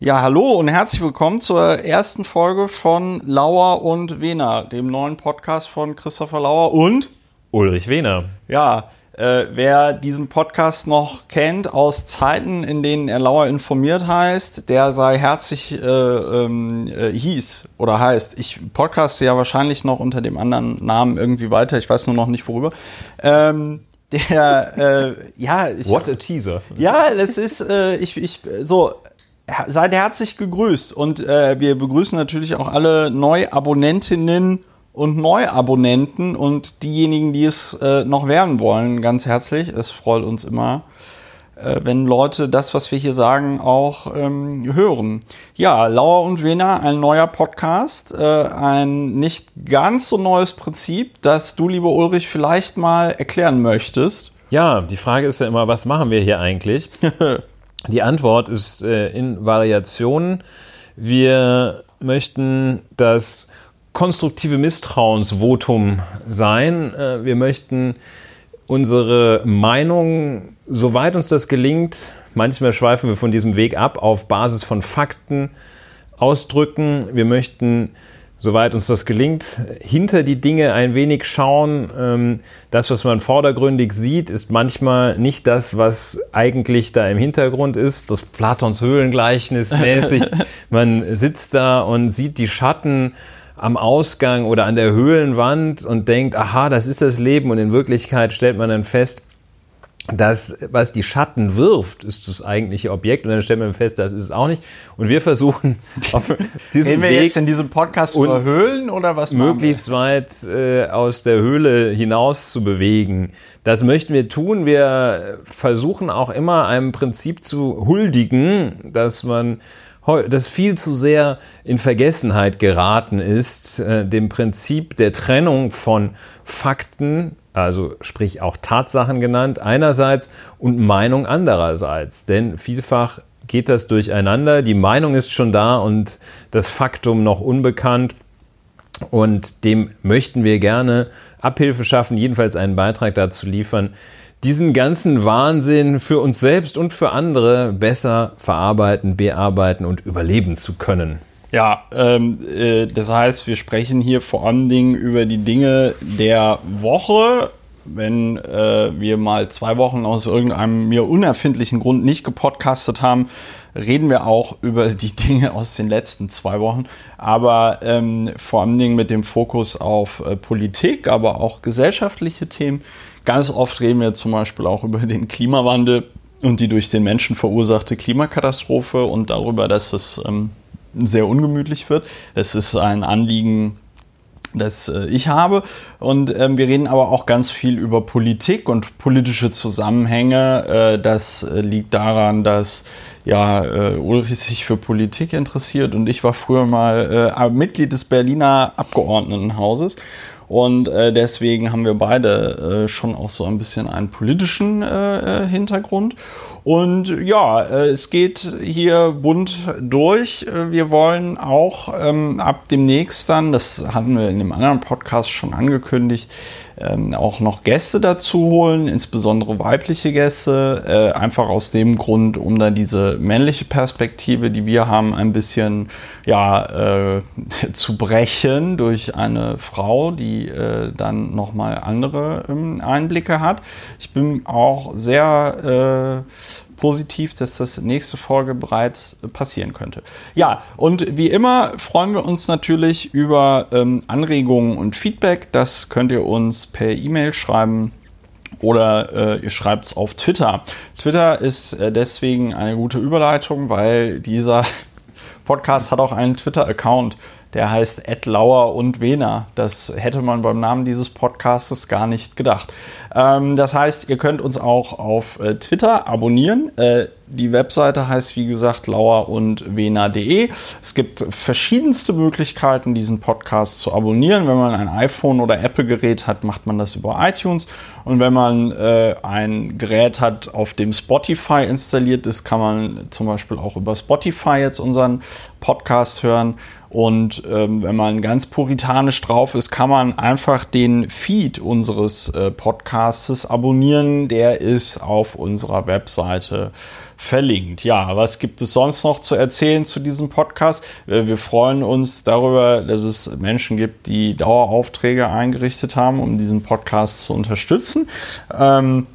Ja, hallo und herzlich willkommen zur ersten Folge von Lauer und Wehner, dem neuen Podcast von Christopher Lauer und Ulrich Wehner. Ja, äh, wer diesen Podcast noch kennt aus Zeiten, in denen er Lauer informiert heißt, der sei herzlich äh, ähm, äh, hieß oder heißt. Ich podcaste ja wahrscheinlich noch unter dem anderen Namen irgendwie weiter. Ich weiß nur noch nicht worüber. Ähm, der, äh, ja, ich, What a teaser. Ja, es ist, äh, ich, ich, so, seid herzlich gegrüßt und äh, wir begrüßen natürlich auch alle Neuabonnentinnen und Neuabonnenten und diejenigen, die es äh, noch werden wollen, ganz herzlich. Es freut uns immer, äh, wenn Leute das, was wir hier sagen, auch ähm, hören. Ja, Lauer und Wiener, ein neuer Podcast, äh, ein nicht ganz so neues Prinzip, das du, lieber Ulrich, vielleicht mal erklären möchtest. Ja, die Frage ist ja immer, was machen wir hier eigentlich? Die Antwort ist äh, in Variationen. Wir möchten das konstruktive Misstrauensvotum sein. Äh, wir möchten unsere Meinung, soweit uns das gelingt, manchmal schweifen wir von diesem Weg ab, auf Basis von Fakten ausdrücken. Wir möchten soweit uns das gelingt, hinter die Dinge ein wenig schauen. Ähm, das, was man vordergründig sieht, ist manchmal nicht das, was eigentlich da im Hintergrund ist. Das Platons Höhlengleichnis mäßig. man sitzt da und sieht die Schatten am Ausgang oder an der Höhlenwand und denkt, aha, das ist das Leben. Und in Wirklichkeit stellt man dann fest, das, was die Schatten wirft, ist das eigentliche Objekt und dann stellt man fest, das ist es auch nicht. Und wir versuchen auf diesem wir Weg jetzt in diesem Podcast über Höhlen oder was möglichst weit äh, aus der Höhle hinaus zu bewegen. Das möchten wir tun. Wir versuchen auch immer einem Prinzip zu huldigen, dass man das viel zu sehr in Vergessenheit geraten ist, äh, dem Prinzip der Trennung von Fakten also sprich auch Tatsachen genannt, einerseits und Meinung andererseits. Denn vielfach geht das durcheinander. Die Meinung ist schon da und das Faktum noch unbekannt. Und dem möchten wir gerne Abhilfe schaffen, jedenfalls einen Beitrag dazu liefern, diesen ganzen Wahnsinn für uns selbst und für andere besser verarbeiten, bearbeiten und überleben zu können. Ja, ähm, äh, das heißt, wir sprechen hier vor allen Dingen über die Dinge der Woche. Wenn äh, wir mal zwei Wochen aus irgendeinem mir unerfindlichen Grund nicht gepodcastet haben, reden wir auch über die Dinge aus den letzten zwei Wochen. Aber ähm, vor allen Dingen mit dem Fokus auf äh, Politik, aber auch gesellschaftliche Themen. Ganz oft reden wir zum Beispiel auch über den Klimawandel und die durch den Menschen verursachte Klimakatastrophe und darüber, dass es ähm, sehr ungemütlich wird. Es ist ein Anliegen, das äh, ich habe. Und ähm, wir reden aber auch ganz viel über Politik und politische Zusammenhänge. Äh, das äh, liegt daran, dass ja, äh, Ulrich sich für Politik interessiert und ich war früher mal äh, Mitglied des Berliner Abgeordnetenhauses. Und äh, deswegen haben wir beide äh, schon auch so ein bisschen einen politischen äh, äh Hintergrund. Und ja, äh, es geht hier bunt durch. Äh, wir wollen auch ähm, ab demnächst dann, das hatten wir in dem anderen Podcast schon angekündigt, ähm, auch noch Gäste dazu holen, insbesondere weibliche Gäste, äh, einfach aus dem Grund, um da diese männliche Perspektive, die wir haben, ein bisschen ja, äh, zu brechen durch eine Frau, die äh, dann nochmal andere ähm, Einblicke hat. Ich bin auch sehr äh, positiv, dass das nächste Folge bereits passieren könnte. Ja, und wie immer freuen wir uns natürlich über ähm, Anregungen und Feedback. Das könnt ihr uns per E-Mail schreiben oder äh, ihr schreibt es auf Twitter. Twitter ist äh, deswegen eine gute Überleitung, weil dieser Podcast hat auch einen Twitter-Account der heißt Ed Lauer und Wehner. Das hätte man beim Namen dieses Podcastes gar nicht gedacht. Ähm, das heißt, ihr könnt uns auch auf äh, Twitter abonnieren. Äh, die Webseite heißt, wie gesagt, lauer und wena.de. Es gibt verschiedenste Möglichkeiten, diesen Podcast zu abonnieren. Wenn man ein iPhone oder Apple-Gerät hat, macht man das über iTunes. Und wenn man äh, ein Gerät hat, auf dem Spotify installiert ist, kann man zum Beispiel auch über Spotify jetzt unseren Podcast hören. Und ähm, wenn man ganz puritanisch drauf ist, kann man einfach den Feed unseres äh, Podcasts abonnieren. Der ist auf unserer Webseite verlinkt. Ja, was gibt es sonst noch zu erzählen zu diesem Podcast? Äh, wir freuen uns darüber, dass es Menschen gibt, die Daueraufträge eingerichtet haben, um diesen Podcast zu unterstützen. Ähm,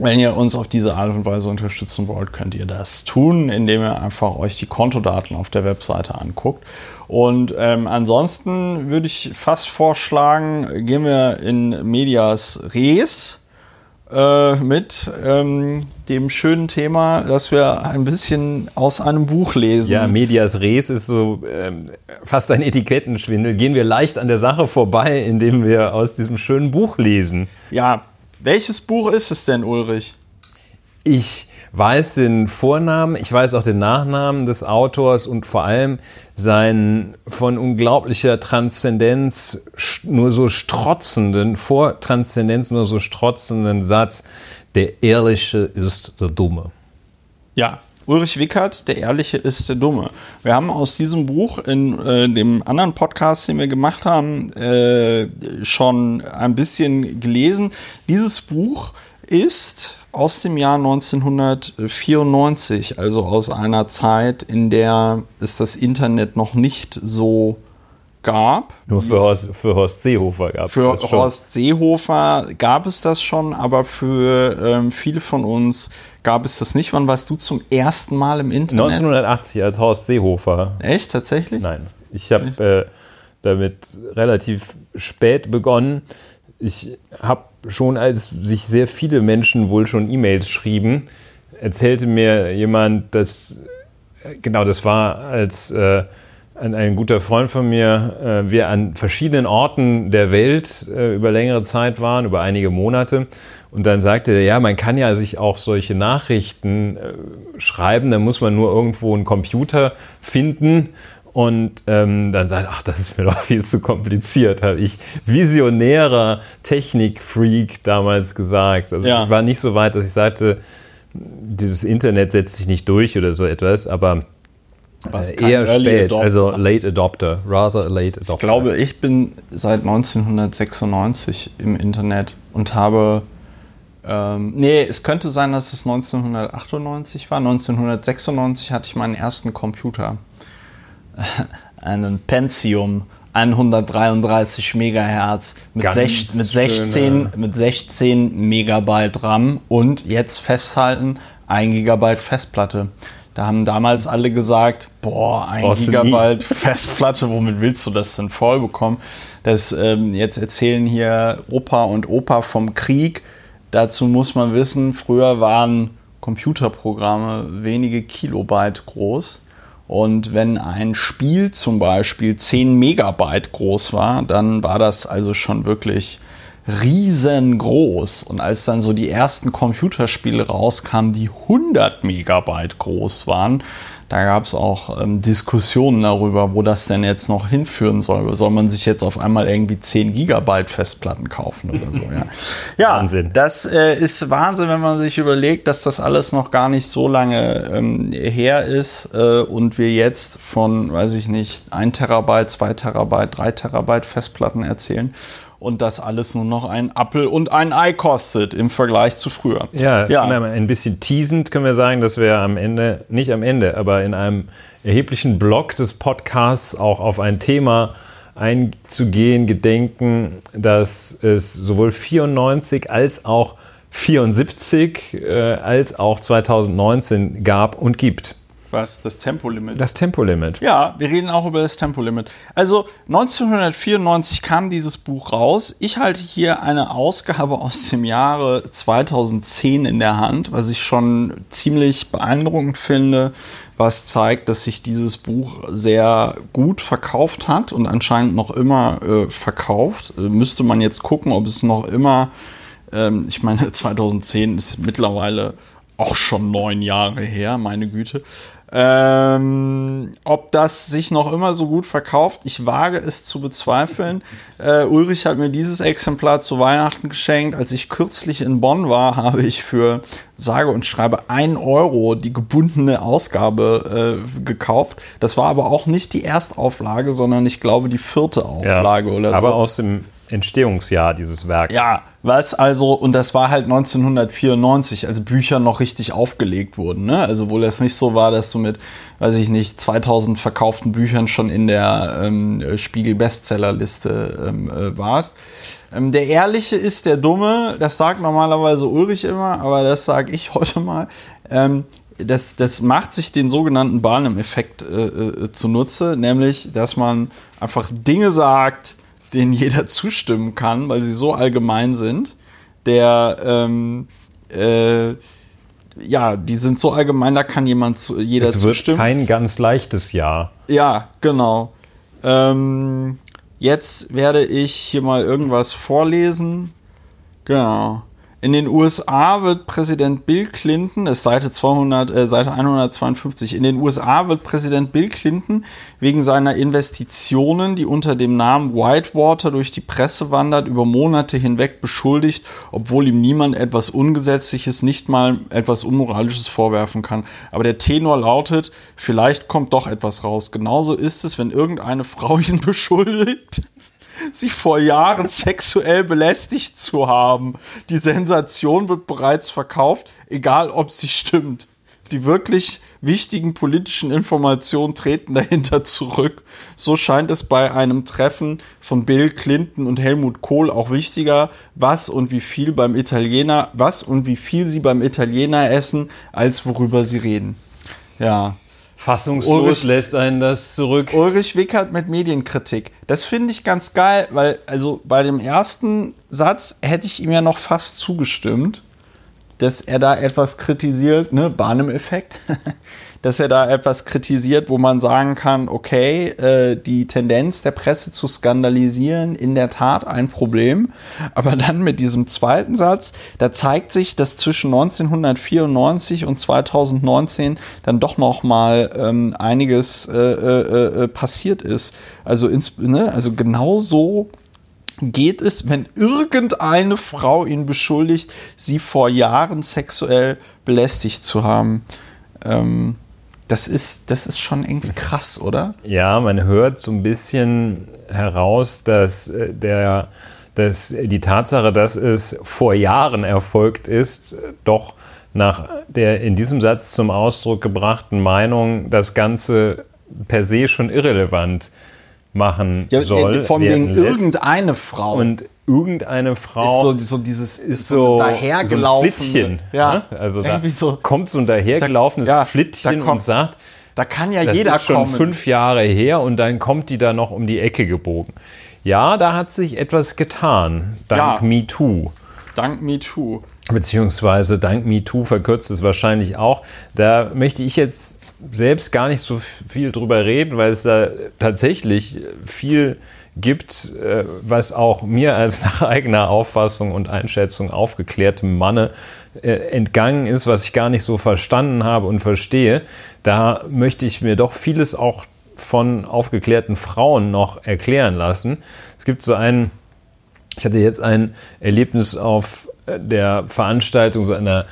wenn ihr uns auf diese Art und Weise unterstützen wollt, könnt ihr das tun, indem ihr einfach euch die Kontodaten auf der Webseite anguckt. Und ähm, ansonsten würde ich fast vorschlagen, gehen wir in Medias Res äh, mit ähm, dem schönen Thema, dass wir ein bisschen aus einem Buch lesen. Ja, Medias Res ist so ähm, fast ein Etikettenschwindel. Gehen wir leicht an der Sache vorbei, indem wir aus diesem schönen Buch lesen. Ja, welches Buch ist es denn, Ulrich? Ich weiß den Vornamen, ich weiß auch den Nachnamen des Autors und vor allem seinen von unglaublicher Transzendenz nur so strotzenden, vor Transzendenz nur so strotzenden Satz, der Ehrliche ist der Dumme. Ja, Ulrich Wickert, der Ehrliche ist der Dumme. Wir haben aus diesem Buch in äh, dem anderen Podcast, den wir gemacht haben, äh, schon ein bisschen gelesen. Dieses Buch ist aus dem Jahr 1994, also aus einer Zeit, in der es das Internet noch nicht so gab. Nur für Horst, für Horst Seehofer gab es das schon. Für Horst Seehofer gab es das schon, aber für ähm, viele von uns gab es das nicht. Wann warst du zum ersten Mal im Internet? 1980 als Horst Seehofer. Echt, tatsächlich? Nein. Ich habe äh, damit relativ spät begonnen. Ich habe schon, als sich sehr viele Menschen wohl schon E-Mails schrieben, erzählte mir jemand, dass, äh, genau, das war als äh, ein, ein, guter Freund von mir, äh, wir an verschiedenen Orten der Welt äh, über längere Zeit waren, über einige Monate. Und dann sagte er, ja, man kann ja sich auch solche Nachrichten äh, schreiben, da muss man nur irgendwo einen Computer finden. Und ähm, dann sagt, ach, das ist mir doch viel zu kompliziert, habe ich visionärer Technikfreak damals gesagt. Also ja. ich war nicht so weit, dass ich sagte, dieses Internet setzt sich nicht durch oder so etwas, aber äh, eher spät, Adopter. also Late Adopter, rather a Late Adopter. Ich glaube, ich bin seit 1996 im Internet und habe ähm, nee, es könnte sein, dass es 1998 war. 1996 hatte ich meinen ersten Computer. Einen Pentium 133 Megahertz mit, sech, mit, 16, mit 16 Megabyte RAM und jetzt festhalten 1 Gigabyte Festplatte. Da haben damals alle gesagt, boah, ein Brauchst Gigabyte Festplatte, womit willst du das denn voll bekommen? Das, ähm, jetzt erzählen hier Opa und Opa vom Krieg. Dazu muss man wissen, früher waren Computerprogramme wenige Kilobyte groß. Und wenn ein Spiel zum Beispiel 10 Megabyte groß war, dann war das also schon wirklich riesengroß. Und als dann so die ersten Computerspiele rauskamen, die 100 Megabyte groß waren, da gab es auch ähm, Diskussionen darüber, wo das denn jetzt noch hinführen soll. Soll man sich jetzt auf einmal irgendwie 10 Gigabyte Festplatten kaufen oder so? Ja, ja Wahnsinn. das äh, ist Wahnsinn, wenn man sich überlegt, dass das alles noch gar nicht so lange ähm, her ist äh, und wir jetzt von, weiß ich nicht, 1 Terabyte, 2 Terabyte, 3 Terabyte Festplatten erzählen und das alles nur noch ein Apfel und ein Ei kostet im Vergleich zu früher. Ja, ja. ein bisschen teasend können wir sagen, dass wir am Ende, nicht am Ende, aber in einem erheblichen Block des Podcasts auch auf ein Thema einzugehen, gedenken, dass es sowohl 94 als auch 74 äh, als auch 2019 gab und gibt. Was? Das Tempolimit? Das Tempolimit. Ja, wir reden auch über das Tempolimit. Also 1994 kam dieses Buch raus. Ich halte hier eine Ausgabe aus dem Jahre 2010 in der Hand, was ich schon ziemlich beeindruckend finde, was zeigt, dass sich dieses Buch sehr gut verkauft hat und anscheinend noch immer äh, verkauft. Äh, müsste man jetzt gucken, ob es noch immer, ähm, ich meine, 2010 ist mittlerweile auch schon neun Jahre her, meine Güte. Ähm, ob das sich noch immer so gut verkauft, ich wage es zu bezweifeln. Äh, Ulrich hat mir dieses Exemplar zu Weihnachten geschenkt. Als ich kürzlich in Bonn war, habe ich für sage und schreibe 1 Euro die gebundene Ausgabe äh, gekauft. Das war aber auch nicht die Erstauflage, sondern ich glaube die vierte Auflage ja, oder aber so. Aber aus dem Entstehungsjahr dieses Werks. Ja, was also, und das war halt 1994, als Bücher noch richtig aufgelegt wurden. Ne? Also, wo das nicht so war, dass du mit, weiß ich nicht, 2000 verkauften Büchern schon in der ähm, Spiegel-Bestsellerliste ähm, äh, warst. Ähm, der Ehrliche ist der Dumme, das sagt normalerweise Ulrich immer, aber das sage ich heute mal. Ähm, das, das macht sich den sogenannten Barnum-Effekt äh, äh, zunutze, nämlich, dass man einfach Dinge sagt, denen jeder zustimmen kann, weil sie so allgemein sind. Der, ähm, äh, ja, die sind so allgemein, da kann jemand zu, jeder es wird zustimmen. Kein ganz leichtes Jahr. Ja, genau. Ähm, jetzt werde ich hier mal irgendwas vorlesen. Genau. In den USA wird Präsident Bill Clinton, das Seite 200, äh, Seite 152. In den USA wird Präsident Bill Clinton wegen seiner Investitionen, die unter dem Namen Whitewater durch die Presse wandert, über Monate hinweg beschuldigt, obwohl ihm niemand etwas Ungesetzliches, nicht mal etwas Unmoralisches vorwerfen kann. Aber der Tenor lautet, vielleicht kommt doch etwas raus. Genauso ist es, wenn irgendeine Frau ihn beschuldigt sie vor Jahren sexuell belästigt zu haben. Die Sensation wird bereits verkauft, egal ob sie stimmt. Die wirklich wichtigen politischen Informationen treten dahinter zurück. So scheint es bei einem Treffen von Bill Clinton und Helmut Kohl auch wichtiger, was und wie viel beim Italiener, was und wie viel sie beim Italiener essen, als worüber sie reden. Ja, Fassungslos Ulrich, lässt einen das zurück. Ulrich Wickert mit Medienkritik. Das finde ich ganz geil, weil also bei dem ersten Satz hätte ich ihm ja noch fast zugestimmt, dass er da etwas kritisiert, ne, Barnum-Effekt. dass er da etwas kritisiert, wo man sagen kann, okay, äh, die Tendenz der Presse zu skandalisieren, in der Tat ein Problem. Aber dann mit diesem zweiten Satz, da zeigt sich, dass zwischen 1994 und 2019 dann doch noch mal ähm, einiges äh, äh, äh, passiert ist. Also, ins, ne, also genau so geht es, wenn irgendeine Frau ihn beschuldigt, sie vor Jahren sexuell belästigt zu haben. Ähm, das ist, das ist schon irgendwie krass, oder? Ja, man hört so ein bisschen heraus, dass, äh, der, dass die Tatsache, dass es vor Jahren erfolgt ist, doch nach der in diesem Satz zum Ausdruck gebrachten Meinung das Ganze per se schon irrelevant machen ja, soll. Vom Ding irgendeine Frau. Und irgendeine Frau ist so, so dieses ist so, dahergelaufen. So Flittchen. Ja, ne? also da so, kommt so ein dahergelaufenes da, ja, Flittchen kommt, und sagt, da kann ja das jeder ist schon kommen. fünf Jahre her und dann kommt die da noch um die Ecke gebogen. Ja, da hat sich etwas getan, dank ja. MeToo. Dank MeToo. Beziehungsweise dank MeToo verkürzt es wahrscheinlich auch. Da möchte ich jetzt selbst gar nicht so viel drüber reden, weil es da tatsächlich viel gibt, äh, was auch mir als nach eigener Auffassung und Einschätzung aufgeklärtem Manne äh, entgangen ist, was ich gar nicht so verstanden habe und verstehe, da möchte ich mir doch vieles auch von aufgeklärten Frauen noch erklären lassen. Es gibt so ein, ich hatte jetzt ein Erlebnis auf der Veranstaltung so einer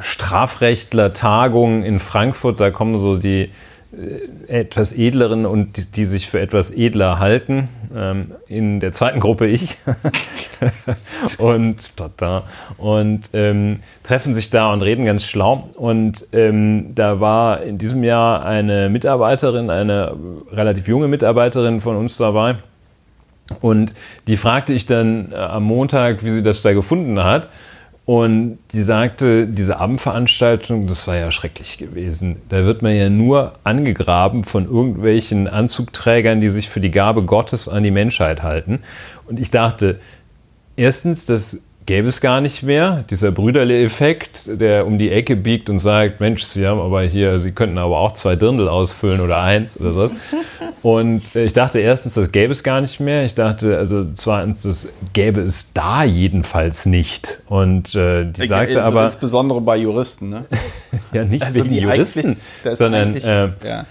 Strafrechtler-Tagung in Frankfurt, da kommen so die äh, etwas edleren und die, die, sich für etwas edler halten. Ähm, in der zweiten Gruppe ich. und tata, und ähm, treffen sich da und reden ganz schlau. Und ähm, da war in diesem Jahr eine Mitarbeiterin, eine relativ junge Mitarbeiterin von uns dabei. Und die fragte ich dann äh, am Montag, wie sie das da gefunden hat. Und die sagte, diese Abendveranstaltung, das sei ja schrecklich gewesen. Da wird man ja nur angegraben von irgendwelchen Anzugträgern, die sich für die Gabe Gottes an die Menschheit halten. Und ich dachte, erstens, das gäbe es gar nicht mehr. Dieser Brüderle-Effekt, der um die Ecke biegt und sagt, Mensch, Sie haben aber hier, Sie könnten aber auch zwei Dirndl ausfüllen oder eins oder sowas. Und ich dachte erstens, das gäbe es gar nicht mehr. Ich dachte, also zweitens, das gäbe es da jedenfalls nicht. Und äh, die sagte also aber... Insbesondere bei Juristen, ne? ja, nicht also wegen Juristen, sondern äh, ja.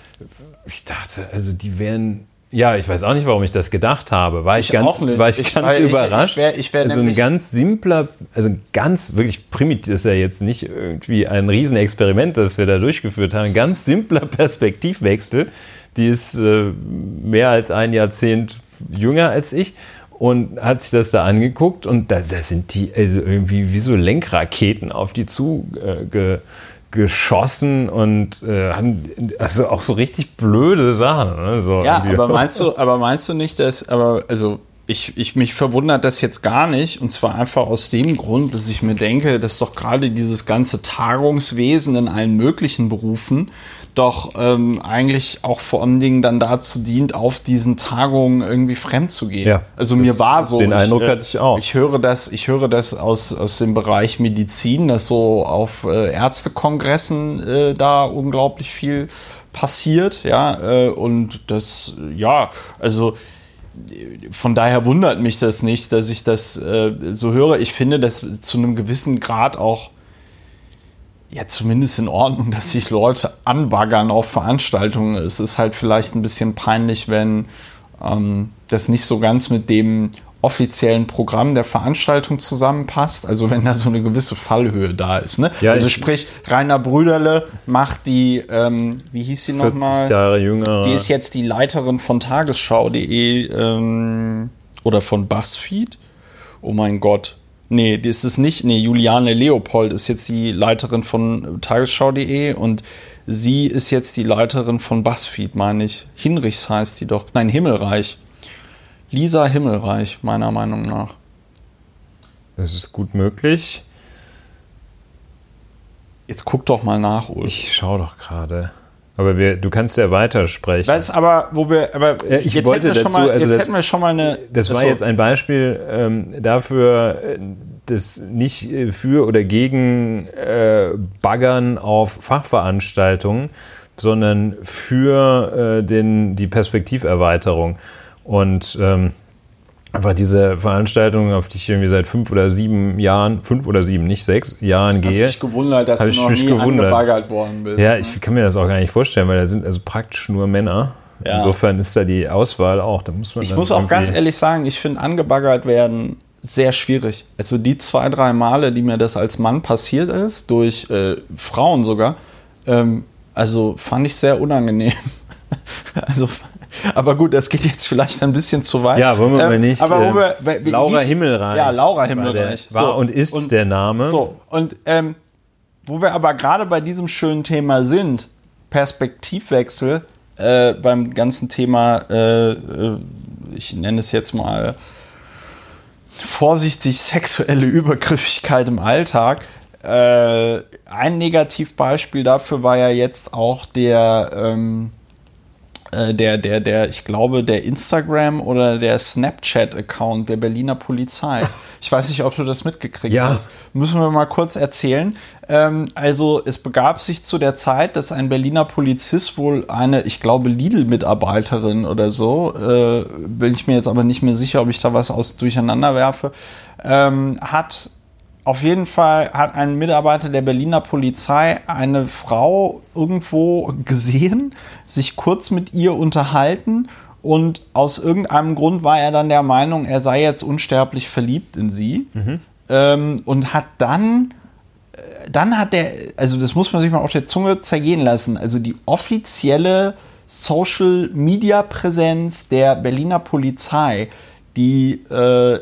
ich dachte, also die wären ja, ich weiß auch nicht, warum ich das gedacht habe. War ich, ich ganz, war ich, ich ganz überrascht. Ich, ich wär, wär so ein ganz simpler, also ganz wirklich primitiv, ist ja jetzt nicht irgendwie ein Riesenexperiment, das wir da durchgeführt haben. Ein ganz simpler Perspektivwechsel. Die ist äh, mehr als ein Jahrzehnt jünger als ich und hat sich das da angeguckt und da, da sind die also irgendwie wie so Lenkraketen auf die zu äh, geschossen und äh, haben also auch so richtig blöde Sachen. Ne? So ja, aber meinst du, aber meinst du nicht, dass, aber also ich, ich mich verwundert das jetzt gar nicht und zwar einfach aus dem Grund, dass ich mir denke, dass doch gerade dieses ganze Tagungswesen in allen möglichen Berufen doch ähm, eigentlich auch vor allen Dingen dann dazu dient, auf diesen Tagungen irgendwie fremd zu gehen. Ja, also mir war so. Den ich, Eindruck hatte ich auch. Ich höre das, ich höre das aus, aus dem Bereich Medizin, dass so auf äh, Ärztekongressen äh, da unglaublich viel passiert, ja, äh, und das, ja, also von daher wundert mich das nicht, dass ich das äh, so höre. Ich finde das zu einem gewissen Grad auch ja zumindest in Ordnung, dass sich Leute anbaggern auf Veranstaltungen. Es ist halt vielleicht ein bisschen peinlich, wenn ähm, das nicht so ganz mit dem offiziellen Programm der Veranstaltung zusammenpasst, also wenn da so eine gewisse Fallhöhe da ist. Ne? Ja, also sprich, Rainer Brüderle macht die, ähm, wie hieß sie nochmal? Jahre jünger. Die ist jetzt die Leiterin von tagesschau.de ähm, oder von BuzzFeed. Oh mein Gott, Nee, das ist nicht. Nee, Juliane Leopold ist jetzt die Leiterin von tagesschau.de und sie ist jetzt die Leiterin von BuzzFeed, meine ich. Hinrichs heißt sie doch. Nein, Himmelreich. Lisa Himmelreich, meiner Meinung nach. Das ist gut möglich. Jetzt guck doch mal nach, Ulf. Ich schau doch gerade. Aber wir, du kannst ja weitersprechen. Weißt aber, wo wir, aber ja, ich jetzt, wollte hätten, wir dazu, mal, also jetzt das, hätten wir schon mal eine. Das war so. jetzt ein Beispiel ähm, dafür, das nicht für oder gegen äh, Baggern auf Fachveranstaltungen, sondern für äh, den, die Perspektiverweiterung. Und ähm, einfach diese Veranstaltung, auf die ich irgendwie seit fünf oder sieben Jahren, fünf oder sieben, nicht sechs Jahren gehe. Hast dich gewundert, dass du noch nie gewundert. angebaggert worden bist. Ja, ne? ich kann mir das auch gar nicht vorstellen, weil da sind also praktisch nur Männer. Ja. Insofern ist da die Auswahl auch. Da muss man ich muss auch ganz ehrlich sagen, ich finde angebaggert werden sehr schwierig. Also die zwei, drei Male, die mir das als Mann passiert ist, durch äh, Frauen sogar, ähm, also fand ich sehr unangenehm. also aber gut, das geht jetzt vielleicht ein bisschen zu weit. Ja, wollen wir ähm, nicht. Aber ähm, wir, wie, Laura hieß, Himmelreich. Ja, Laura Himmelreich. War, der, war und ist und, der Name. So, und ähm, wo wir aber gerade bei diesem schönen Thema sind, Perspektivwechsel äh, beim ganzen Thema, äh, äh ich nenne es jetzt mal vorsichtig sexuelle Übergriffigkeit im Alltag. Äh, ein Negativbeispiel dafür war ja jetzt auch der ähm, äh, der, der, der, ich glaube, der Instagram oder der Snapchat-Account der Berliner Polizei. Ich weiß nicht, ob du das mitgekriegt ja. hast. Müssen wir mal kurz erzählen. Ähm, also, es begab sich zu der Zeit, dass ein Berliner Polizist wohl eine, ich glaube, Lidl-Mitarbeiterin oder so, äh, bin ich mir jetzt aber nicht mehr sicher, ob ich da was aus durcheinander werfe, ähm, hat auf jeden Fall hat ein Mitarbeiter der Berliner Polizei eine Frau irgendwo gesehen, sich kurz mit ihr unterhalten und aus irgendeinem Grund war er dann der Meinung, er sei jetzt unsterblich verliebt in sie mhm. ähm, und hat dann äh, dann hat der, also das muss man sich mal auf der Zunge zergehen lassen, also die offizielle Social Media Präsenz der Berliner Polizei, die äh,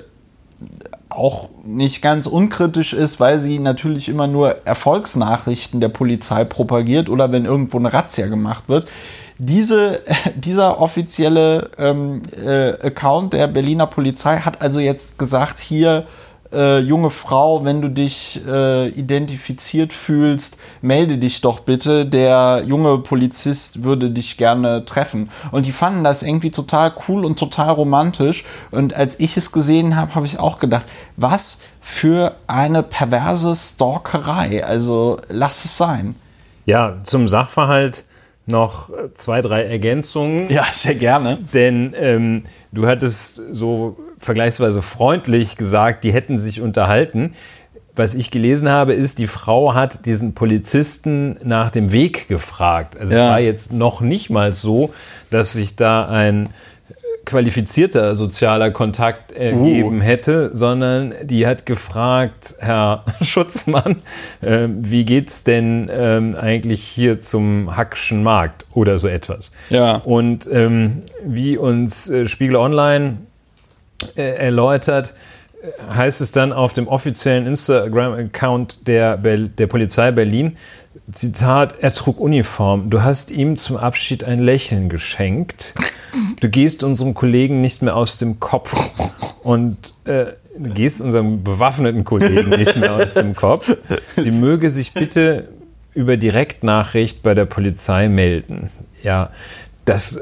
auch nicht ganz unkritisch ist, weil sie natürlich immer nur Erfolgsnachrichten der Polizei propagiert oder wenn irgendwo eine Razzia gemacht wird. Diese, dieser offizielle ähm, äh, Account der Berliner Polizei hat also jetzt gesagt, hier äh, junge Frau, wenn du dich äh, identifiziert fühlst, melde dich doch bitte. Der junge Polizist würde dich gerne treffen. Und die fanden das irgendwie total cool und total romantisch. Und als ich es gesehen habe, habe ich auch gedacht, was für eine perverse Stalkerei. Also lass es sein. Ja, zum Sachverhalt noch zwei, drei Ergänzungen. Ja, sehr gerne. Denn ähm, du hattest so vergleichsweise freundlich gesagt, die hätten sich unterhalten. Was ich gelesen habe, ist, die Frau hat diesen Polizisten nach dem Weg gefragt. Also ja. es war jetzt noch nicht mal so, dass sich da ein qualifizierter sozialer Kontakt ergeben uh. hätte, sondern die hat gefragt, Herr Schutzmann, äh, wie geht's denn ähm, eigentlich hier zum Hackschen Markt oder so etwas? Ja. Und ähm, wie uns äh, Spiegel Online erläutert, äh, heißt es dann auf dem offiziellen Instagram-Account der, der Polizei Berlin, Zitat, er trug Uniform. Du hast ihm zum Abschied ein Lächeln geschenkt. Du gehst unserem Kollegen nicht mehr aus dem Kopf. Und äh, du gehst unserem bewaffneten Kollegen nicht mehr aus dem Kopf. Sie möge sich bitte über Direktnachricht bei der Polizei melden. Ja, das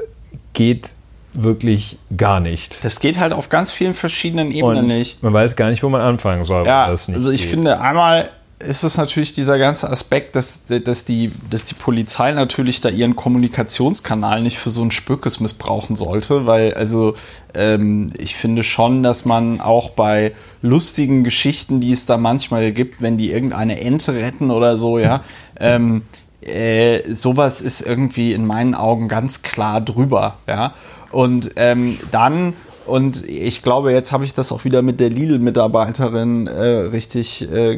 geht wirklich gar nicht. Das geht halt auf ganz vielen verschiedenen Ebenen Und nicht. Man weiß gar nicht, wo man anfangen soll. Ja, also ich geht. finde einmal ist es natürlich dieser ganze Aspekt, dass, dass, die, dass die Polizei natürlich da ihren Kommunikationskanal nicht für so ein Spökes missbrauchen sollte, weil also ähm, ich finde schon, dass man auch bei lustigen Geschichten, die es da manchmal gibt, wenn die irgendeine Ente retten oder so, ja, ähm, äh, sowas ist irgendwie in meinen Augen ganz klar drüber, ja. Und ähm, dann und ich glaube, jetzt habe ich das auch wieder mit der Lidl-Mitarbeiterin äh, richtig. Äh,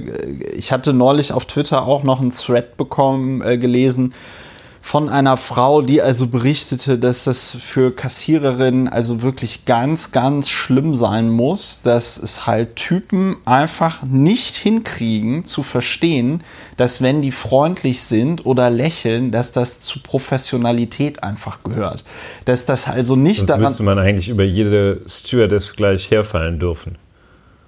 ich hatte neulich auf Twitter auch noch einen Thread bekommen, äh, gelesen von einer Frau, die also berichtete, dass das für Kassiererinnen also wirklich ganz, ganz schlimm sein muss, dass es halt Typen einfach nicht hinkriegen zu verstehen, dass wenn die freundlich sind oder lächeln, dass das zu Professionalität einfach gehört. Dass das also nicht Sonst daran... müsste man eigentlich über jede Stewardess gleich herfallen dürfen.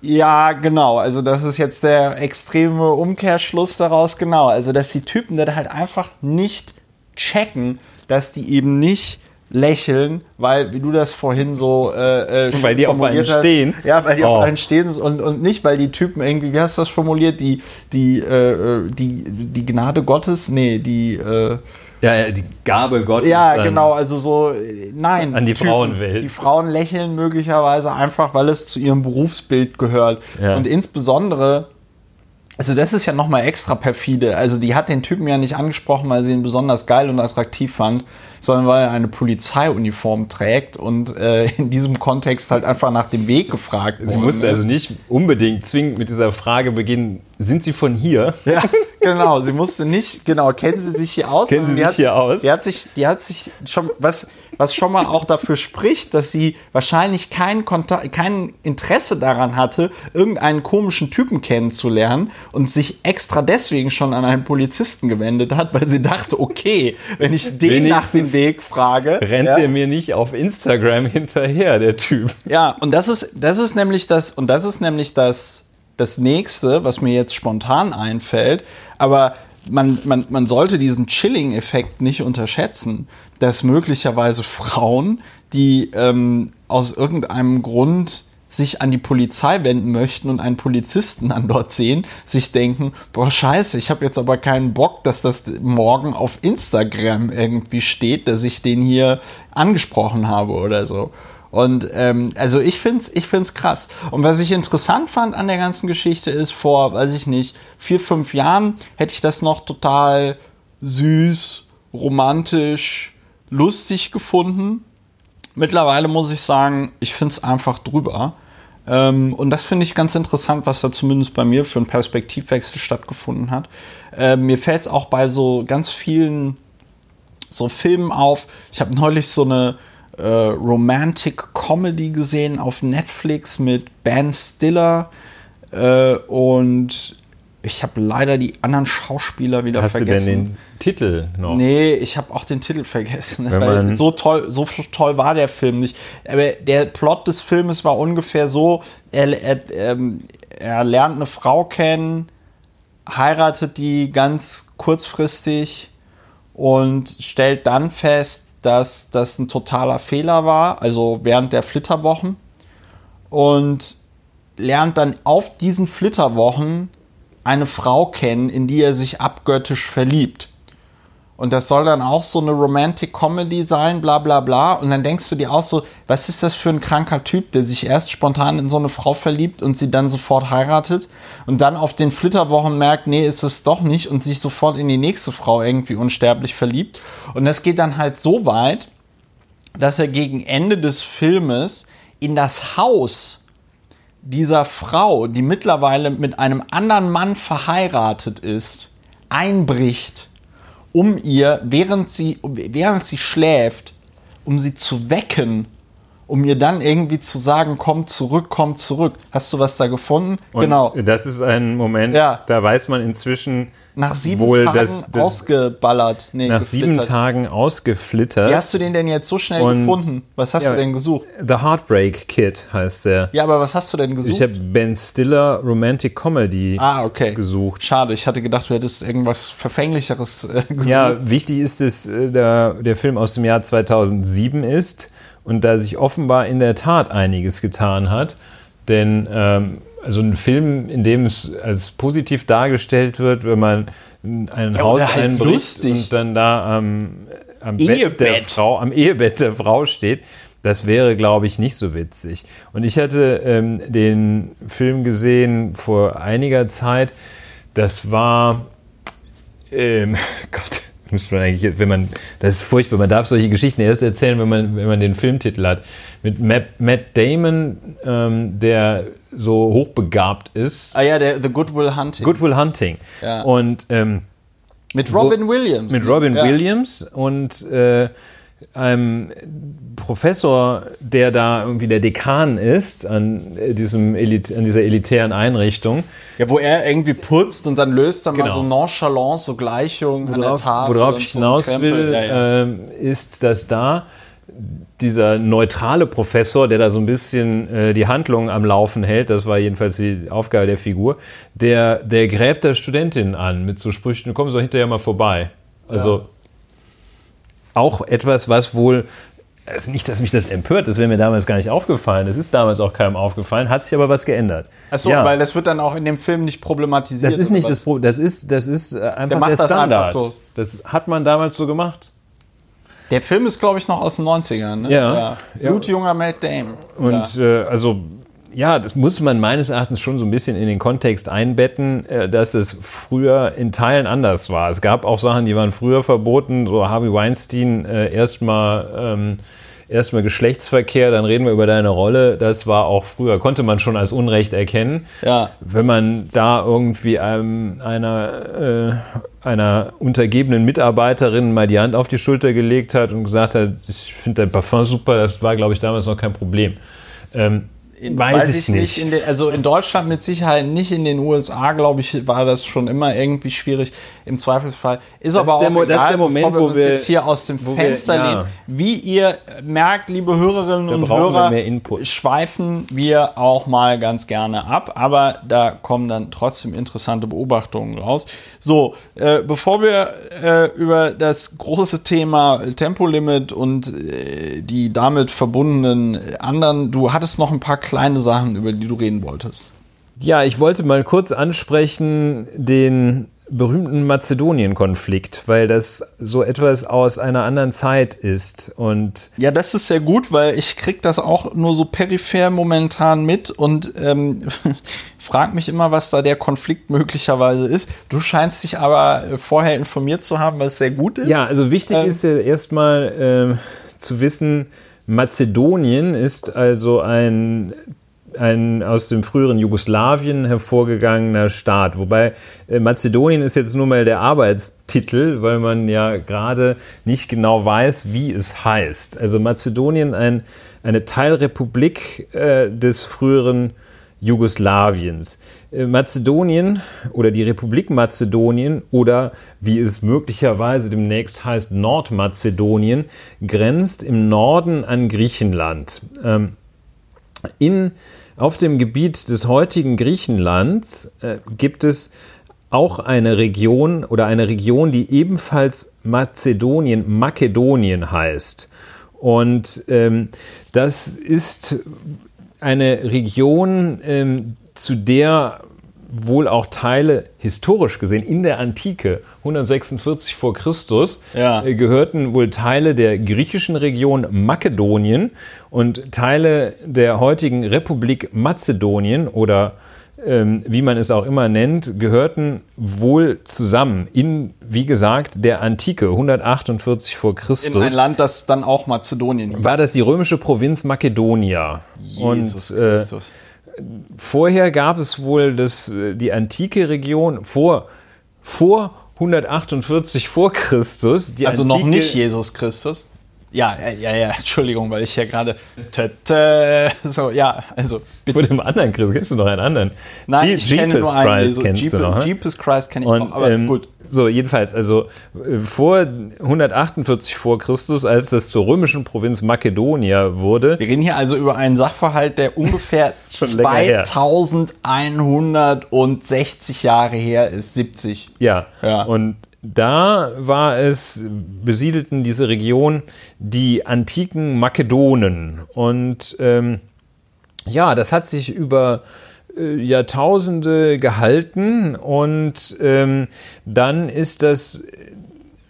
Ja, genau. Also das ist jetzt der extreme Umkehrschluss daraus. Genau. Also dass die Typen das halt einfach nicht checken, dass die eben nicht lächeln, weil, wie du das vorhin so äh, äh, Weil die auf einen hast, stehen. Ja, weil die oh. auf einen stehen und, und nicht, weil die Typen irgendwie, wie hast du das formuliert, die, die, äh, die, die Gnade Gottes, nee, die äh, ja, die Gabe Gottes. Ja, genau, also so, nein. An die Typen, Frauenwelt. Die Frauen lächeln möglicherweise einfach, weil es zu ihrem Berufsbild gehört. Ja. Und insbesondere also das ist ja nochmal extra perfide. Also die hat den Typen ja nicht angesprochen, weil sie ihn besonders geil und attraktiv fand, sondern weil er eine Polizeiuniform trägt und äh, in diesem Kontext halt einfach nach dem Weg gefragt Sie musste also nicht unbedingt zwingend mit dieser Frage beginnen, sind Sie von hier? Ja, genau. Sie musste nicht, genau, kennen Sie sich hier aus? Kennen Sie sich hier aus? Die hat sich, die hat sich schon, was, was schon mal auch dafür spricht, dass sie wahrscheinlich kein, Kontakt, kein Interesse daran hatte, irgendeinen komischen Typen kennenzulernen und sich extra deswegen schon an einen Polizisten gewendet hat, weil sie dachte, okay, wenn ich den Wenigstens nach dem Weg frage. Rennt ja, er mir nicht auf Instagram hinterher, der Typ. Ja, und das ist, das ist nämlich das, und das ist nämlich das, das nächste, was mir jetzt spontan einfällt. Aber man, man, man sollte diesen Chilling-Effekt nicht unterschätzen, dass möglicherweise Frauen, die ähm, aus irgendeinem Grund sich an die Polizei wenden möchten und einen Polizisten dann dort sehen, sich denken, boah scheiße, ich habe jetzt aber keinen Bock, dass das morgen auf Instagram irgendwie steht, dass ich den hier angesprochen habe oder so. Und ähm, also ich finde es ich find's krass. Und was ich interessant fand an der ganzen Geschichte ist, vor, weiß ich nicht, vier, fünf Jahren hätte ich das noch total süß, romantisch, lustig gefunden. Mittlerweile muss ich sagen, ich finde es einfach drüber. Ähm, und das finde ich ganz interessant, was da zumindest bei mir für einen Perspektivwechsel stattgefunden hat. Äh, mir fällt es auch bei so ganz vielen so Filmen auf. Ich habe neulich so eine äh, Romantic Comedy gesehen auf Netflix mit Ben Stiller äh, und ich habe leider die anderen Schauspieler wieder Hast vergessen. du denn den Titel noch? Nee, ich habe auch den Titel vergessen. So toll, so toll war der Film nicht. Aber der Plot des Filmes war ungefähr so: er, er, ähm, er lernt eine Frau kennen, heiratet die ganz kurzfristig und stellt dann fest, dass das ein totaler Fehler war, also während der Flitterwochen. Und lernt dann auf diesen Flitterwochen eine Frau kennen, in die er sich abgöttisch verliebt. Und das soll dann auch so eine Romantic Comedy sein, bla bla bla. Und dann denkst du dir auch so, was ist das für ein kranker Typ, der sich erst spontan in so eine Frau verliebt und sie dann sofort heiratet und dann auf den Flitterwochen merkt, nee, ist es doch nicht und sich sofort in die nächste Frau irgendwie unsterblich verliebt. Und das geht dann halt so weit, dass er gegen Ende des Filmes in das Haus dieser Frau, die mittlerweile mit einem anderen Mann verheiratet ist, einbricht, um ihr, während sie, während sie schläft, um sie zu wecken, um ihr dann irgendwie zu sagen, komm zurück, komm zurück. Hast du was da gefunden? Und genau. Das ist ein Moment, Ja. da weiß man inzwischen Nach sieben Tagen dass, dass ausgeballert. Nee, nach sieben. Tagen ausgeflittert. Wie hast du den denn jetzt so schnell Und- gefunden? Was hast Ja. du denn gesucht? The Heartbreak Kid heißt der. Ja, aber was hast du denn gesucht? Ich habe Ben Stiller Romantic Comedy ah, okay. gesucht. Schade, ich hatte gedacht, du hättest irgendwas Verfänglicheres äh, gesucht. Ja, wichtig ist, dass äh, der, der Film aus dem Jahr 2007 ist und da sich offenbar in der Tat einiges getan hat. Denn ähm, also ein Film, in dem es als positiv dargestellt wird, wenn man in ein Ja, Haus halt einbricht lustig. und dann da am, am Bett der Ehebett. Frau, am Ehebett der Frau steht, das wäre, glaube ich, nicht so witzig. Und ich hatte ähm, den Film gesehen vor einiger Zeit. Das war ähm, Gott, müsste man eigentlich, wenn man, das ist furchtbar, man darf solche Geschichten erst erzählen, wenn man, wenn man den Filmtitel hat. Mit Matt, Matt Damon, ähm, der so hochbegabt ist. Ah ja, der The Good Will Hunting. Good Will Hunting. Ja. Und ähm, Mit Robin Williams. mit Robin ja. Williams und äh, einem Professor, der da irgendwie der Dekan ist an, äh, diesem Elit an dieser elitären Einrichtung. Ja, wo er irgendwie putzt und dann löst mal Genau. so nonchalant so Gleichungen an der Tafel. worauf ich so hinaus Krempel. will, Ja, ja. ähm, ist, dass da dieser neutrale Professor, der da so ein bisschen äh, die Handlung am Laufen hält, das war jedenfalls die Aufgabe der Figur, der, der gräbt der Studentin an mit so Sprüchen, du kommst doch hinterher mal vorbei. Also auch etwas, was wohl, also nicht, dass mich das empört, das wäre mir damals gar nicht aufgefallen, das ist damals auch keinem aufgefallen, hat sich aber was geändert. Achso, Ja. weil das wird dann auch in dem Film nicht problematisiert. Das ist nicht das Problem, das ist, das ist äh, einfach macht der das Standard. einfach so. Das hat man damals so gemacht. Der Film ist, glaube ich, noch aus den 90ern. Ne? Ja. Ja. Blutjunger Matt Damon. Und ja. äh, also, ja, das muss man meines Erachtens schon so ein bisschen in den Kontext einbetten, äh, dass es früher in Teilen anders war. Es gab auch Sachen, die waren früher verboten, so Harvey Weinstein äh, erstmal ähm, erstmal Geschlechtsverkehr, dann reden wir über deine Rolle. Das war auch früher, konnte man schon als Unrecht erkennen. Ja. Wenn man da irgendwie einem, einer, äh, einer untergebenen Mitarbeiterin mal die Hand auf die Schulter gelegt hat und gesagt hat, ich finde dein Parfum super, das war, glaube ich, damals noch kein Problem. Ähm, In, weiß, ich nicht. In den, also in Deutschland mit Sicherheit nicht. In den USA, glaube ich, war das schon immer irgendwie schwierig. Im Zweifelsfall. Ist aber ist der auch Mo- das ist egal, der Moment, bevor wir wo uns wir- jetzt hier aus dem wo wir- Fenster ja. lehnen. Wie ihr merkt, liebe Hörerinnen Da und wir Hörer, schweifen wir auch mal ganz gerne ab. Aber da kommen dann trotzdem interessante Beobachtungen raus. So, äh, bevor wir äh, über das große Thema Tempolimit und äh, die damit verbundenen anderen, du hattest noch ein paar kleine Sachen, über die du reden wolltest. Ja, ich wollte mal kurz ansprechen den berühmten Mazedonien-Konflikt, weil das so etwas aus einer anderen Zeit ist. Und Ja, das ist sehr gut, weil ich krieg das auch nur so peripher momentan mit und ähm, frag mich immer, was da der Konflikt möglicherweise ist. Du scheinst dich aber äh, vorher informiert zu haben, was sehr gut ist. Ja, also wichtig Ähm. ist ja erstmal ähm, zu wissen, Mazedonien ist also ein, ein aus dem früheren Jugoslawien hervorgegangener Staat. Wobei äh, Mazedonien ist jetzt nur mal der Arbeitstitel, weil man ja gerade nicht genau weiß, wie es heißt. Also Mazedonien, ein, eine Teilrepublik äh, des früheren Jugoslawiens. Äh, Mazedonien oder die Republik Mazedonien oder wie es möglicherweise demnächst heißt Nordmazedonien grenzt im Norden an Griechenland. Ähm, in, auf dem Gebiet des heutigen Griechenlands äh, gibt es auch eine Region oder eine Region, die ebenfalls Mazedonien, Makedonien heißt. Und ähm, das ist eine Region, ähm, zu der wohl auch Teile historisch gesehen in der Antike 146 vor Christus ja. äh, gehörten wohl Teile der griechischen Region Makedonien und Teile der heutigen Republik Mazedonien oder ähm, wie man es auch immer nennt, gehörten wohl zusammen in, wie gesagt, der Antike, 148 vor Christus. In ein Land, das dann auch Mazedonien hieß. War das die römische Provinz Makedonia. Jesus Und, äh, Christus. Vorher gab es wohl das, äh, die antike Region vor, vor 148 vor Christus. also antike, noch nicht Jesus Christus? Ja, ja, ja, Entschuldigung, weil ich ja gerade. So, ja, also. Bitte. Von dem anderen Christ, kennst du noch einen anderen? Nein, Je ich Jeepes kenne nur einen. Christ so, kennst Jeepes, du noch, Jeepes Christ kenne ich Und, auch, aber ähm, gut. So, jedenfalls, also äh, vor 148 vor Christus, als das zur römischen Provinz Makedonia wurde. Wir reden hier also über einen Sachverhalt, der ungefähr 2160 Jahre her ist, 70. Ja, ja. und da war es, besiedelten diese Region die antiken Makedonen. Und ähm, ja, das hat sich über Jahrtausende gehalten und ähm, dann ist das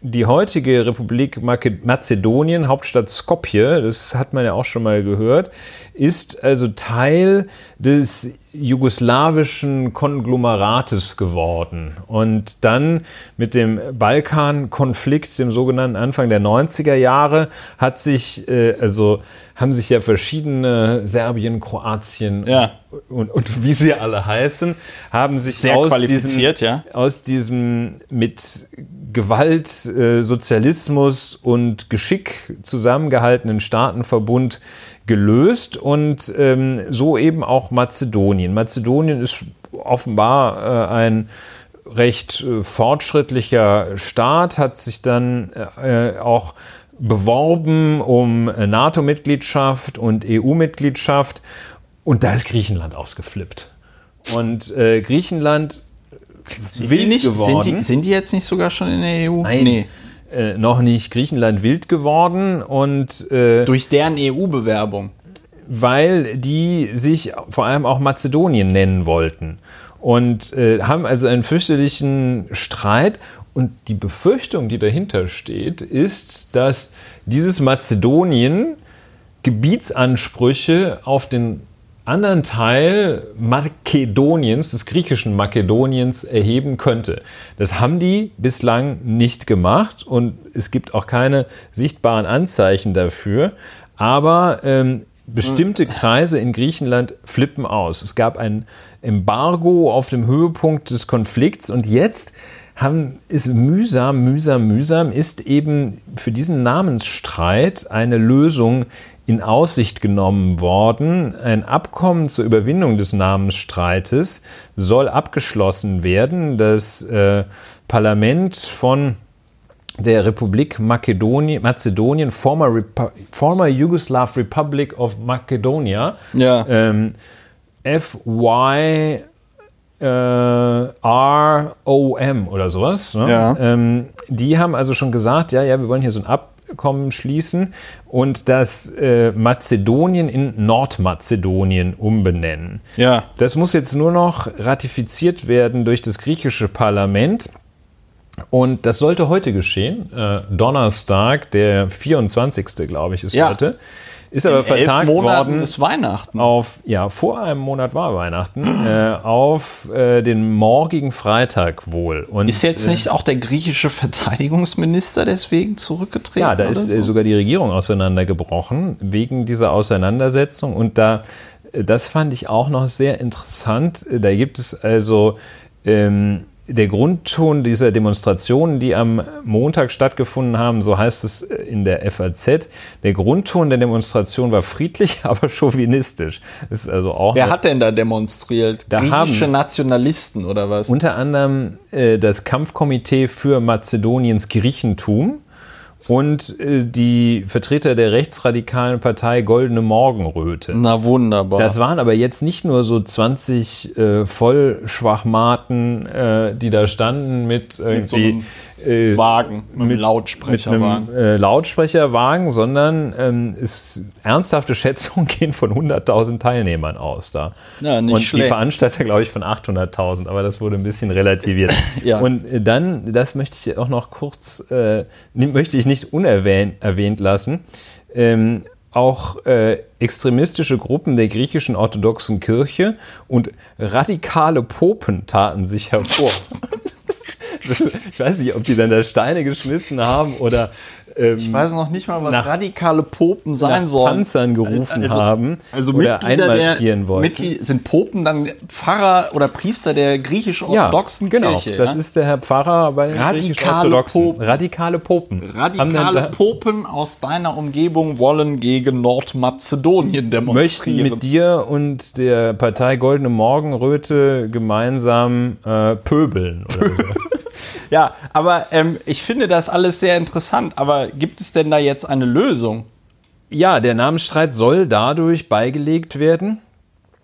die heutige Republik Mazedonien, Hauptstadt Skopje, das hat man ja auch schon mal gehört, ist also Teil des jugoslawischen Konglomerates geworden. Und dann mit dem Balkankonflikt, dem sogenannten Anfang der 90er Jahre, hat sich, äh, also haben sich ja verschiedene Serbien, Kroatien ja. und, und, wie sie alle heißen, haben sich Sehr aus, diesem, ja. aus diesem mit Gewalt, äh, Sozialismus und Geschick zusammengehaltenen Staatenverbund gelöst und ähm, so eben auch Mazedonien. Mazedonien ist offenbar äh, ein recht äh, fortschrittlicher Staat, hat sich dann äh, auch beworben um NATO-Mitgliedschaft und EU-Mitgliedschaft und da ist Griechenland ausgeflippt. Und äh, Griechenland sind wild nicht, geworden. Sind die, sind die, jetzt nicht sogar schon in der EU? Nein. Nee äh, noch nicht Griechenland wild geworden und äh, durch deren EU-Bewerbung. Weil die sich vor allem auch Mazedonien nennen wollten und äh, haben also einen fürchterlichen Streit. Und die Befürchtung, die dahinter steht, ist, dass dieses Mazedonien Gebietsansprüche auf den anderen Teil Makedoniens, des griechischen Makedoniens, erheben könnte. Das haben die bislang nicht gemacht und es gibt auch keine sichtbaren Anzeichen dafür. Aber ähm, bestimmte Kreise in Griechenland flippen aus. Es gab ein Embargo auf dem Höhepunkt des Konflikts und jetzt haben, ist mühsam, mühsam, mühsam, ist eben für diesen Namensstreit eine Lösung in Aussicht genommen worden. Ein Abkommen zur Überwindung des Namensstreites soll abgeschlossen werden. Das äh, Parlament von der Republik Makedonien, Mazedonien, former, Repu former Yugoslav Republic of Macedonia, ja. ähm, FY äh, ROM oder sowas. Ne? Ja. Ähm, die haben also schon gesagt, ja, ja, wir wollen hier so ein Ab Abkommen schließen und das äh, Mazedonien in Nordmazedonien umbenennen. Ja. Das muss jetzt nur noch ratifiziert werden durch das griechische Parlament. Und das sollte heute geschehen. Äh, Donnerstag, der 24. glaube ich, ist ja. heute. Ist aber In vertagt elf Monaten worden. ist Weihnachten. Auf, ja, vor einem Monat war Weihnachten. äh, auf äh, den morgigen Freitag wohl. Und, ist jetzt nicht äh, auch der griechische Verteidigungsminister deswegen zurückgetreten? Ja, da ist äh, so? sogar die Regierung auseinandergebrochen wegen dieser Auseinandersetzung. Und da, äh, das fand ich auch noch sehr interessant. Da gibt es also ähm, der Grundton dieser Demonstrationen, die am Montag stattgefunden haben, so heißt es in der FAZ, der Grundton der Demonstration war friedlich, aber chauvinistisch. ist also auch Wer hat denn da demonstriert? Da Griechische Nationalisten oder was? Unter anderem äh, das Kampfkomitee für Mazedoniens Griechentum und äh, die Vertreter der rechtsradikalen Partei Goldene Morgenröte. Na wunderbar. Das waren aber jetzt nicht nur so 20 äh, Vollschwachmaten, äh, die da standen mit irgendwie mit so äh, Wagen, mit, einem Lautsprecherwagen. Mit einem, äh, Lautsprecherwagen, sondern ähm, ist, ernsthafte Schätzungen gehen von 100.000 Teilnehmern aus da. Ja, nicht Und schlecht. die Veranstalter, glaube ich, von 800.000, aber das wurde ein bisschen relativiert. ja. Und äh, dann, das möchte ich auch noch kurz, äh, möchte ich nicht unerwähnt erwähnt lassen, ähm, auch äh, extremistische Gruppen der griechischen orthodoxen Kirche und radikale Popen taten sich hervor. ich weiß nicht, ob die dann da Steine geschmissen haben oder ähm, ich weiß noch nicht mal, was nach, radikale Popen sein sollen. Panzern gerufen also, haben also oder Mitglieder einmarschieren der, wollten. Mitglied, sind Popen dann Pfarrer oder Priester der griechisch-orthodoxen ja, genau. Kirche? Das ja? ist der Herr Pfarrer bei den Radikale Popen. Radikale Popen. Radikale Popen aus deiner Umgebung wollen gegen Nordmazedonien demonstrieren. Möchten mit dir und der Partei Goldene Morgenröte gemeinsam äh, pöbeln oder so. ja, aber ähm, ich finde das alles sehr interessant. Aber gibt es denn da jetzt eine Lösung? Ja, der Namensstreit soll dadurch beigelegt werden.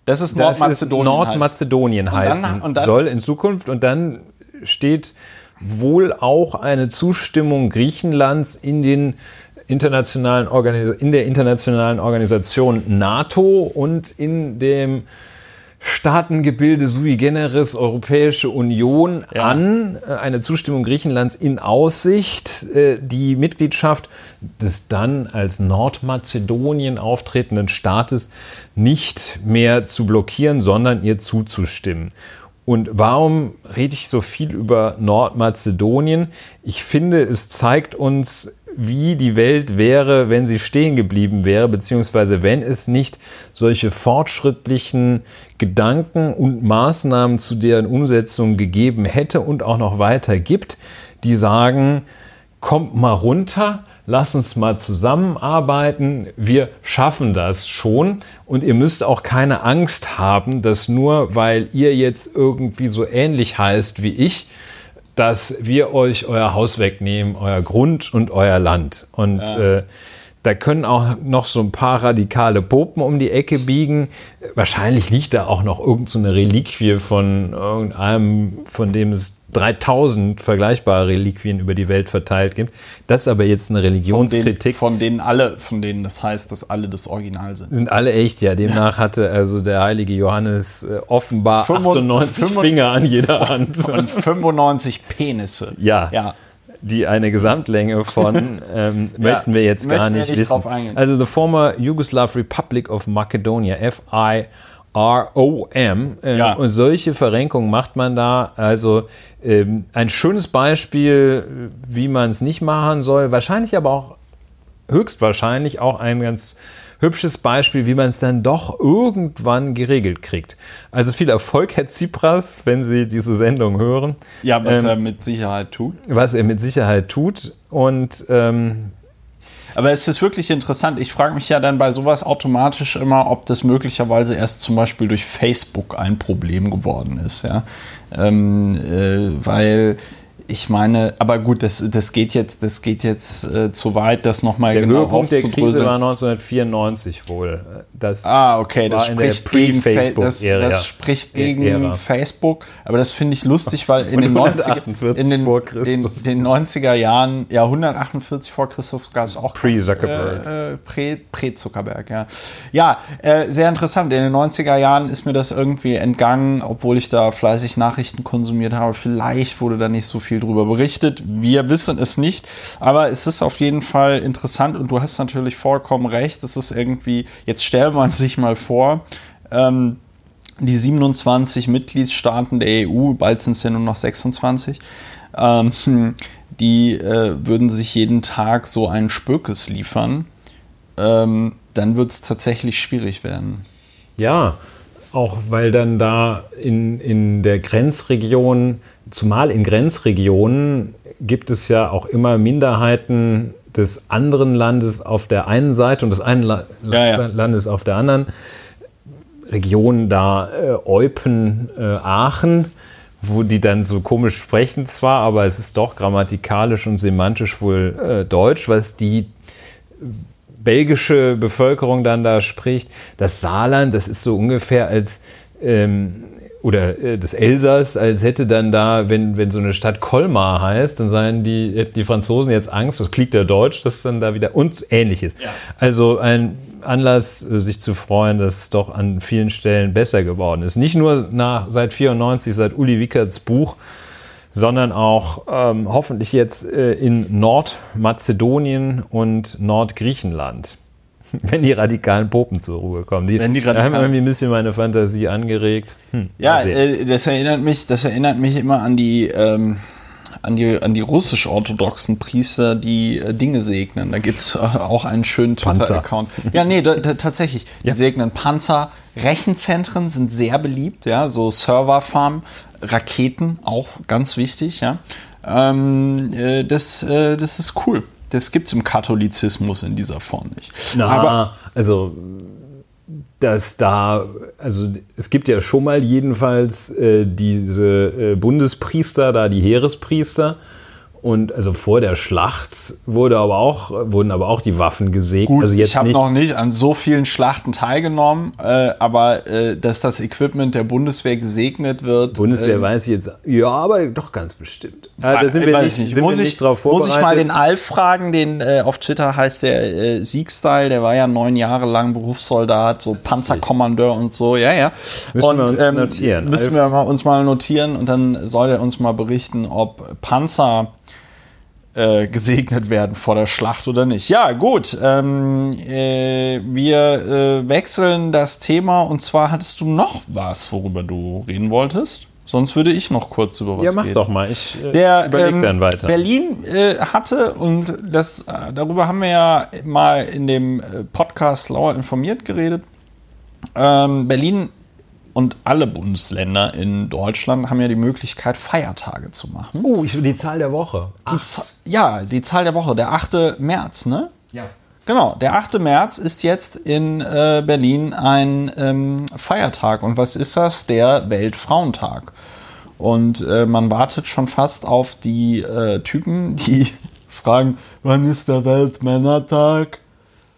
Das ist Nordmazedonien. Nordmazedonien heißt. heißen. Und dann, und soll in Zukunft. Und dann steht wohl auch eine Zustimmung Griechenlands in den internationalen in der internationalen Organisation NATO und in dem Staatengebilde sui generis Europäische Union ja. an, äh, eine Zustimmung Griechenlands in Aussicht, äh, die Mitgliedschaft des dann als Nordmazedonien auftretenden Staates nicht mehr zu blockieren, sondern ihr zuzustimmen. Und warum rede ich so viel über Nordmazedonien? Ich finde, es zeigt uns, wie die Welt wäre, wenn sie stehen geblieben wäre, beziehungsweise wenn es nicht solche fortschrittlichen Gedanken und Maßnahmen zu deren Umsetzung gegeben hätte und auch noch weiter gibt, die sagen, kommt mal runter, lasst uns mal zusammenarbeiten, wir schaffen das schon und ihr müsst auch keine Angst haben, dass nur weil ihr jetzt irgendwie so ähnlich heißt wie ich, dass wir euch euer Haus wegnehmen, euer Grund und euer Land. Und ja. äh, da können auch noch so ein paar radikale Popen um die Ecke biegen. Wahrscheinlich liegt da auch noch irgendeine so Reliquie von irgendeinem, von dem es 3000 vergleichbare Reliquien über die Welt verteilt gibt. Das ist aber jetzt eine Religionskritik. Von denen, von denen alle, von denen das heißt, dass alle das Original sind. Sind alle echt, ja. Demnach hatte also der heilige Johannes äh, offenbar 98 Finger an jeder Hand. Und 95 Penisse. Ja. ja die eine Gesamtlänge von ähm, ja, möchten wir jetzt gar nicht, nicht wissen. Also the former Yugoslav Republic of Macedonia, FI ROM. Äh, ja. Und solche Verrenkungen macht man da. Also ähm, ein schönes Beispiel, wie man es nicht machen soll. Wahrscheinlich aber auch, höchstwahrscheinlich auch ein ganz hübsches Beispiel, wie man es dann doch irgendwann geregelt kriegt. Also viel Erfolg, Herr Tsipras, wenn Sie diese Sendung hören. Ja, was ähm, er mit Sicherheit tut. Was er mit Sicherheit tut. Und ähm, aber es ist wirklich interessant. Ich frage mich ja dann bei sowas automatisch immer, ob das möglicherweise erst zum Beispiel durch Facebook ein Problem geworden ist. Ja? Ähm, äh, weil ich meine, aber gut, das, das geht jetzt, das geht jetzt äh, zu weit, das nochmal genau Der Höhepunkt der Krise war 1994 wohl. Das ah, okay, das spricht gegen, Facebook das, das spricht gegen Ära. Facebook, aber das finde ich lustig, weil in den, 90er, in den, den, den 90er Jahren, ja 148 vor Christus gab es auch Pre-Zuckerberg. Äh, äh, Pre-Zuckerberg, ja. Ja, äh, sehr interessant. In den 90er Jahren ist mir das irgendwie entgangen, obwohl ich da fleißig Nachrichten konsumiert habe. Vielleicht wurde da nicht so viel drüber berichtet. Wir wissen es nicht, aber es ist auf jeden Fall interessant und du hast natürlich vollkommen recht. Es ist irgendwie, jetzt stellt man sich mal vor, ähm, die 27 Mitgliedstaaten der EU, bald sind es ja nur noch 26, ähm, die äh, würden sich jeden Tag so einen Spökes liefern. Ähm, dann wird es tatsächlich schwierig werden. Ja, Auch weil dann da in, in der Grenzregion, zumal in Grenzregionen, gibt es ja auch immer Minderheiten des anderen Landes auf der einen Seite und des einen La Ja, ja. Landes auf der anderen. Region da äh, Eupen, äh, Aachen, wo die dann so komisch sprechen zwar, aber es ist doch grammatikalisch und semantisch wohl äh, Deutsch, was die belgische Bevölkerung dann da spricht. Das Saarland, das ist so ungefähr als ähm, oder äh, das Elsass, als hätte dann da, wenn, wenn so eine Stadt Colmar heißt, dann seien die, hätten die Franzosen jetzt Angst, das klingt ja deutsch, dass dann da wieder und ähnliches. Also ein Anlass, äh, sich zu freuen, dass es doch an vielen Stellen besser geworden ist. Nicht nur nach, seit 94, seit Uli Wickerts Buch, sondern auch ähm, hoffentlich jetzt äh, in Nordmazedonien und Nordgriechenland. Wenn die radikalen Popen zur Ruhe kommen. Die, Wenn die haben irgendwie ein bisschen meine Fantasie angeregt. Hm, Ja, äh, das erinnert mich, das erinnert mich immer an die, ähm, an die, an die russisch-orthodoxen Priester, die äh, Dinge segnen. Da gibt's äh, auch einen schönen. Twitter-Account. Ja, nee, da, da, tatsächlich. Die Ja. segnen Panzer. Rechenzentren sind sehr beliebt, ja, so Serverfarm, Raketen auch ganz wichtig, ja. Ähm, äh, das, äh, das ist cool. Das gibt's im Katholizismus in dieser Form nicht. Na, Aber also dass da, also es gibt ja schon mal jedenfalls äh, diese äh, Bundespriester, da die Heerespriester. Und also vor der Schlacht wurde aber auch, wurden aber auch die Waffen gesegnet. Gut, also ich habe nicht, noch nicht an so vielen Schlachten teilgenommen, äh, aber äh, dass das Equipment der Bundeswehr gesegnet wird. Bundeswehr äh, weiß ich jetzt, ja, aber doch ganz bestimmt. Ah, da sind wir nicht, ich sind muss wir ich, nicht drauf Muss vorbereitet. ich mal den Alf fragen, den äh, auf Twitter heißt der äh, Siegstyle, der war ja neun Jahre lang Berufssoldat, so Panzerkommandeur und so, ja, ja. Müssen und, wir uns notieren. Müssen wir mal, uns mal notieren und dann soll er uns mal berichten, ob Panzer äh, gesegnet werden vor der Schlacht oder nicht. Ja, gut. Ähm, äh, wir äh, wechseln das Thema und zwar hattest du noch was, worüber du reden wolltest. Sonst würde ich noch kurz über was ja, mach reden. doch mal. Ich äh, Der überleg ähm, dann weiter. Berlin äh, hatte und das darüber haben wir ja mal in dem Podcast Lauer informiert geredet. Ähm, Berlin und alle Bundesländer in Deutschland haben ja die Möglichkeit Feiertage zu machen. Oh, ich will die Zahl der Woche. Die ja, die Zahl der Woche, der 8. März, ne? Ja. Genau, der 8. März ist jetzt in äh, Berlin ein ähm, Feiertag. Und was ist das? Der Weltfrauentag. Und äh, man wartet schon fast auf die äh, Typen, die fragen, wann ist der Weltmännertag?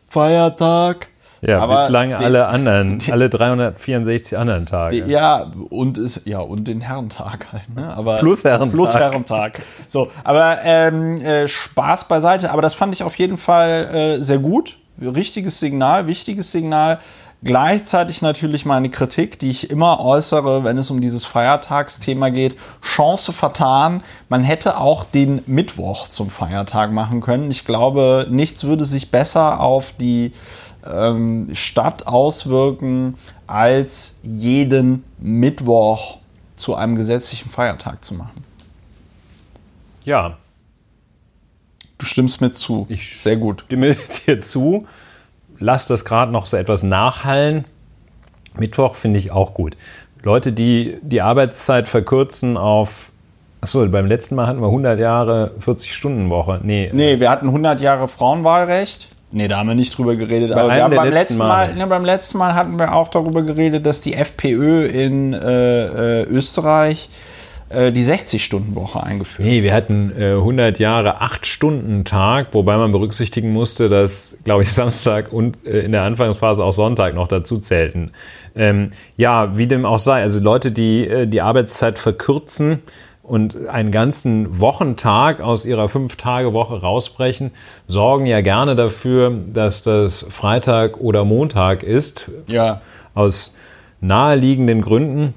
Feiertag? Ja, Aber bislang den- alle anderen, alle 364 anderen Tage. Ja, und ist, ja, und den Herrentag halt, ne? Aber Plus Herrentag. Plus Herrentag. So, aber ähm, äh, Spaß beiseite. Aber das fand ich auf jeden Fall äh, sehr gut. Richtiges Signal, wichtiges Signal. Gleichzeitig natürlich meine Kritik, die ich immer äußere, wenn es um dieses Feiertagsthema geht. Chance vertan. Man hätte auch den Mittwoch zum Feiertag machen können. Ich glaube, nichts würde sich besser auf die ähm, Stadt auswirken, als jeden Mittwoch zu einem gesetzlichen Feiertag zu machen. Ja, Du stimmst mir zu. Ich- Sehr gut. stimme dir zu. Lass das gerade noch so etwas nachhallen. Mittwoch finde ich auch gut. Leute, die die Arbeitszeit verkürzen auf. Achso, beim letzten Mal hatten wir 100 Jahre 40-Stunden-Woche. Nee, Nee, wir hatten 100 Jahre Frauenwahlrecht. Nee, da haben wir nicht drüber geredet. aber haben der beim letzten Mal, Male. ne, beim letzten Mal hatten wir auch darüber geredet, dass die FPÖ in äh, äh, Österreich äh, die 60-Stunden-Woche eingeführt hat. Nee, wir hatten äh, 100 Jahre 8-Stunden-Tag, wobei man berücksichtigen musste, dass, glaube ich, Samstag und äh, in der Anfangsphase auch Sonntag noch dazu zählten. Ähm, ja, wie dem auch sei, also Leute, die äh, die Arbeitszeit verkürzen und einen ganzen Wochentag aus ihrer Fünf-Tage-Woche rausbrechen, sorgen ja gerne dafür, dass das Freitag oder Montag ist, Ja. aus naheliegenden Gründen.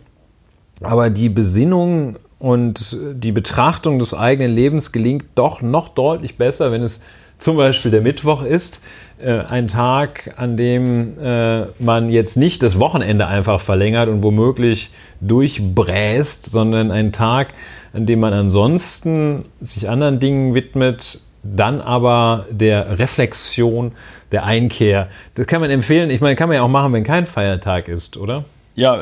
Aber die Besinnung und die Betrachtung des eigenen Lebens gelingt doch noch deutlich besser, wenn es zum Beispiel der Mittwoch ist. Äh, ein Tag, an dem äh, man jetzt nicht das Wochenende einfach verlängert und womöglich durchbräst, sondern ein Tag, an dem man ansonsten sich anderen Dingen widmet, dann aber der Reflexion, der Einkehr. Das kann man empfehlen. Ich meine, kann man ja auch machen, wenn kein Feiertag ist, oder? Ja,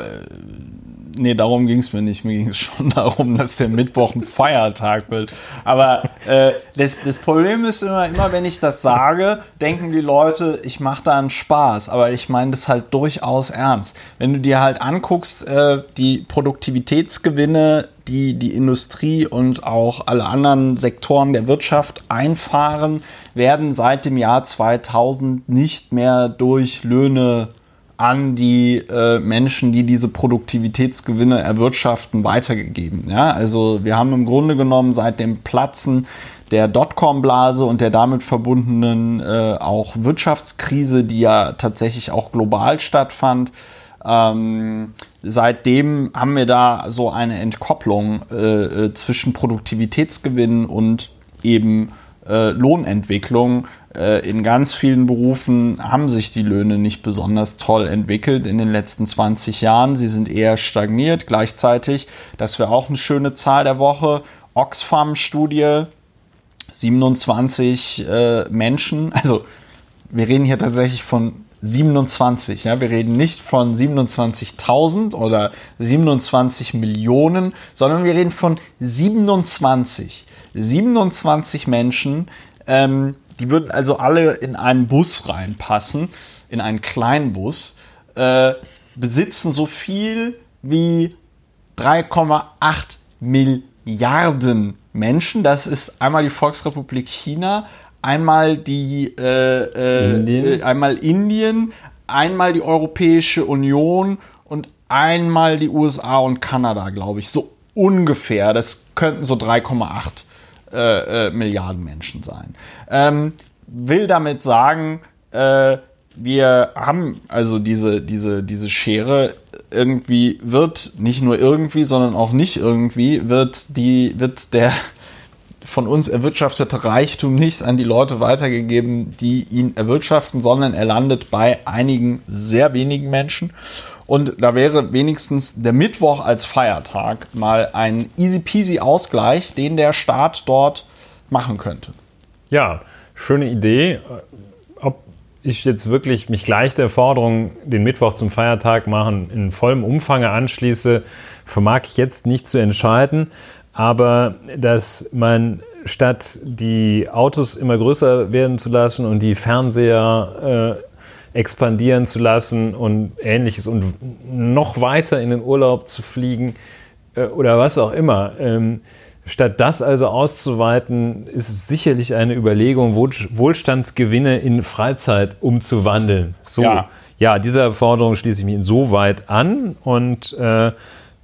nee, darum ging es mir nicht. Mir ging es schon darum, dass der Mittwoch ein Feiertag wird. Aber äh, das, das, Problem ist immer, immer, wenn ich das sage, denken die Leute, ich mache da einen Spaß. Aber ich meine das halt durchaus ernst. Wenn du dir halt anguckst, äh, die Produktivitätsgewinne, die die Industrie und auch alle anderen Sektoren der Wirtschaft einfahren, werden seit dem Jahr 2000 nicht mehr durch Löhne an die äh, Menschen, die diese Produktivitätsgewinne erwirtschaften, weitergegeben. Ja, also wir haben im Grunde genommen seit dem Platzen der Dotcom-Blase und der damit verbundenen äh, auch Wirtschaftskrise, die ja tatsächlich auch global stattfand, ähm, seitdem haben wir da so eine Entkopplung äh, äh zwischen Produktivitätsgewinnen und eben äh, Lohnentwicklung. Äh, in ganz vielen Berufen haben sich die Löhne nicht besonders toll entwickelt in den letzten 20 Jahren. Sie sind eher stagniert. Gleichzeitig, das wäre auch eine schöne Zahl der Woche, Oxfam-Studie, 27 äh, Menschen, also wir reden hier tatsächlich von 27, ja, wir reden nicht von 27.000 oder 27 Millionen, sondern wir reden von 27. 27 Menschen, ähm, die würden also alle in einen Bus reinpassen, in einen kleinen Bus, äh, besitzen so viel wie 3,8 Milliarden Menschen. Das ist einmal die Volksrepublik China, einmal die äh, äh, Indien. Äh, einmal Indien, einmal die Europäische Union und einmal die USA und Kanada, glaube ich. So ungefähr. Das könnten so 3,8 äh, äh, Milliarden Menschen sein. Ähm, will damit sagen, äh, wir haben also diese, diese, diese Schere irgendwie wird nicht nur irgendwie, sondern auch nicht irgendwie wird die, wird der von uns erwirtschaftete Reichtum nicht an die Leute weitergegeben, die ihn erwirtschaften, sondern er landet bei einigen sehr wenigen Menschen. Und da wäre wenigstens der Mittwoch als Feiertag mal ein easy peasy Ausgleich, den der Staat dort machen könnte. Ja, schöne Idee. Ob ich jetzt wirklich mich gleich der Forderung, den Mittwoch zum Feiertag machen, in vollem Umfang anschließe, vermag ich jetzt nicht zu entscheiden. Aber dass man statt die Autos immer größer werden zu lassen und die Fernseher äh, expandieren zu lassen und ähnliches und noch weiter in den Urlaub zu fliegen äh, oder was auch immer. Ähm, statt das also auszuweiten, ist es sicherlich eine Überlegung, Wohlstandsgewinne in Freizeit umzuwandeln. So, ja, ja dieser Forderung schließe ich mich insoweit an und äh,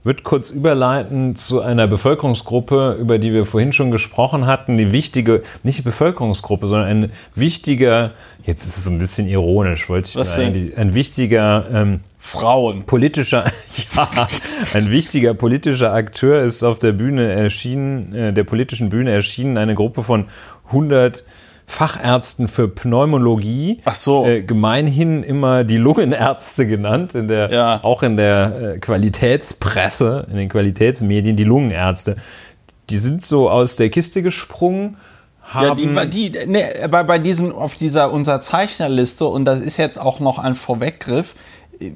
würde kurz überleiten zu einer Bevölkerungsgruppe, über die wir vorhin schon gesprochen hatten. Die wichtige, nicht die Bevölkerungsgruppe, sondern ein wichtiger, jetzt ist es ein bisschen ironisch, wollte ich Was eigentlich, ein wichtiger ähm, Frauen. Politischer, ja, ein wichtiger politischer Akteur ist auf der Bühne erschienen, äh, der politischen Bühne erschienen, eine Gruppe von 100 Fachärzten für Pneumologie, so. äh, gemeinhin immer die Lungenärzte genannt, in der, ja. auch in der äh, Qualitätspresse, in den Qualitätsmedien, die Lungenärzte. Die sind so aus der Kiste gesprungen. ja, die, die ne, bei, bei diesen, auf dieser unserer Zeichnerliste, und das ist jetzt auch noch ein Vorweggriff,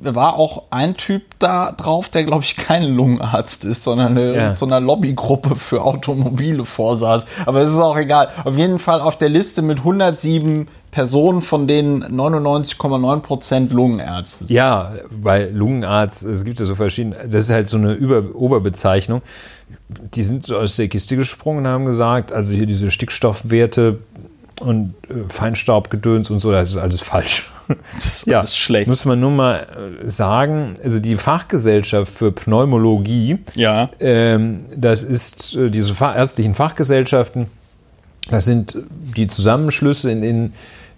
war auch ein Typ da drauf, der, glaube ich, kein Lungenarzt ist, sondern eine, ja. so einer Lobbygruppe für Automobile vorsaß. Aber es ist auch egal. Auf jeden Fall auf der Liste mit 107 Personen, von denen 99,9 Prozent Lungenärzte sind. Ja, weil Lungenarzt, es gibt ja so verschiedene, das ist halt so eine Über Oberbezeichnung. Die sind so aus der Kiste gesprungen und haben gesagt, also hier diese Stickstoffwerte und äh, Feinstaubgedöns und so, das ist alles falsch. Das ja, ist schlecht. Muss man nur mal äh, sagen, also die Fachgesellschaft für Pneumologie, ja. Ähm, das ist äh, diese ärztlichen Fachgesellschaften, das sind die Zusammenschlüsse, in denen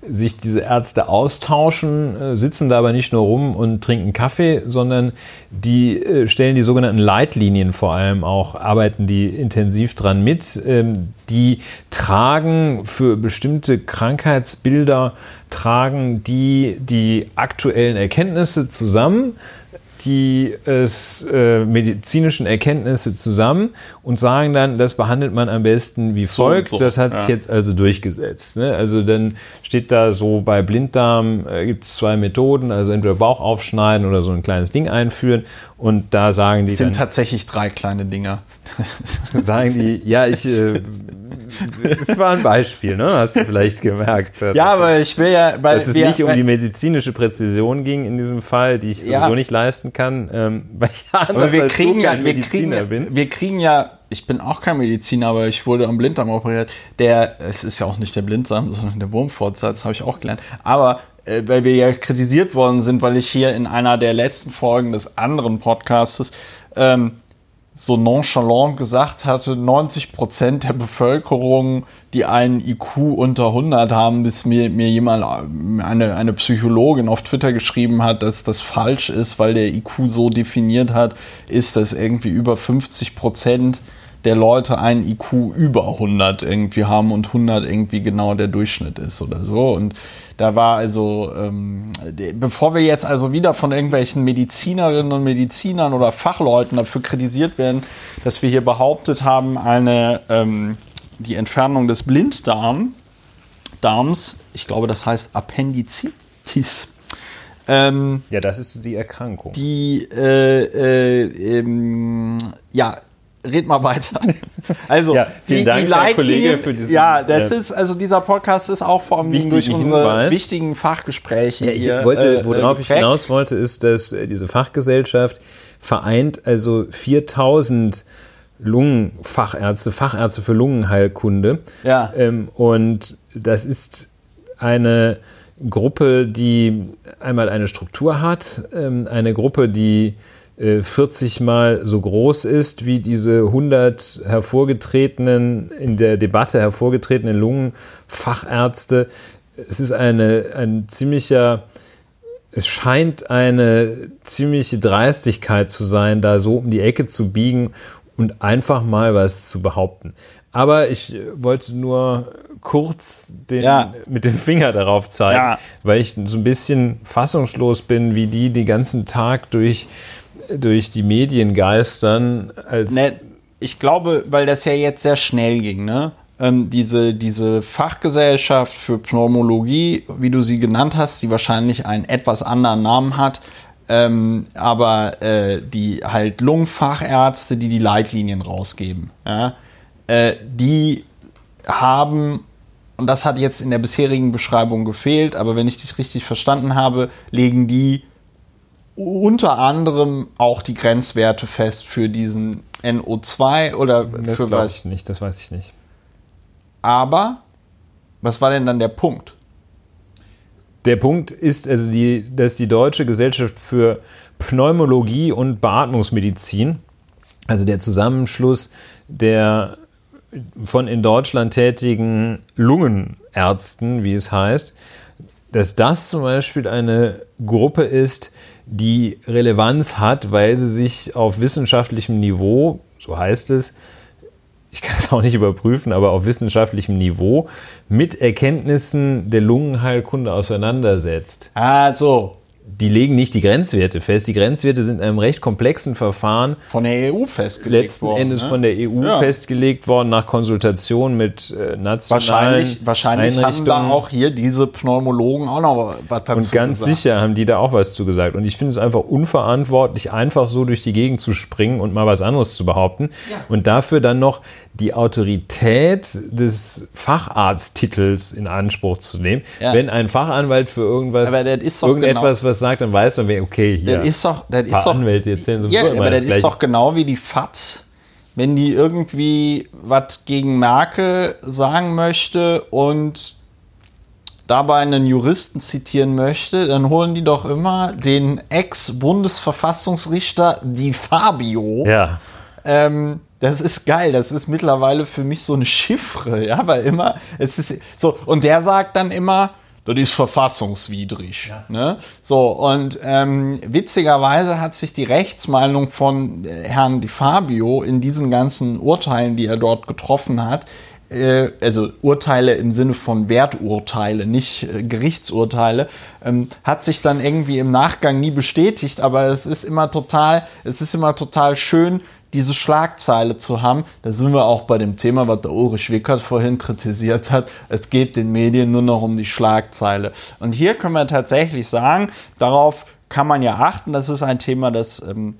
sich diese Ärzte austauschen, äh, sitzen da aber nicht nur rum und trinken Kaffee, sondern die äh, stellen die sogenannten Leitlinien vor allem auch, arbeiten die intensiv dran mit. Ähm, die tragen für bestimmte Krankheitsbilder, tragen die die aktuellen Erkenntnisse zusammen die es, äh, medizinischen Erkenntnisse zusammen und sagen dann, das behandelt man am besten wie folgt. So so. Das hat ja. sich jetzt also durchgesetzt. Ne? Also dann steht da so bei Blinddarm äh, gibt es zwei Methoden, also entweder Bauch aufschneiden oder so ein kleines Ding einführen. Und da sagen die. Es sind dann, tatsächlich drei kleine Dinger. sagen die, ja, ich. Äh, das war ein Beispiel, ne? Hast du vielleicht gemerkt. Ja, aber ich will ja. Weil dass es wir, nicht um die medizinische Präzision ging in diesem Fall, die ich sowieso ja. nicht leisten kann, ähm, weil ich ja anders wir kriegen ja, wir kriegen, bin. Wir kriegen ja, ich bin auch kein Mediziner, aber ich wurde am Blinddarm operiert. Der, es ist ja auch nicht der Blinddarm, sondern der Wurmfortsatz, das habe ich auch gelernt. Aber äh, weil wir ja kritisiert worden sind, weil ich hier in einer der letzten Folgen des anderen Podcastes ähm, so nonchalant gesagt hatte, 90 Prozent der Bevölkerung, die einen IQ unter 100 haben, bis mir, mir jemand, eine, eine Psychologin auf Twitter geschrieben hat, dass das falsch ist, weil der IQ so definiert hat, ist, dass irgendwie über 50 Prozent der Leute einen IQ über 100 irgendwie haben und 100 irgendwie genau der Durchschnitt ist oder so. Und da war also, ähm, bevor wir jetzt also wieder von irgendwelchen Medizinerinnen und Medizinern oder Fachleuten dafür kritisiert werden, dass wir hier behauptet haben, eine, ähm, die Entfernung des Blinddarm, Darms, ich glaube, das heißt Appendizitis. Ähm, ja, das ist die Erkrankung. Die, äh, äh, ähm, ja, red mal weiter. Also, ja, vielen die, Dank, die Leitlinien, Kollege, für diesen, Ja, das ja. ist, also dieser Podcast ist auch vor allem durch unsere Hinweis. wichtigen Fachgespräche. Ja, ich hier, wollte, äh, worauf äh, ich hinaus wollte, ist, dass äh, diese Fachgesellschaft vereint also 4000 Lungenfachärzte, Fachärzte für Lungenheilkunde. Ja. Ähm, und das ist eine Gruppe, die einmal eine Struktur hat, ähm, eine Gruppe, die 40 äh, Mal so groß ist wie diese 100 hervorgetretenen, in der Debatte hervorgetretenen Lungenfachärzte. Es ist eine, ein ziemlicher, es scheint eine ziemliche Dreistigkeit zu sein, da so um die Ecke zu biegen und einfach mal was zu behaupten. Aber ich wollte nur kurz den, ja. mit dem Finger darauf zeigen, ja. weil ich so ein bisschen fassungslos bin, wie die den ganzen Tag durch durch die Medien geistern. Als ne, ich glaube, weil das ja jetzt sehr schnell ging, ne? Ähm, diese, diese Fachgesellschaft für Pneumologie, wie du sie genannt hast, die wahrscheinlich einen etwas anderen Namen hat, ähm, aber äh, die halt Lungenfachärzte, die die Leitlinien rausgeben, ja? äh, die haben, und das hat jetzt in der bisherigen Beschreibung gefehlt, aber wenn ich dich richtig verstanden habe, legen die unter anderem auch die Grenzwerte fest für diesen NO2 oder das für was? Ich nicht, das weiß ich nicht. Aber was war denn dann der Punkt? Der Punkt ist, also die, dass die Deutsche Gesellschaft für Pneumologie und Beatmungsmedizin, also der Zusammenschluss der von in Deutschland tätigen Lungenärzten, wie es heißt, dass das zum Beispiel eine Gruppe ist, die Relevanz hat, weil sie sich auf wissenschaftlichem Niveau, so heißt es, ich kann es auch nicht überprüfen, aber auf wissenschaftlichem Niveau mit Erkenntnissen der Lungenheilkunde auseinandersetzt. Ah, so die legen nicht die Grenzwerte fest. Die Grenzwerte sind in einem recht komplexen Verfahren von der EU festgelegt letzten worden. Letzten Endes ne? von der EU ja. festgelegt worden nach Konsultation mit äh, nationalen Wahrscheinlich, wahrscheinlich haben da auch hier diese Pneumologen auch noch was dazu Und ganz gesagt. sicher haben die da auch was zu gesagt. Und ich finde es einfach unverantwortlich, einfach so durch die Gegend zu springen und mal was anderes zu behaupten. Ja. Und dafür dann noch die Autorität des Facharzttitels in Anspruch zu nehmen. Ja. Wenn ein Fachanwalt für irgendwas, irgendetwas genau, was sagt, dann weiß man, okay, hier. Das ist doch, das ist doch, Anwälte erzählen so ja, aber das, das ist doch genau wie die FATS, wenn die irgendwie was gegen Merkel sagen möchte und dabei einen Juristen zitieren möchte, dann holen die doch immer den Ex-Bundesverfassungsrichter Di Fabio. Ja. Ähm, das ist geil. Das ist mittlerweile für mich so eine Chiffre, ja, weil immer, es ist so, und der sagt dann immer, das ist verfassungswidrig. Ja. Ne? So, und ähm, witzigerweise hat sich die Rechtsmeinung von äh, Herrn Di Fabio in diesen ganzen Urteilen, die er dort getroffen hat, äh, also Urteile im Sinne von Werturteile, nicht äh, Gerichtsurteile, ähm, hat sich dann irgendwie im Nachgang nie bestätigt, aber es ist immer total, es ist immer total schön, diese Schlagzeile zu haben. Da sind wir auch bei dem Thema, was der Ulrich Wickert vorhin kritisiert hat. Es geht den Medien nur noch um die Schlagzeile. Und hier können wir tatsächlich sagen, darauf kann man ja achten. Das ist ein Thema, das ähm,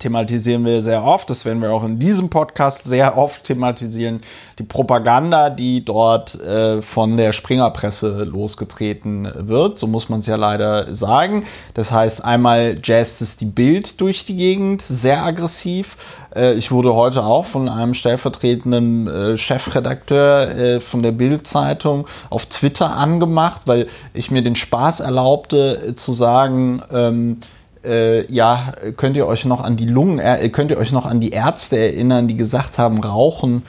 thematisieren wir sehr oft, das werden wir auch in diesem Podcast sehr oft thematisieren, die Propaganda, die dort äh, von der Springerpresse losgetreten wird, so muss man es ja leider sagen. Das heißt, einmal jazzt es die Bild durch die Gegend, sehr aggressiv. Äh, ich wurde heute auch von einem stellvertretenden äh, Chefredakteur äh, von der Bild-Zeitung auf Twitter angemacht, weil ich mir den Spaß erlaubte äh, zu sagen, ähm, äh, ja, könnt ihr euch noch an die Lungen, könnt ihr euch noch an die Ärzte erinnern, die gesagt haben, Rauchen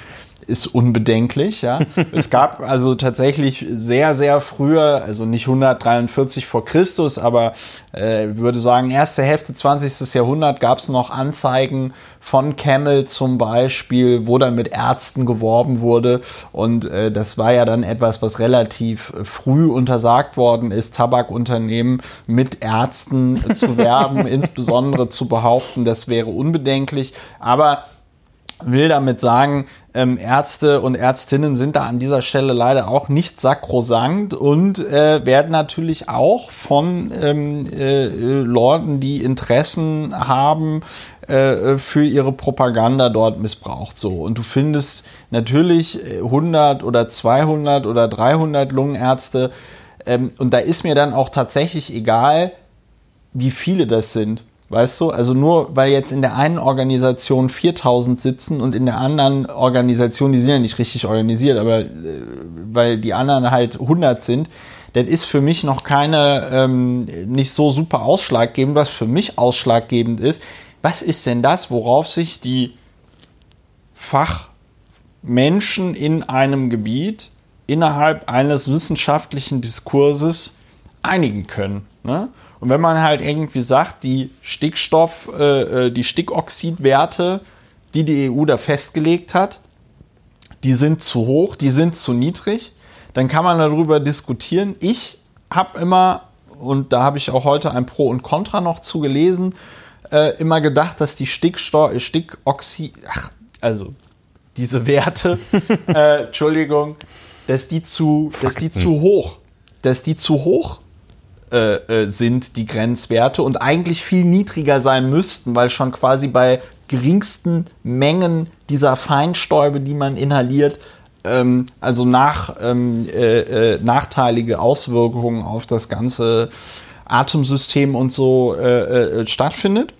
ist unbedenklich. Ja. es gab also tatsächlich sehr, sehr früher, also nicht 143 vor Christus, aber äh, würde sagen, erste Hälfte 20. Jahrhundert gab es noch Anzeigen von Camel zum Beispiel, wo dann mit Ärzten geworben wurde. Und äh, das war ja dann etwas, was relativ früh untersagt worden ist, Tabakunternehmen mit Ärzten zu werben, insbesondere zu behaupten, das wäre unbedenklich. Aber will damit sagen, ähm, Ärzte und Ärztinnen sind da an dieser Stelle leider auch nicht sakrosankt und äh, werden natürlich auch von ähm, äh, Leuten, die Interessen haben, äh, für ihre Propaganda dort missbraucht. So und du findest natürlich 100 oder 200 oder 300 Lungenärzte ähm, und da ist mir dann auch tatsächlich egal, wie viele das sind. Weißt du, also nur weil jetzt in der einen Organisation 4000 sitzen und in der anderen Organisation, die sind ja nicht richtig organisiert, aber äh, weil die anderen halt 100 sind, das ist für mich noch keine, ähm, nicht so super ausschlaggebend. Was für mich ausschlaggebend ist, was ist denn das, worauf sich die Fachmenschen in einem Gebiet innerhalb eines wissenschaftlichen Diskurses einigen können? Ne? Und wenn man halt irgendwie sagt, die Stickstoff, äh, äh, die Stickoxidwerte, die die EU da festgelegt hat, die sind zu hoch, die sind zu niedrig, dann kann man darüber diskutieren. Ich habe immer, und da habe ich auch heute ein Pro und Contra noch zugelesen, äh, immer gedacht, dass die Stickstoff, Stickoxid, ach, also diese Werte, äh, Entschuldigung, dass die zu, dass die zu hoch, dass die zu hoch äh, äh, sind die Grenzwerte und eigentlich viel niedriger sein müssten, weil schon quasi bei geringsten Mengen dieser Feinstäube, die man inhaliert, ähm, also nach, ähm, äh, äh, nachteilige Auswirkungen auf das ganze Atemsystem und so äh, äh, stattfindet.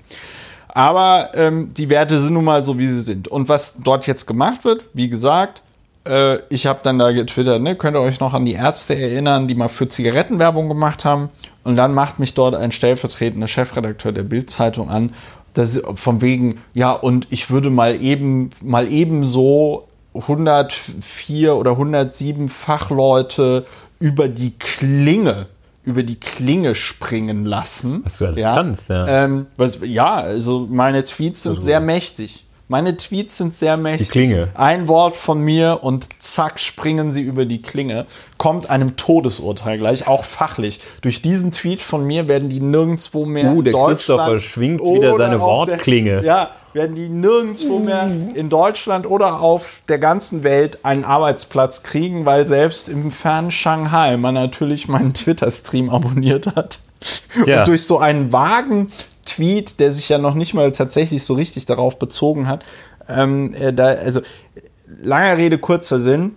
Aber ähm, die Werte sind nun mal so, wie sie sind. Und was dort jetzt gemacht wird, wie gesagt, äh, ich habe dann da getwittert, ne, könnt ihr euch noch an die Ärzte erinnern, die mal für Zigarettenwerbung gemacht haben? Und dann macht mich dort ein stellvertretender Chefredakteur der Bild-Zeitung an, dass von wegen, ja, und ich würde mal eben, mal eben so 104 oder 107 Fachleute über die Klinge über die Klinge springen lassen. Was du alles ja. kannst, ja. Ähm, was, ja, also meine Tweets sind also. sehr mächtig. Meine Tweets sind sehr mächtig. Die Klinge. Ein Wort von mir und zack, springen sie über die Klinge. Kommt einem Todesurteil gleich, auch fachlich. Durch diesen Tweet von mir werden die nirgendwo mehr uh, der Christopher schwingt wieder seine Wortklinge. Der, ja, werden die nirgendwo mehr in Deutschland oder auf der ganzen Welt einen Arbeitsplatz kriegen, weil selbst im fernen Shanghai man natürlich meinen Twitter-Stream abonniert hat. Ja. Und durch so einen vagen Tweet, der sich ja noch nicht mal tatsächlich so richtig darauf bezogen hat. Ähm, äh, da, also, langer Rede, kurzer Sinn.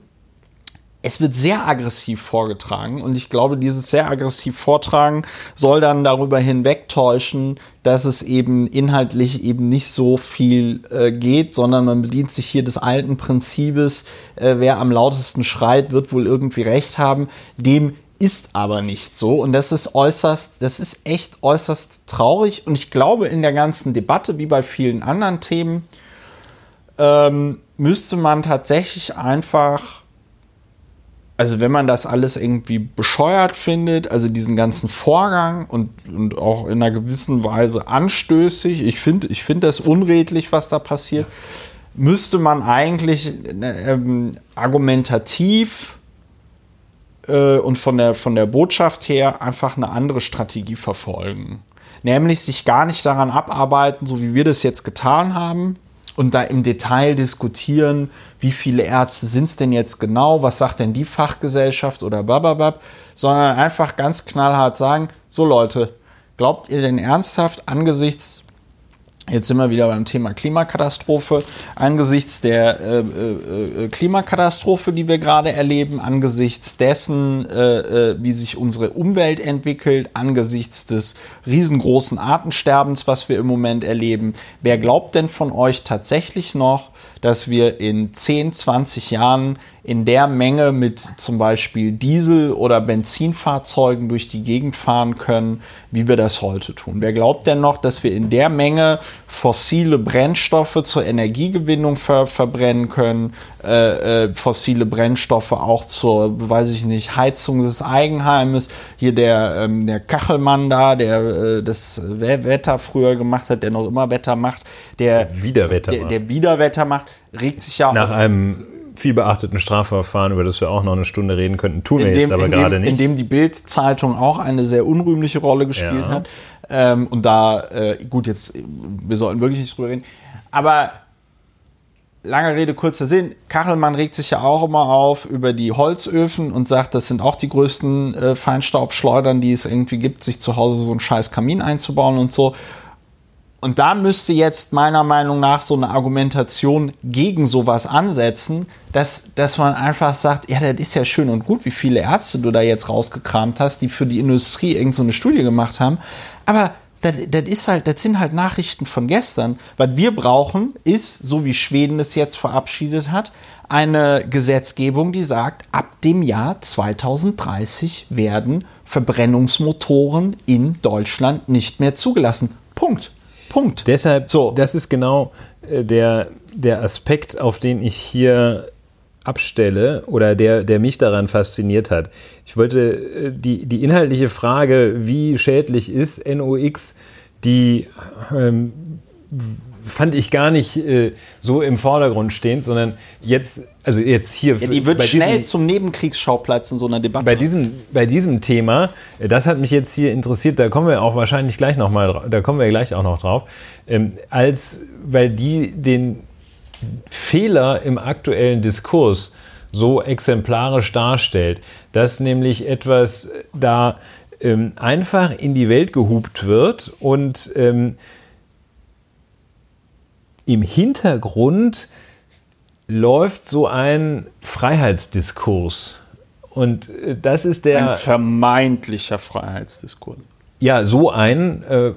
Es wird sehr aggressiv vorgetragen und ich glaube, dieses sehr aggressiv Vortragen soll dann darüber hinwegtäuschen, dass es eben inhaltlich eben nicht so viel äh, geht, sondern man bedient sich hier des alten Prinzips, äh, wer am lautesten schreit, wird wohl irgendwie recht haben. Dem ist aber nicht so. Und das ist äußerst, das ist echt äußerst traurig. Und ich glaube in der ganzen Debatte, wie bei vielen anderen Themen, ähm, müsste man tatsächlich einfach, also wenn man das alles irgendwie bescheuert findet, also diesen ganzen Vorgang und, und auch in einer gewissen Weise anstößig, ich finde ich finde das unredlich, was da passiert, müsste man eigentlich ähm, argumentativ äh, und von der, von der Botschaft her einfach eine andere Strategie verfolgen. Nämlich sich gar nicht daran abarbeiten, so wie wir das jetzt getan haben, und da im Detail diskutieren, wie viele Ärzte sind es denn jetzt genau, was sagt denn die Fachgesellschaft oder bababab, sondern einfach ganz knallhart sagen, so Leute, glaubt ihr denn ernsthaft angesichts Jetzt sind wir wieder beim Thema Klimakatastrophe. Angesichts der äh, äh, äh, Klimakatastrophe, die wir gerade erleben, angesichts dessen, äh, äh, wie sich unsere Umwelt entwickelt, angesichts des riesengroßen Artensterbens, was wir im Moment erleben, wer glaubt denn von euch tatsächlich noch, dass wir in 10, 20 Jahren in der Menge mit zum Beispiel Diesel- oder Benzinfahrzeugen durch die Gegend fahren können, wie wir das heute tun. Wer glaubt denn noch, dass wir in der Menge fossile Brennstoffe zur Energiegewinnung ver verbrennen können, äh, äh, fossile Brennstoffe auch zur, weiß ich nicht, Heizung des Eigenheimes. Hier der, ähm, der Kachelmann da, der äh, das Wetter früher gemacht hat, der noch immer Wetter macht, der, der Wiederwetter der, der Wiederwetter macht, regt sich ja Nach einem viel beachteten Strafverfahren, über das wir auch noch eine Stunde reden könnten, tun wir dem, jetzt aber gerade nicht. In dem die Bild-Zeitung auch eine sehr unrühmliche Rolle gespielt Ja. hat. Ähm, und da, äh, gut, jetzt, wir sollten wirklich nicht drüber reden. Aber lange Rede, kurzer Sinn. Kachelmann regt sich ja auch immer auf über die Holzöfen und sagt, das sind auch die größten äh, Feinstaubschleudern, die es irgendwie gibt, sich zu Hause so einen scheiß Kamin einzubauen und so. Und da müsste jetzt meiner Meinung nach so eine Argumentation gegen sowas ansetzen, dass, dass man einfach sagt, ja, das ist ja schön und gut, wie viele Ärzte du da jetzt rausgekramt hast, die für die Industrie irgend so eine Studie gemacht haben. Aber das, das ist halt, das sind halt Nachrichten von gestern. Was wir brauchen, ist, so wie Schweden es jetzt verabschiedet hat, eine Gesetzgebung, die sagt, ab dem Jahr 2030 werden Verbrennungsmotoren in Deutschland nicht mehr zugelassen. Punkt. Punkt. Deshalb, So. das ist genau äh, der, der Aspekt, auf den ich hier abstelle oder der, der mich daran fasziniert hat. Ich wollte äh, die, die inhaltliche Frage, wie schädlich ist NOx, die ähm, fand ich gar nicht äh, so im Vordergrund stehend, sondern jetzt, also jetzt hier. Ja, die wird schnell diesem- zum Nebenkriegsschauplatz in so einer Debatte. bei diesem, bei diesem Thema, äh, das hat mich jetzt hier interessiert, da kommen wir auch wahrscheinlich gleich nochmal, da kommen wir gleich auch noch drauf, ähm, als, weil die den Fehler im aktuellen Diskurs so exemplarisch darstellt, dass nämlich etwas da ähm, einfach in die Welt gehupt wird und ähm, im Hintergrund läuft so ein Freiheitsdiskurs. Und äh, das ist der. ein vermeintlicher Freiheitsdiskurs. Ja, so ein. Äh,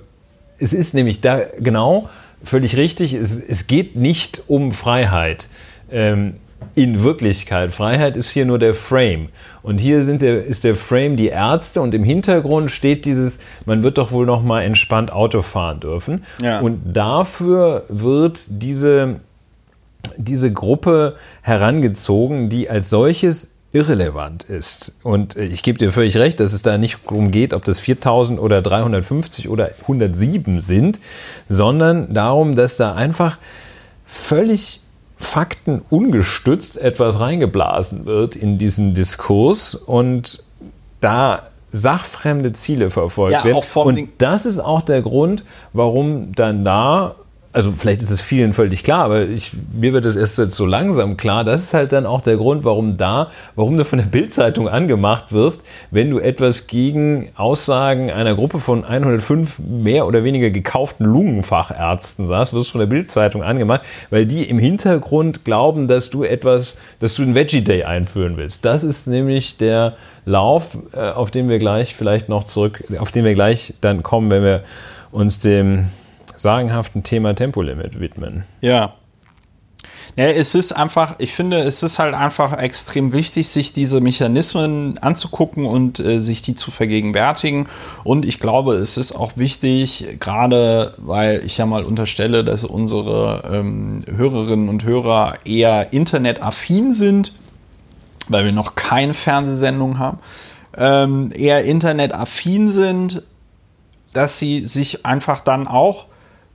es ist nämlich da genau völlig richtig. Es, es geht nicht um Freiheit. Ähm, in Wirklichkeit. Freiheit ist hier nur der Frame. Und hier sind der, ist der Frame die Ärzte und im Hintergrund steht dieses, man wird doch wohl noch mal entspannt Auto fahren dürfen. Ja. Und dafür wird diese, diese Gruppe herangezogen, die als solches irrelevant ist. Und äh, ich gebe dir völlig recht, dass es da nicht darum geht, ob das 4000 oder 350 oder 107 sind, sondern darum, dass da einfach völlig faktenungestützt etwas reingeblasen wird in diesen Diskurs und da sachfremde Ziele verfolgt Ja, werden. und das ist auch der Grund, warum dann da, also vielleicht ist es vielen völlig klar, aber ich, mir wird es erst jetzt so langsam klar, das ist halt dann auch der Grund, warum da, warum du von der Bildzeitung angemacht wirst, wenn du etwas gegen Aussagen einer Gruppe von 105 mehr oder weniger gekauften Lungenfachärzten sagst, wirst von der Bildzeitung angemacht, weil die im Hintergrund glauben, dass du etwas, dass du einen Veggie Day einführen willst. Das ist nämlich der Lauf, äh, auf den wir gleich vielleicht noch zurück, auf den wir gleich dann kommen, wenn wir uns dem sagenhaften Thema Tempolimit widmen. Ja. Ja, es ist einfach, ich finde, es ist halt einfach extrem wichtig, sich diese Mechanismen anzugucken und äh, sich die zu vergegenwärtigen. Und ich glaube, es ist auch wichtig, gerade weil ich ja mal unterstelle, dass unsere ähm, Hörerinnen und Hörer eher internetaffin sind, weil wir noch keine Fernsehsendung haben, ähm, eher internetaffin sind, dass sie sich einfach dann auch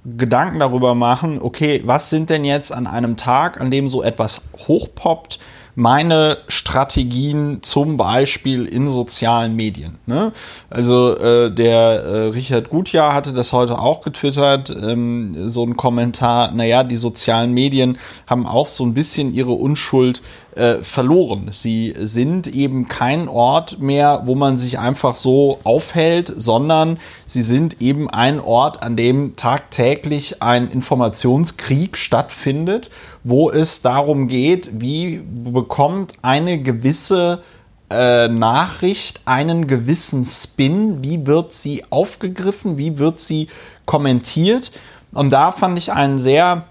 Gedanken darüber machen, okay, was sind denn jetzt an einem Tag, an dem so etwas hochpoppt, meine Strategien zum Beispiel in sozialen Medien. Ne? Also äh, der äh, Richard Gutjahr hatte das heute auch getwittert, ähm, so ein Kommentar, naja, die sozialen Medien haben auch so ein bisschen ihre Unschuld äh, verloren. Sie sind eben kein Ort mehr, wo man sich einfach so aufhält, sondern sie sind eben ein Ort, an dem tagtäglich ein Informationskrieg stattfindet, wo es darum geht, wie bekommt eine gewisse äh, Nachricht einen gewissen Spin, wie wird sie aufgegriffen, wie wird sie kommentiert. Und da fand ich einen sehr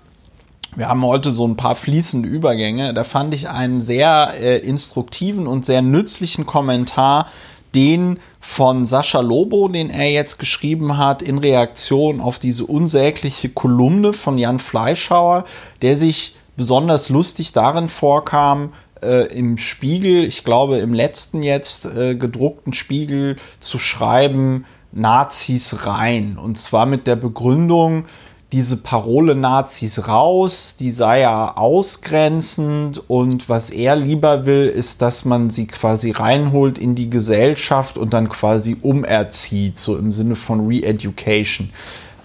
wir haben heute so ein paar fließende Übergänge. Da fand ich einen sehr äh, instruktiven und sehr nützlichen Kommentar, den von Sascha Lobo, den er jetzt geschrieben hat, in Reaktion auf diese unsägliche Kolumne von Jan Fleischhauer, der sich besonders lustig darin vorkam, äh, im Spiegel, ich glaube im letzten jetzt äh, gedruckten Spiegel, zu schreiben, Nazis rein. Und zwar mit der Begründung, diese Parole Nazis raus, die sei ja ausgrenzend und was er lieber will, ist, dass man sie quasi reinholt in die Gesellschaft und dann quasi umerzieht, so im Sinne von Re-Education.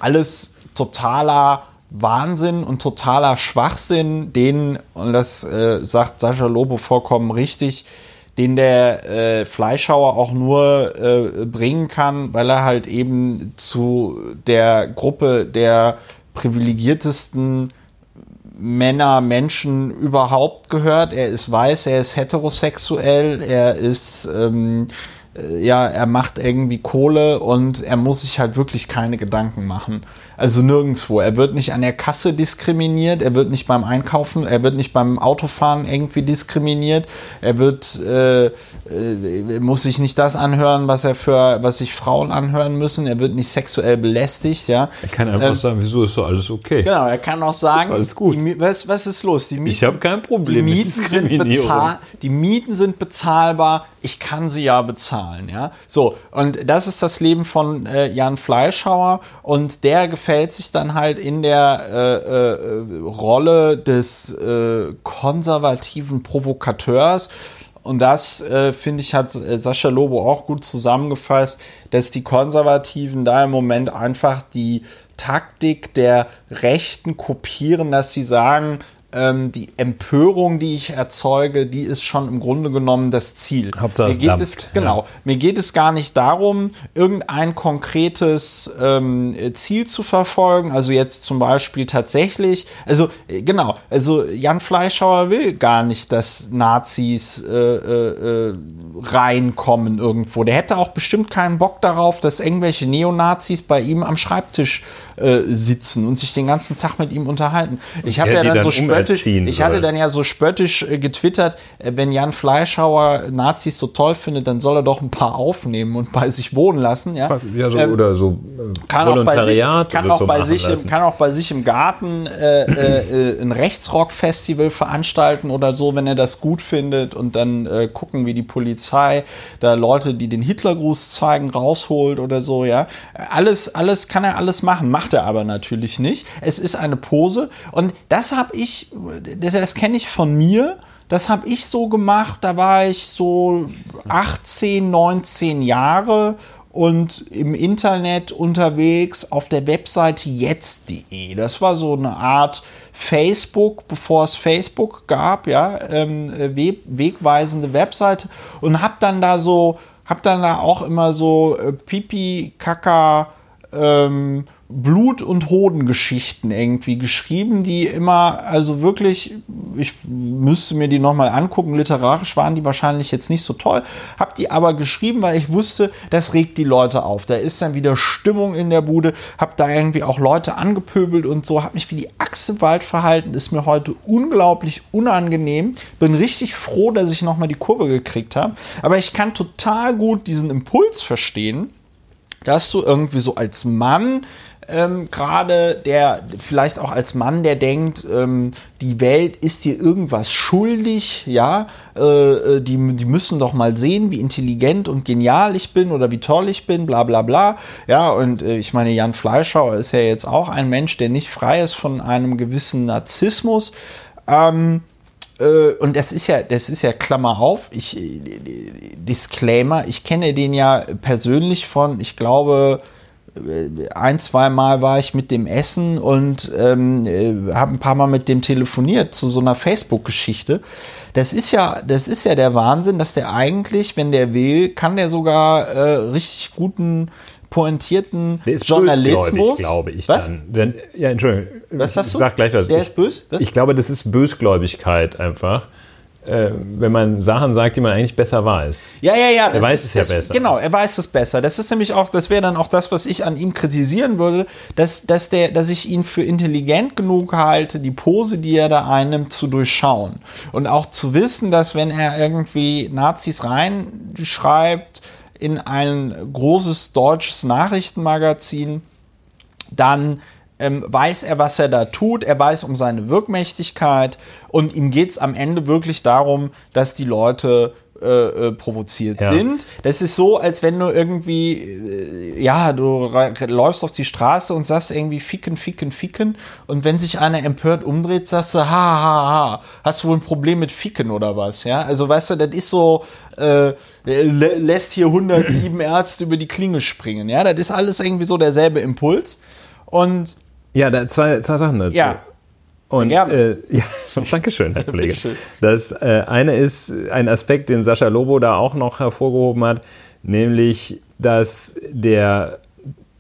Alles totaler Wahnsinn und totaler Schwachsinn, den, und das äh, sagt Sascha Lobo vollkommen richtig, den der äh, Fleischhauer auch nur äh, bringen kann, weil er halt eben zu der Gruppe der privilegiertesten Männer, Menschen überhaupt gehört. Er ist weiß, er ist heterosexuell, er ist ähm, äh, ja, er macht irgendwie Kohle und er muss sich halt wirklich keine Gedanken machen. Also nirgendwo. Er wird nicht an der Kasse diskriminiert, er wird nicht beim Einkaufen, er wird nicht beim Autofahren irgendwie diskriminiert, er wird, äh, äh, muss sich nicht das anhören, was er für, was sich Frauen anhören müssen, er wird nicht sexuell belästigt, ja. Er kann einfach ähm, sagen, wieso ist so alles okay? Genau, er kann auch sagen, alles gut. Die, was, was ist los? Die Mieten, ich habe kein Problem die Mieten, sind bezahl, die Mieten sind bezahlbar, ich kann sie ja bezahlen, ja. So, und das ist das Leben von äh, Jan Fleischhauer und der gefällt verhält sich dann halt in der äh, äh, Rolle des äh, konservativen Provokateurs. Und das, äh, finde ich, hat äh, Sascha Lobo auch gut zusammengefasst, dass die Konservativen da im Moment einfach die Taktik der Rechten kopieren, dass sie sagen, ähm, die Empörung, die ich erzeuge, die ist schon im Grunde genommen das Ziel. Hauptsache mir geht es, genau, ja. mir geht es gar nicht darum, irgendein konkretes ähm, Ziel zu verfolgen. Also jetzt zum Beispiel tatsächlich, also äh, genau, also Jan Fleischhauer will gar nicht, dass Nazis äh, äh, äh, reinkommen irgendwo. Der hätte auch bestimmt keinen Bock darauf, dass irgendwelche Neonazis bei ihm am Schreibtisch äh, sitzen und sich den ganzen Tag mit ihm unterhalten. Ich habe ja dann, dann so spöttisch, ich hatte dann ja so spöttisch äh, getwittert, äh, wenn Jan Fleischhauer Nazis so toll findet, dann soll er doch ein paar aufnehmen und bei sich wohnen lassen. Ja, ja so, ähm, oder so kann auch bei sich, kann auch so bei sich, im, kann auch bei sich im Garten äh, äh, ein Rechtsrock-Festival veranstalten oder so, wenn er das gut findet und dann äh, gucken, wie die Polizei da Leute, die den Hitlergruß zeigen, rausholt oder so. Ja, alles, alles kann er alles machen. Macht er aber natürlich nicht. Es ist eine Pose und das habe ich, das kenne ich von mir. Das habe ich so gemacht, da war ich so 18, 19 Jahre und im Internet unterwegs auf der Webseite jetzt.de. Das war so eine Art Facebook, bevor es Facebook gab, ja, ähm, wegweisende Webseite und habe dann da so, habe dann da auch immer so äh, Pipi, Kaka, ähm, Blut- und Hodengeschichten irgendwie geschrieben, die immer, also wirklich, ich müsste mir die nochmal angucken, literarisch waren die wahrscheinlich jetzt nicht so toll, hab die aber geschrieben, weil ich wusste, das regt die Leute auf. Da ist dann wieder Stimmung in der Bude, hab da irgendwie auch Leute angepöbelt und so, hab mich wie die Axt Wald verhalten, ist mir heute unglaublich unangenehm. Bin richtig froh, dass ich nochmal die Kurve gekriegt habe, aber ich kann total gut diesen Impuls verstehen, dass du irgendwie so als Mann ähm, gerade, der vielleicht auch als Mann, der denkt, ähm, die Welt ist dir irgendwas schuldig, ja, äh, äh, die, die müssen doch mal sehen, wie intelligent und genial ich bin oder wie toll ich bin, bla bla bla. Ja, und äh, ich meine, Jan Fleischauer ist ja jetzt auch ein Mensch, der nicht frei ist von einem gewissen Narzissmus. Ähm, äh, und das ist ja, das ist ja Klammer auf, ich, äh, Disclaimer, ich kenne den ja persönlich von, ich glaube, ein, zwei Mal war ich mit dem Essen und ähm, äh, habe ein paar Mal mit dem telefoniert zu so einer Facebook-Geschichte. Das ist ja, das ist ja der Wahnsinn, dass der eigentlich, wenn der will, kann der sogar äh, richtig guten pointierten Der ist Journalismus. glaube ich. Was? Dann. Denn, ja, Entschuldigung. Was hast du? Ich sag gleich was. Der ich, ist böse? Was? ich glaube, das ist Bösgläubigkeit einfach. Äh, wenn man Sachen sagt, die man eigentlich besser weiß. Ja, ja, ja. Er weiß es ja das, besser. Genau, er weiß es besser. Das ist nämlich auch, das wäre dann auch das, was ich an ihm kritisieren würde, dass, dass, der, dass ich ihn für intelligent genug halte, die Pose, die er da einnimmt, zu durchschauen. Und auch zu wissen, dass wenn er irgendwie Nazis reinschreibt in ein großes deutsches Nachrichtenmagazin, dann ähm, weiß er, was er da tut, er weiß um seine Wirkmächtigkeit. Und ihm geht es am Ende wirklich darum, dass die Leute äh, äh, provoziert Ja. sind. Das ist so, als wenn du irgendwie, äh, ja, du läufst auf die Straße und sagst irgendwie ficken, ficken, ficken und wenn sich einer empört umdreht, sagst du, ha, ha, ha, hast du wohl ein Problem mit ficken oder was, ja? Also weißt du, das ist so, äh, lä- lässt hier 107 Ärzte über die Klinge springen, ja? Das ist alles irgendwie so derselbe Impuls und Ja, da, zwei, zwei Sachen dazu. ja, Und, gerne. Äh, ja, Dankeschön, Herr Kollege. Das äh, eine ist ein Aspekt, den Sascha Lobo da auch noch hervorgehoben hat, nämlich, dass der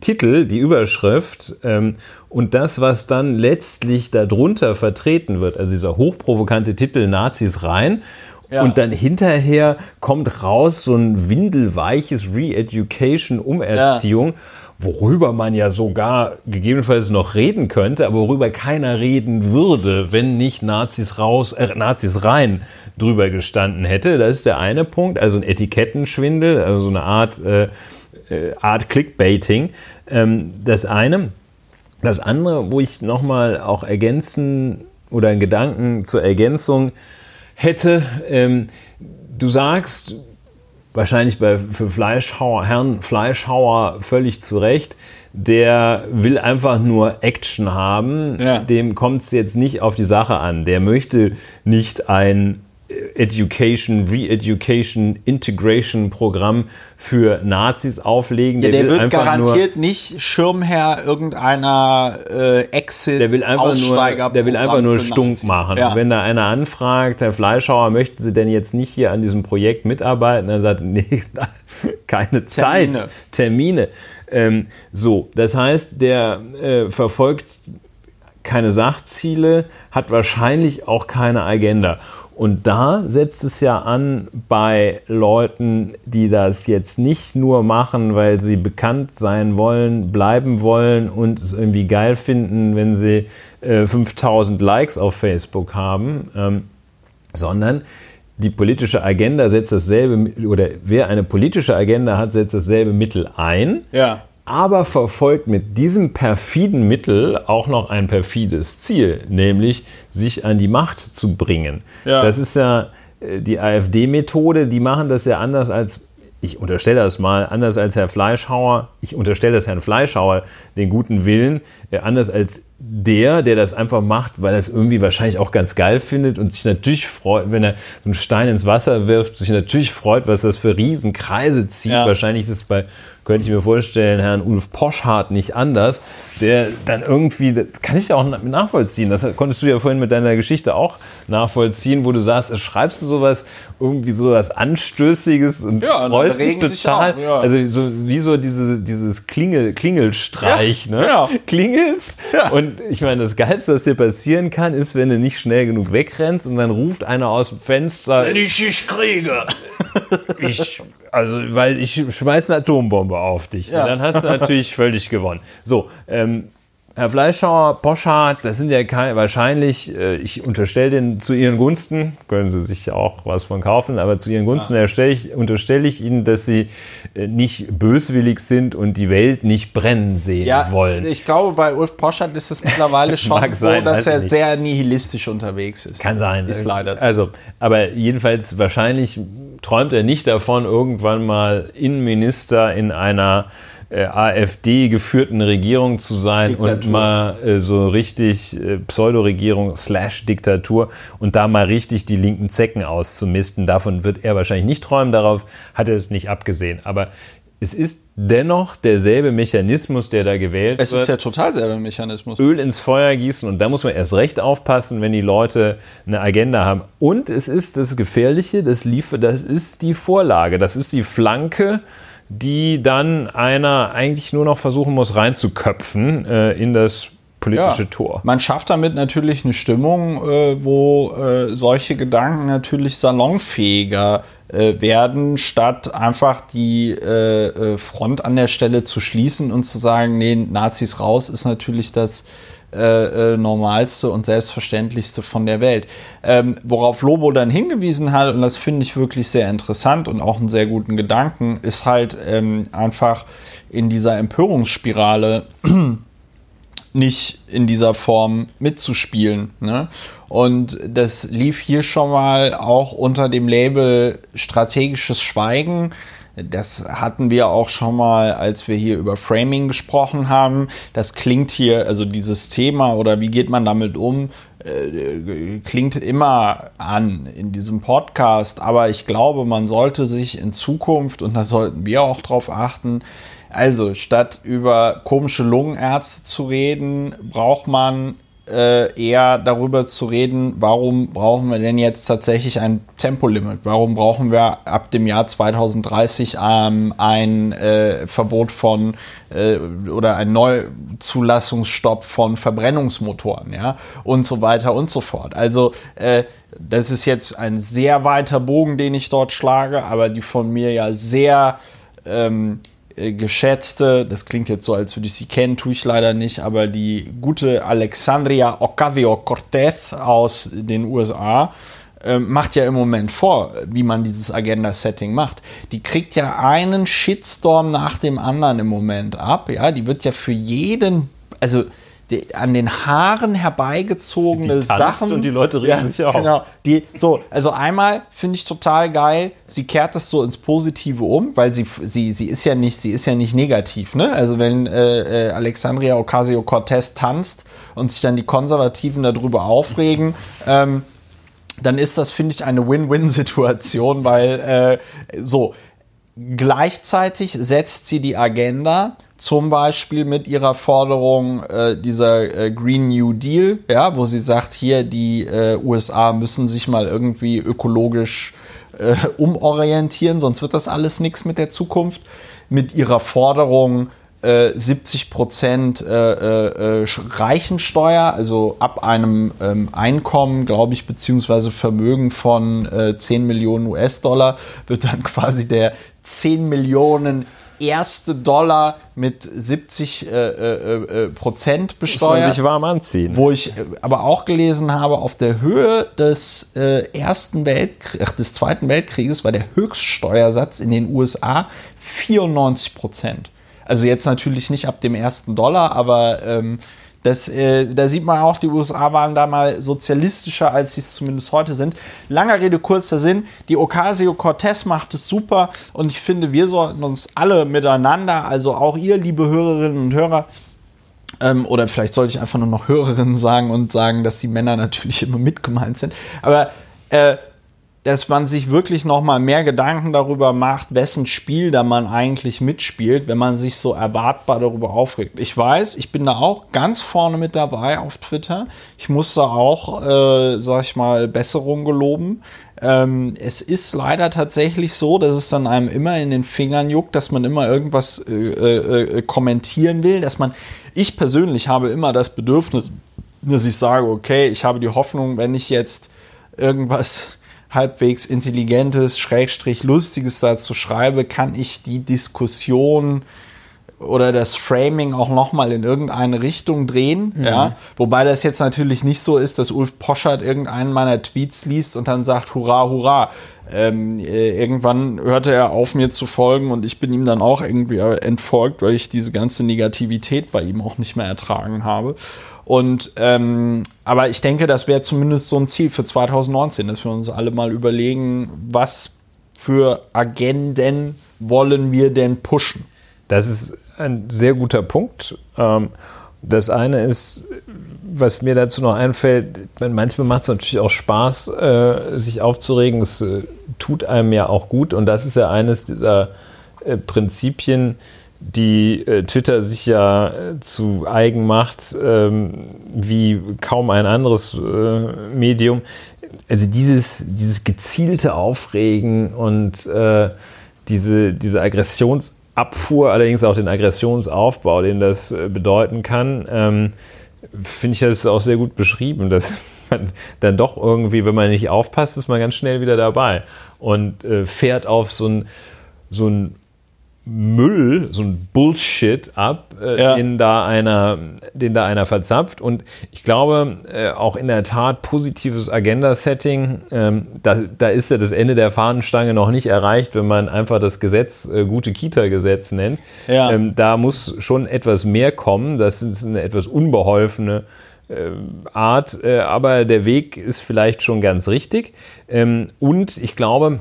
Titel, die Überschrift ähm, und das, was dann letztlich darunter vertreten wird, also dieser hochprovokante Titel Nazis rein, Ja. und dann hinterher kommt raus so ein windelweiches Re-Education, Umerziehung, worüber man ja sogar gegebenenfalls noch reden könnte, aber worüber keiner reden würde, wenn nicht Nazis raus, äh, Nazis rein drüber gestanden hätte. Das ist der eine Punkt, also ein Etikettenschwindel, also so eine Art, äh, äh, Art Clickbaiting. Ähm, das eine. Das andere, wo ich nochmal auch ergänzen oder einen Gedanken zur Ergänzung hätte, ähm, du sagst, wahrscheinlich bei, für Fleischhauer, Herrn Fleischhauer völlig zu Recht, der will einfach nur Action haben, Ja. dem kommt es jetzt nicht auf die Sache an. Der möchte nicht ein Education, Re-Education, Integration-Programm für Nazis auflegen. Ja, der, will wird garantiert nicht Schirmherr irgendeiner äh, exit Der will einfach nur, der will einfach nur stunk machen. Ja. Wenn da einer anfragt, Herr Fleischhauer, möchten Sie denn jetzt nicht hier an diesem Projekt mitarbeiten? Dann sagt er, nee, keine Zeit, Termine. Termine. Ähm, so, das heißt, der äh, verfolgt keine Sachziele, hat wahrscheinlich auch keine Agenda. Und da setzt es ja an bei Leuten, die das jetzt nicht nur machen, weil sie bekannt sein wollen, bleiben wollen und es irgendwie geil finden, wenn sie äh, 5000 Likes auf Facebook haben, ähm, sondern die politische Agenda setzt dasselbe, oder wer eine politische Agenda hat, setzt dasselbe Mittel ein ja. Aber verfolgt mit diesem perfiden Mittel auch noch ein perfides Ziel, nämlich sich an die Macht zu bringen. Ja. Das ist ja äh, die AfD-Methode, die machen das ja anders als, ich unterstelle das mal, anders als Herr Fleischhauer, ich unterstelle das Herrn Fleischhauer den guten Willen, äh, anders als der, der das einfach macht, weil er es irgendwie wahrscheinlich auch ganz geil findet und sich natürlich freut, wenn er so einen Stein ins Wasser wirft, sich natürlich freut, was das für Riesenkreise zieht. Ja. Wahrscheinlich ist es bei, könnte ich mir vorstellen, Herrn Ulf Poschardt nicht anders, der dann irgendwie, das kann ich ja auch na- nachvollziehen, das konntest du ja vorhin mit deiner Geschichte auch nachvollziehen, wo du sagst, äh, schreibst du sowas, irgendwie sowas Anstößiges und Ja, freust dich total. auf, ja. Also so, wie so diese, dieses Klingel, Klingelstreich, Ja, ne? genau. Klingelst Ja. und ich meine, das Geilste, was dir passieren kann, ist, wenn du nicht schnell genug wegrennst und dann ruft einer aus dem Fenster, ich dich kriege. Ich, also, weil ich schmeiß eine Atombombe auf dich. Ja. Dann hast du natürlich völlig gewonnen. So, ähm, Herr Fleischhauer, Poschardt, das sind ja kein, wahrscheinlich, äh, ich unterstelle den zu Ihren Gunsten, können Sie sich auch was von kaufen, aber zu Ihren Gunsten ja. ich, unterstelle ich Ihnen, dass Sie äh, nicht böswillig sind und die Welt nicht brennen sehen ja, wollen. Ich glaube, bei Ulf Poschardt ist es mittlerweile schon sein, so, dass er nicht. sehr nihilistisch unterwegs ist. Kann sein. Ist leider so. Also, aber jedenfalls wahrscheinlich träumt er nicht davon, irgendwann mal Innenminister in einer äh, AfD geführten Regierung zu sein Diktatur. und mal äh, so richtig äh, Pseudoregierung slash Diktatur und da mal richtig die linken Zecken auszumisten. Davon wird er wahrscheinlich nicht träumen, darauf hat er es nicht abgesehen. Aber es ist dennoch derselbe Mechanismus, der da gewählt es wird. Es ist ja total selber Mechanismus. Öl ins Feuer gießen und da muss man erst recht aufpassen, wenn die Leute eine Agenda haben. Und es ist das Gefährliche, das, lief, das ist die Vorlage, das ist die Flanke die dann einer eigentlich nur noch versuchen muss reinzuköpfen äh, in das politische ja, Tor. Man schafft damit natürlich eine Stimmung, äh, wo äh, solche Gedanken natürlich salonfähiger äh, werden, statt einfach die äh, äh, Front an der Stelle zu schließen und zu sagen, nee, Nazis raus ist natürlich das äh, äh, normalste und selbstverständlichste von der Welt. Ähm, worauf Lobo dann hingewiesen hat, und das finde ich wirklich sehr interessant und auch einen sehr guten Gedanken, ist halt ähm, einfach in dieser Empörungsspirale nicht in dieser Form mitzuspielen. Ne? Und das lief hier schon mal auch unter dem Label strategisches Schweigen. Das hatten wir auch schon mal, als wir hier über Framing gesprochen haben. Das klingt hier, also dieses Thema oder wie geht man damit um, äh, klingt immer an in diesem Podcast. Aber ich glaube, man sollte sich in Zukunft, und da sollten wir auch drauf achten, also statt über komische Lungenärzte zu reden, braucht man äh, eher darüber zu reden, warum brauchen wir denn jetzt tatsächlich ein Tempolimit? Warum brauchen wir ab dem Jahr 2030 ähm, ein äh, Verbot von äh, oder ein Neuzulassungsstopp von Verbrennungsmotoren, ja, und so weiter und so fort. Also äh, das ist jetzt ein sehr weiter Bogen, den ich dort schlage, aber die von mir ja sehr ähm, äh, geschätzte, das klingt jetzt so, als würde ich sie kennen, tue ich leider nicht, aber die gute Alexandria Ocasio-Cortez aus den USA äh, macht ja im Moment vor, wie man dieses Agenda-Setting macht. Die kriegt ja einen Shitstorm nach dem anderen im Moment ab. Ja, die wird ja für jeden, also die, an den Haaren herbeigezogene die Sachen. Und die Leute regen ja, sich auch. Genau. Die, so, also einmal finde ich total geil, sie kehrt das so ins Positive um, weil sie, sie, sie ist ja nicht, sie ist ja nicht negativ, ne? Also wenn äh, äh Alexandria Ocasio-Cortez tanzt und sich dann die Konservativen darüber aufregen, ähm, dann ist das, finde ich, eine Win-Win-Situation, weil äh, so, gleichzeitig setzt sie die Agenda, zum Beispiel mit ihrer Forderung äh, dieser äh, Green New Deal, ja, wo sie sagt, hier die äh, USA müssen sich mal irgendwie ökologisch äh, umorientieren, sonst wird das alles nichts mit der Zukunft. Mit ihrer Forderung 70 äh, Prozent äh, Reichensteuer, also ab einem ähm, Einkommen, glaube ich, beziehungsweise Vermögen von 10 Millionen US-Dollar wird dann quasi der 10 Millionen erste Dollar mit 70 äh, äh, äh, Prozent besteuert. Muss man sich warm anziehen. Wo ich äh, aber auch gelesen habe, auf der Höhe des äh, ersten Weltkriegs, des zweiten Weltkrieges war der Höchststeuersatz in den USA 94 Prozent. Also jetzt natürlich nicht ab dem ersten Dollar, aber ähm, das, äh, da sieht man auch, die USA waren da mal sozialistischer, als sie es zumindest heute sind. Langer Rede, kurzer Sinn. Die Ocasio-Cortez macht es super und ich finde, wir sollten uns alle miteinander, also auch ihr, liebe Hörerinnen und Hörer, ähm, oder vielleicht sollte ich einfach nur noch Hörerinnen sagen und sagen, dass die Männer natürlich immer mitgemeint sind. Aber äh, dass man sich wirklich noch mal mehr Gedanken darüber macht, wessen Spiel da man eigentlich mitspielt, wenn man sich so erwartbar darüber aufregt. Ich weiß, ich bin da auch ganz vorne mit dabei auf Twitter. Ich muss da auch, äh, sag ich mal, Besserung geloben. Ähm, es ist leider tatsächlich so, dass es dann einem immer in den Fingern juckt, dass man immer irgendwas äh, äh, äh kommentieren will, dass man, ich persönlich habe immer das Bedürfnis, dass ich sage, okay, ich habe die Hoffnung, wenn ich jetzt irgendwas halbwegs intelligentes, schrägstrich lustiges dazu schreibe, kann ich die Diskussion oder das Framing auch nochmal in irgendeine Richtung drehen. Mhm. Ja? Wobei das jetzt natürlich nicht so ist, dass Ulf Poschert irgendeinen meiner Tweets liest und dann sagt, hurra, hurra. Ähm, äh, irgendwann hörte er auf, mir zu folgen und ich bin ihm dann auch irgendwie entfolgt, weil ich diese ganze Negativität bei ihm auch nicht mehr ertragen habe. Und ähm, aber ich denke, das wäre zumindest so ein Ziel für 2019, dass wir uns alle mal überlegen, was für Agenden wollen wir denn pushen? Das ist ein sehr guter Punkt. Ähm, das eine ist, was mir dazu noch einfällt, manchmal macht es natürlich auch Spaß, äh, sich aufzuregen. Es äh, tut einem ja auch gut. Und das ist ja eines dieser äh, Prinzipien, die Twitter sich ja zu eigen macht, ähm, wie kaum ein anderes Medium. Also dieses, dieses gezielte Aufregen und diese, diese Aggressionsabfuhr, allerdings auch den Aggressionsaufbau, den das äh, bedeuten kann, ähm, finde ich das auch sehr gut beschrieben, dass man dann doch irgendwie, wenn man nicht aufpasst, ist man ganz schnell wieder dabei und äh, fährt auf so ein, so ein Müll, so ein Bullshit ab, äh, ja. den, da einer, den da einer verzapft. Und ich glaube, äh, auch in der Tat positives Agenda-Setting, ähm, da, da ist ja das Ende der Fahnenstange noch nicht erreicht, wenn man einfach das Gesetz äh, gute Kita-Gesetz nennt. Ja. Ähm, da muss schon etwas mehr kommen. Das ist eine etwas unbeholfene äh, Art, äh, aber der Weg ist vielleicht schon ganz richtig. Ähm, und ich glaube,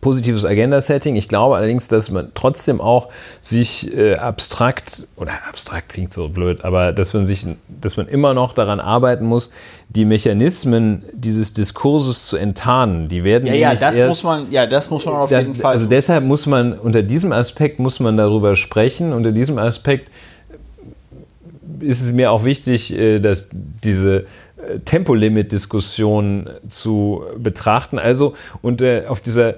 positives Agenda-Setting. Ich glaube allerdings, dass man trotzdem auch sich äh, abstrakt, oder abstrakt klingt so blöd, aber dass man sich, dass man immer noch daran arbeiten muss, die Mechanismen dieses Diskurses zu enttarnen. Die werden ja, ja, das erst, muss man, ja, das muss man auf das, jeden Fall. Also deshalb muss man, unter diesem Aspekt muss man darüber sprechen. Unter diesem Aspekt ist es mir auch wichtig, äh, dass diese Tempolimit-Diskussion zu betrachten. Also und äh, auf dieser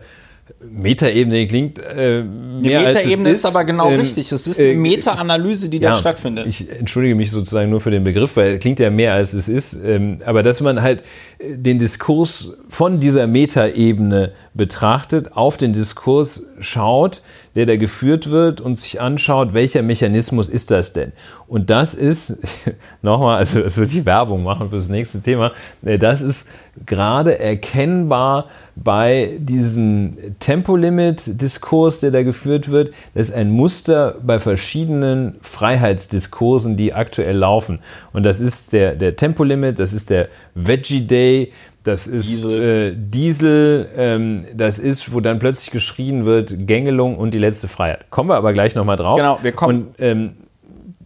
Metaebene klingt äh, mehr Die Metaebene ist, ist, aber genau ähm, richtig. Es ist eine äh, Meta-Analyse, die ja, da stattfindet. Ich entschuldige mich sozusagen nur für den Begriff, weil es klingt ja mehr als es ist. Ähm, aber dass man halt den Diskurs von dieser Metaebene betrachtet, auf den Diskurs schaut, der da geführt wird und sich anschaut, welcher Mechanismus ist das denn? Und das ist, nochmal, also es wird die Werbung machen für das nächste Thema, äh, das ist gerade erkennbar bei diesem Tempolimit-Diskurs, der da geführt wird, das ist ein Muster bei verschiedenen Freiheitsdiskursen, die aktuell laufen. Und das ist der, der Tempolimit, das ist der Veggie Day, das ist Diesel, äh, Diesel ähm, das ist, wo dann plötzlich geschrien wird, Gängelung und die letzte Freiheit. Kommen wir aber gleich nochmal drauf. Genau, wir kommen. Und, ähm,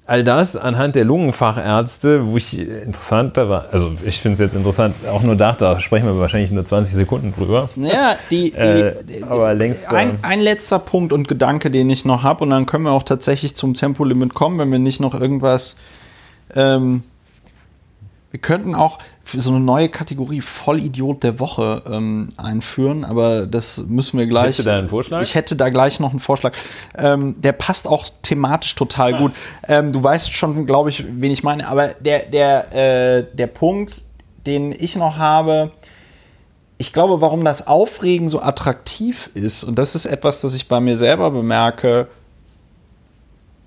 all das anhand der Lungenfachärzte, wo ich interessant da war, also ich finde es jetzt interessant, auch nur da, da sprechen wir wahrscheinlich nur 20 Sekunden drüber. Ja, die, die, äh, aber längst. Ein, äh, ein, letzter Punkt und Gedanke, den ich noch habe, und dann können wir auch tatsächlich zum Tempolimit kommen, wenn wir nicht noch irgendwas ähm, wir könnten auch so eine neue Kategorie Vollidiot der Woche ähm, einführen, aber das müssen wir gleich. Hättest du da einen Vorschlag? Ich hätte da gleich noch einen Vorschlag. Ähm, der passt auch thematisch total ah. gut. Ähm, du weißt schon, glaube ich, wen ich meine, aber der, der, äh, der Punkt, den ich noch habe, ich glaube, warum das Aufregen so attraktiv ist, und das ist etwas, das ich bei mir selber bemerke,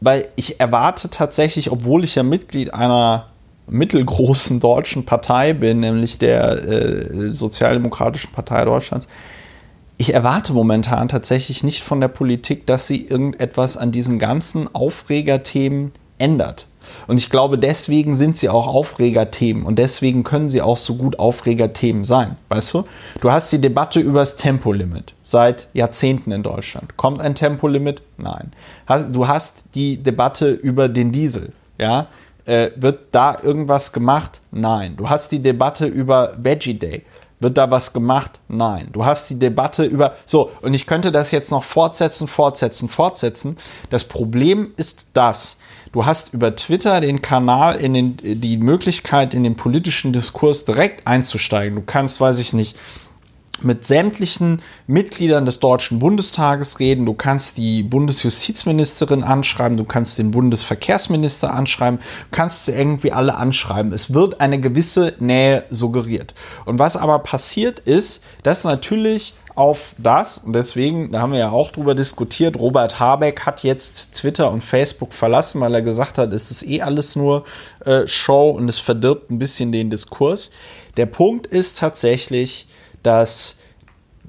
weil ich erwarte tatsächlich, obwohl ich ja Mitglied einer mittelgroßen deutschen Partei bin, nämlich der äh, Sozialdemokratischen Partei Deutschlands, ich erwarte momentan tatsächlich nicht von der Politik, dass sie irgendetwas an diesen ganzen Aufregerthemen ändert. Und ich glaube, deswegen sind sie auch Aufregerthemen und deswegen können sie auch so gut Aufregerthemen sein. Weißt du? Du hast die Debatte über das Tempolimit seit Jahrzehnten in Deutschland. Kommt ein Tempolimit? Nein. Du hast die Debatte über den Diesel. Ja, äh, wird da irgendwas gemacht? Nein. Du hast die Debatte über Veggie Day. Wird da was gemacht? Nein. Du hast die Debatte über. So, und ich könnte das jetzt noch fortsetzen, fortsetzen, fortsetzen. Das Problem ist das. Du hast über Twitter den Kanal, in den, die Möglichkeit, in den politischen Diskurs direkt einzusteigen. Du kannst, weiß ich nicht, mit sämtlichen Mitgliedern des Deutschen Bundestages reden, du kannst die Bundesjustizministerin anschreiben, du kannst den Bundesverkehrsminister anschreiben, du kannst sie irgendwie alle anschreiben. Es wird eine gewisse Nähe suggeriert. Und was aber passiert ist, dass natürlich auf das, und deswegen, da haben wir ja auch drüber diskutiert, Robert Habeck hat jetzt Twitter und Facebook verlassen, weil er gesagt hat, es ist eh alles nur äh, Show und es verdirbt ein bisschen den Diskurs. Der Punkt ist tatsächlich, dass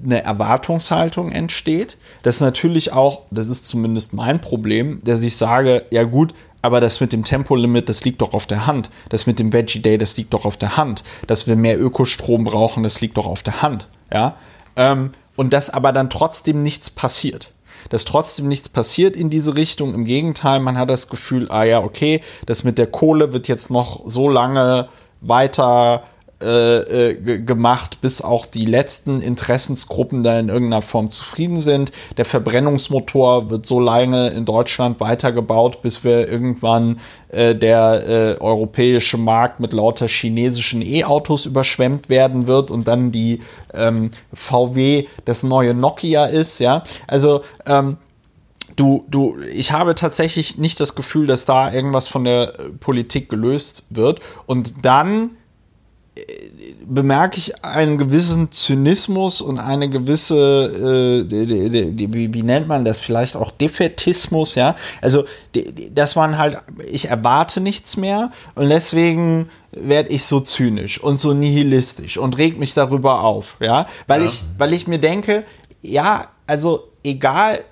eine Erwartungshaltung entsteht. Das ist natürlich auch, das ist zumindest mein Problem, dass ich sage, ja gut, aber das mit dem Tempolimit, das liegt doch auf der Hand. Das mit dem Veggie Day, das liegt doch auf der Hand. Dass wir mehr Ökostrom brauchen, das liegt doch auf der Hand. Ja? Ähm, und dass aber dann trotzdem nichts passiert. Dass trotzdem nichts passiert in diese Richtung. Im Gegenteil, man hat das Gefühl, ah ja, okay, das mit der Kohle wird jetzt noch so lange weiter äh, äh gemacht, bis auch die letzten Interessensgruppen da in irgendeiner Form zufrieden sind. Der Verbrennungsmotor wird so lange in Deutschland weitergebaut, bis wir irgendwann äh, der äh, europäische Markt mit lauter chinesischen E-Autos überschwemmt werden wird und dann die ähm, VW das neue Nokia ist. Ja, also ähm, du, du, ich habe tatsächlich nicht das Gefühl, dass da irgendwas von der Politik gelöst wird. Und dann bemerke ich einen gewissen Zynismus und eine gewisse, äh, wie, wie, nennt man das, vielleicht auch Defetismus, ja. Also, dass man halt, ich erwarte nichts mehr und deswegen werde ich so zynisch und so nihilistisch und reg mich darüber auf, ja. Weil, ja. Ich, weil ich mir denke, ja, also egal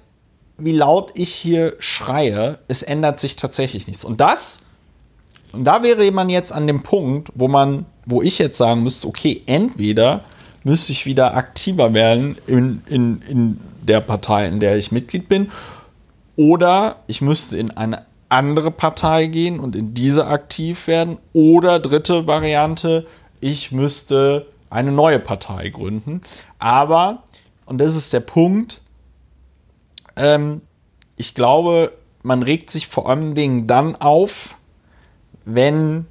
wie laut ich hier schreie, es ändert sich tatsächlich nichts. Und das, und da wäre man jetzt an dem Punkt, wo man wo ich jetzt sagen müsste, okay, entweder müsste ich wieder aktiver werden in, in, in der Partei, in der ich Mitglied bin, oder ich müsste in eine andere Partei gehen und in diese aktiv werden, oder dritte Variante, ich müsste eine neue Partei gründen. Aber, und das ist der Punkt, ähm, ich glaube, man regt sich vor allen Dingen dann auf, wenn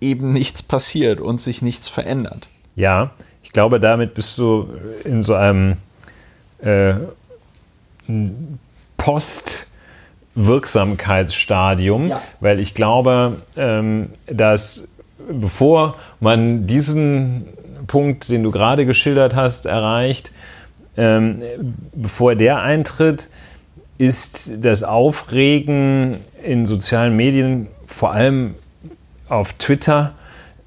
eben nichts passiert und sich nichts verändert. Ja, ich glaube, damit bist du in so einem äh, Post-Wirksamkeitsstadium, ja. weil ich glaube, ähm, dass bevor man diesen Punkt, den du gerade geschildert hast, erreicht, ähm, bevor der eintritt, ist das Aufregen in sozialen Medien vor allem auf Twitter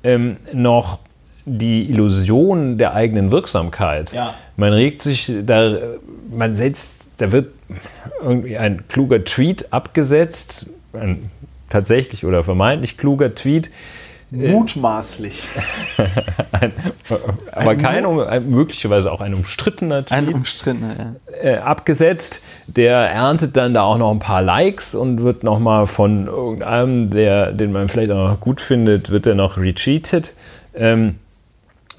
ähm, noch die Illusion der eigenen Wirksamkeit. Ja. Man regt sich, da, man setzt, da wird irgendwie ein kluger Tweet abgesetzt, ein tatsächlich oder vermeintlich kluger Tweet, Mutmaßlich. ein, aber ein kein, ein, möglicherweise auch ein umstrittener Tweet. Ein umstrittener, ja. Äh, abgesetzt. Der erntet dann da auch noch ein paar Likes und wird nochmal von irgendeinem, der, den man vielleicht auch noch gut findet, wird er noch retweetet. Ähm,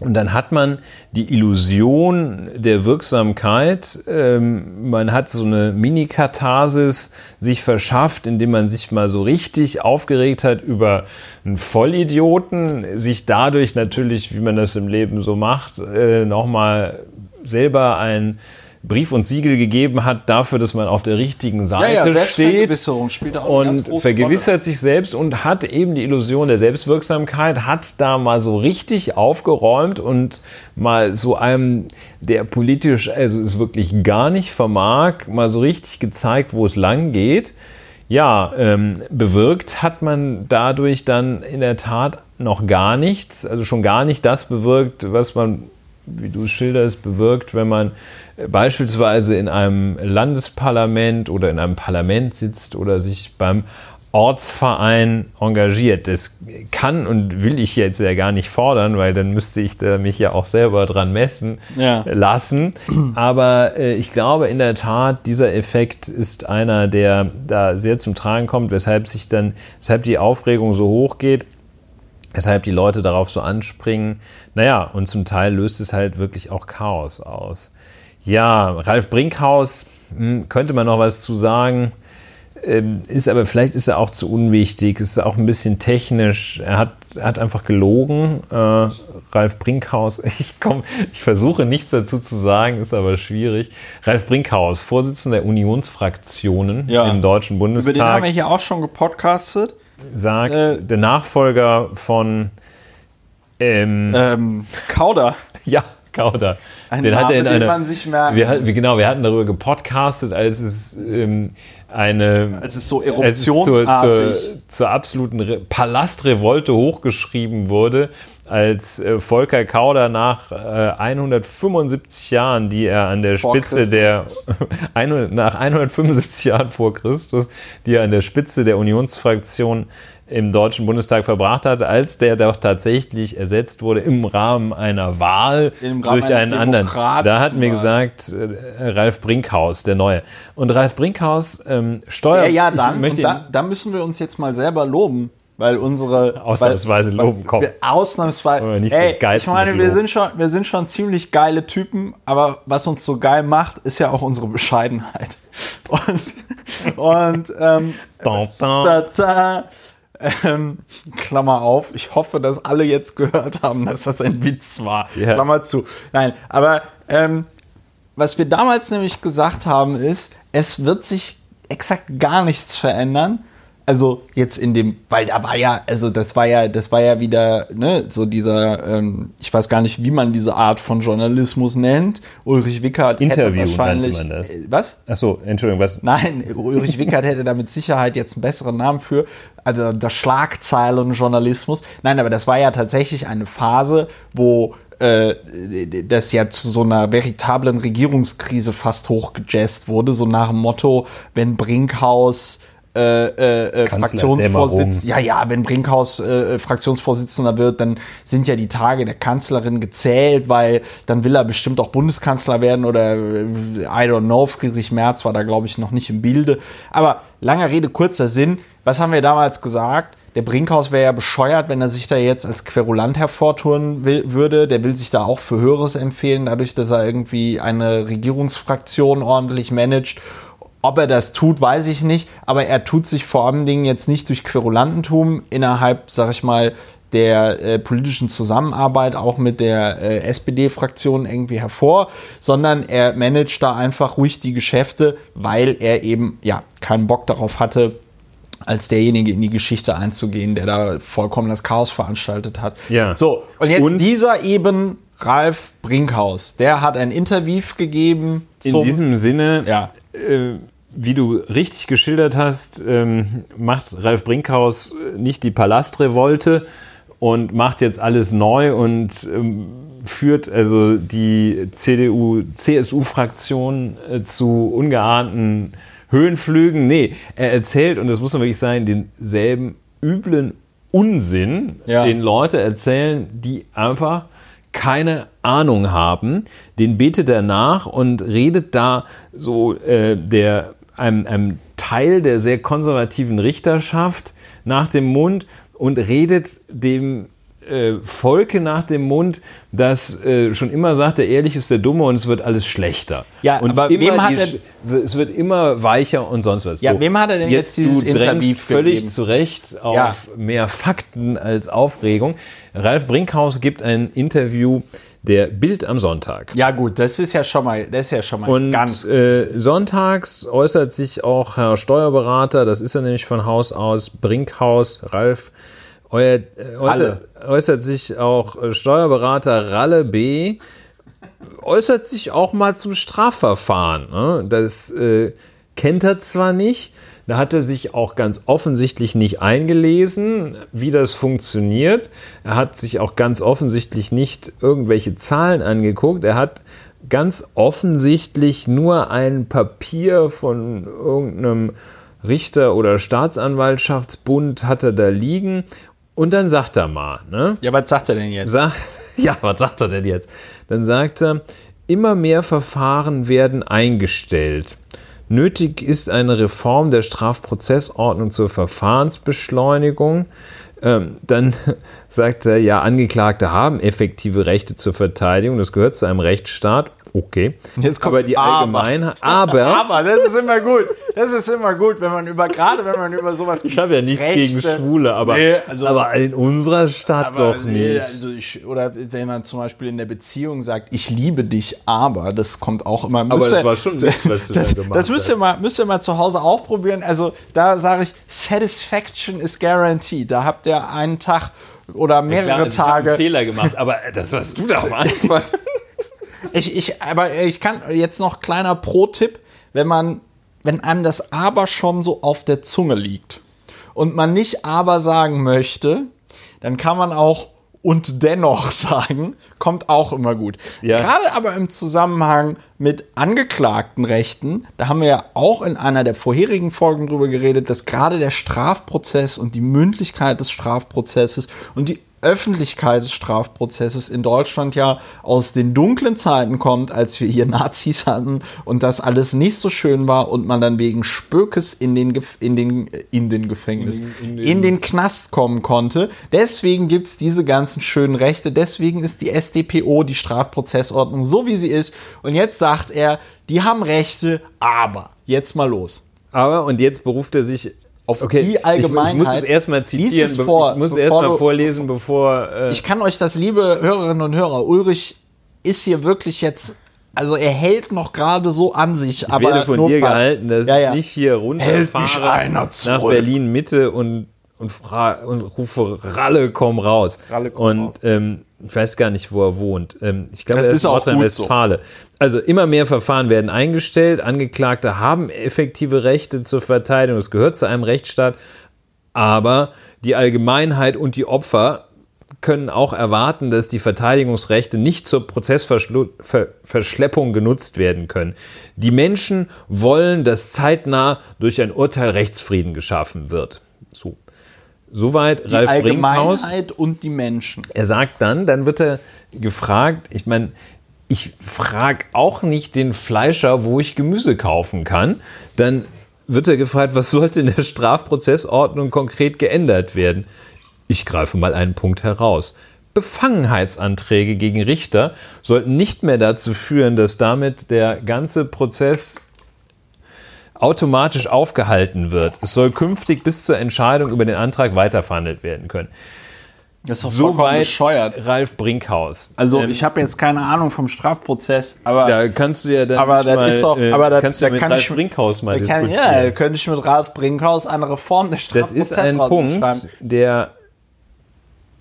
und dann hat man die Illusion der Wirksamkeit. Ähm, man hat so eine Mini-Katharsis sich verschafft, indem man sich mal so richtig aufgeregt hat über einen Vollidioten, sich dadurch natürlich, wie man das im Leben so macht, äh, nochmal selber ein Brief und Siegel gegeben hat dafür, dass man auf der richtigen Seite ja, ja, steht spielt auch und vergewissert Rolle. sich selbst und hat eben die Illusion der Selbstwirksamkeit, hat da mal so richtig aufgeräumt und mal so einem, der politisch, also es wirklich gar nicht vermag, mal so richtig gezeigt, wo es lang geht. Ja, ähm, bewirkt hat man dadurch dann in der Tat noch gar nichts, also schon gar nicht das bewirkt, was man, wie du es schilderst, bewirkt, wenn man beispielsweise in einem Landesparlament oder in einem Parlament sitzt oder sich beim Ortsverein engagiert. Das kann und will ich jetzt ja gar nicht fordern, weil dann müsste ich mich ja auch selber dran messen ja. lassen. Aber äh, ich glaube in der Tat, dieser Effekt ist einer, der da sehr zum Tragen kommt, weshalb sich dann, weshalb die Aufregung so hoch geht, weshalb die Leute darauf so anspringen. Naja, und zum Teil löst es halt wirklich auch Chaos aus. Ja, Ralf Brinkhaus, hm, könnte man noch was zu sagen. ähm, ist aber vielleicht ist er auch zu unwichtig, ist auch ein bisschen technisch. Er hat, er hat einfach gelogen. Äh, Ralf Brinkhaus, ich, komm, ich versuche nichts dazu zu sagen, ist aber schwierig. Ralf Brinkhaus, Vorsitzender der Unionsfraktionen Ja. im Deutschen Über den haben wir Bundestag, hier auch schon gepodcastet. sagt, Äh, der Nachfolger von ähm, Ähm, Kauder. ja, Kauder. Ein den hat Name, er in den einer, man sich merken wir, hat- genau, wir hatten darüber gepodcastet, als es ähm, eine Es ist so als es zur, eruptionsartig. zur, zur absoluten Re Palastrevolte hochgeschrieben wurde, als äh, Volker Kauder nach äh, 175 Jahren, die er an der Vor Spitze Christus. der 100, nach 175 Jahren vor Christus, die er an der Spitze der Unionsfraktion im Deutschen Bundestag verbracht hat, als der doch tatsächlich ersetzt wurde im Rahmen einer Wahl Rahmen durch einen anderen. Da wir Wahl. gesagt, äh, Ralf Brinkhaus, der Neue. Und Ralf Brinkhaus ähm, Ja, steuert. ja, ich dann, da, da müssen wir uns jetzt mal selber loben, weil unsere Ausnahmsweise weil, loben, komm. Wir, ausnahmsweise. Nicht Ey, Geilste ich meine, wir sind, schon, wir sind schon ziemlich geile Typen, aber was uns so geil macht, ist ja auch unsere Bescheidenheit. Und, und ähm, da, da, ähm, Klammer auf, ich hoffe, dass alle jetzt gehört haben, dass das ein Witz war. Ja. Klammer zu. Nein, aber ähm, was wir damals nämlich gesagt haben, ist, es wird sich exakt gar nichts verändern. Also jetzt in dem, weil da war ja, also das war ja, das war ja wieder, ne, so dieser, ähm, ich weiß gar nicht, wie man diese Art von Journalismus nennt. Ulrich Wickert Interview hätte wahrscheinlich, man das. Äh, was? Achso, Entschuldigung, was? Nein, Ulrich Wickert hätte da mit Sicherheit jetzt einen besseren Namen für. Also der Schlagzeilenjournalismus. Nein, aber das war ja tatsächlich eine Phase, wo äh, das ja zu so einer veritablen Regierungskrise fast hochgejazzt wurde, so nach dem Motto, wenn Brinkhaus äh, äh, äh, Fraktionsvorsitzender, ja, ja, wenn Brinkhaus äh, Fraktionsvorsitzender wird, dann sind ja die Tage der Kanzlerin gezählt, weil dann will er bestimmt auch Bundeskanzler werden oder äh, I don't know, Friedrich Merz war da, glaube ich, noch nicht im Bilde. Aber langer Rede, kurzer Sinn, was haben wir damals gesagt? Der Brinkhaus wäre ja bescheuert, wenn er sich da jetzt als Querulant hervortun will, würde. Der will sich da auch für Höheres empfehlen, dadurch, dass er irgendwie eine Regierungsfraktion ordentlich managt. Ob er das tut, weiß ich nicht, aber er tut sich vor allen Dingen jetzt nicht durch Querulantentum innerhalb, sag ich mal, der äh, politischen Zusammenarbeit auch mit der äh, SPD-Fraktion irgendwie hervor, sondern er managt da einfach ruhig die Geschäfte, weil er eben ja keinen Bock darauf hatte, als derjenige in die Geschichte einzugehen, der da vollkommen das Chaos veranstaltet hat. Ja. So, und jetzt Und- dieser eben Ralf Brinkhaus, der hat ein Interview gegeben In diesem Sinne, ja, äh, wie du richtig geschildert hast, ähm, macht Ralf Brinkhaus nicht die Palastrevolte und macht jetzt alles neu und ähm, führt also die CDU-CSU-Fraktion äh, zu ungeahnten Höhenflügen. Nee, er erzählt, und das muss man wirklich sagen, denselben üblen Unsinn, Ja. den Leute erzählen, die einfach keine Ahnung haben, den betet er nach und redet da so äh, der, einem, einem Teil der sehr konservativen Richterschaft nach dem Mund und redet dem äh, Volke nach dem Mund, das äh, schon immer sagt, der Ehrlich ist der Dumme und es wird alles schlechter. Ja, und aber wem hat die er- es wird immer weicher und sonst was. Ja, wem hat er denn jetzt dieses du drängst Interview völlig gegeben? zu Recht auf Ja. mehr Fakten als Aufregung. Ralf Brinkhaus gibt ein Interview der Bild am Sonntag. Ja, gut, das ist ja schon mal, das ist ja schon mal Und ganz. äh, sonntags äußert sich auch Herr Steuerberater, das ist er nämlich von Haus aus, Brinkhaus, Ralf, euer, äh, äußert, äußert sich auch äh, Steuerberater Ralle B., äußert sich auch mal zum Strafverfahren. Ne? Das äh, kennt er zwar nicht, da hat er sich auch ganz offensichtlich nicht eingelesen, wie das funktioniert. Er hat sich auch ganz offensichtlich nicht irgendwelche Zahlen angeguckt. Er hat ganz offensichtlich nur ein Papier von irgendeinem Richter- oder Staatsanwaltschaftsbund hat er da liegen. Und dann sagt er mal, ne? ja, was sagt er denn jetzt? Sag, ja, was sagt er denn jetzt? Dann sagt er, immer mehr Verfahren werden eingestellt. Nötig ist eine Reform der Strafprozessordnung zur Verfahrensbeschleunigung. Ähm, dann sagt er, ja, Angeklagte haben effektive Rechte zur Verteidigung, das gehört zu einem Rechtsstaat. Okay. Jetzt kommt aber die aber. Allgemeinheit. Aber. Aber das ist immer gut. Das ist immer gut, wenn man über, gerade wenn man über sowas Ich habe ja nichts Rechte- gegen Schwule, aber, Nee, also- aber in unserer Stadt Aber doch nee, nicht. also ich, oder wenn man zum Beispiel in der Beziehung sagt, ich liebe dich, aber das kommt auch immer. Aber das war schon Mist, was du da das, gemacht das müsst ihr, mal, müsst ihr mal zu Hause auch probieren. Also da sage ich, Satisfaction is guaranteed. Da habt ihr einen Tag oder mehrere Klar, ich hab einen Tage. Fehler gemacht, aber das, was du da am Anfang. Ich, ich, aber ich kann jetzt noch kleiner Pro-Tipp, wenn man, wenn einem das aber schon so auf der Zunge liegt und man nicht aber sagen möchte, dann kann man auch und dennoch sagen, kommt auch immer gut. Ja. Gerade aber im Zusammenhang mit Angeklagtenrechten, da haben wir ja auch in einer der vorherigen Folgen drüber geredet, dass gerade der Strafprozess und die Mündlichkeit des Strafprozesses und die Öffentlichkeit des Strafprozesses in Deutschland ja aus den dunklen Zeiten kommt, als wir hier Nazis hatten und das alles nicht so schön war und man dann wegen Spökes in den, Gef in den, in den Gefängnis, in, in den- den Knast kommen konnte. Deswegen gibt es diese ganzen schönen Rechte. Deswegen ist die SDPO, die Strafprozessordnung, so wie sie ist. Und jetzt sagt er, die haben Rechte, aber jetzt mal los. Aber, und jetzt beruft er sich Auf okay, die Ich, ich Allgemeinheit. muss es erstmal zitieren. es vor, ich muss es erstmal vorlesen, bevor. Äh, Ich kann euch das, liebe Hörerinnen und Hörer, Ulrich ist hier wirklich jetzt, also er hält noch gerade so an sich, ich aber werde von nur dir fast. gehalten, dass ja, ja. ich nicht hier runterfahre nach. Berlin Mitte und und, und rufe Ralle, komm raus. Ralle, komm und raus. Ähm, ich weiß gar nicht, wo er wohnt. Ähm, ich glaube, Das er ist ist auch gut Nordrhein-Westfalen. Also immer mehr Verfahren werden eingestellt. Angeklagte haben effektive Rechte zur Verteidigung. Es gehört zu einem Rechtsstaat. Aber die Allgemeinheit und die Opfer können auch erwarten, dass die Verteidigungsrechte nicht zur Prozessverschleppung genutzt werden können. Die Menschen wollen, dass zeitnah durch ein Urteil Rechtsfrieden geschaffen wird. So. Soweit Die Ralf Brinkhaus. Allgemeinheit und die Menschen. Er sagt dann, dann wird er gefragt, ich meine, ich frage auch nicht den Fleischer, wo ich Gemüse kaufen kann. Dann wird er gefragt, was sollte in der Strafprozessordnung konkret geändert werden? Ich greife mal einen Punkt heraus. Befangenheitsanträge gegen Richter sollten nicht mehr dazu führen, dass damit der ganze Prozess automatisch aufgehalten wird. Es soll künftig bis zur Entscheidung über den Antrag weiterverhandelt werden können. Das ist doch vollkommen Soweit bescheuert. Ralf Brinkhaus. Also Ähm, ich habe jetzt keine Ahnung vom Strafprozess, aber da kannst du ja dann aber nicht das mal, ist doch, äh, aber das, kannst du da ja mit kann Ralf ich Brinkhaus mal da kann, diskutieren. Ja, da könnte ich mit Ralf Brinkhaus eine Reform der das ist ein Punkt, der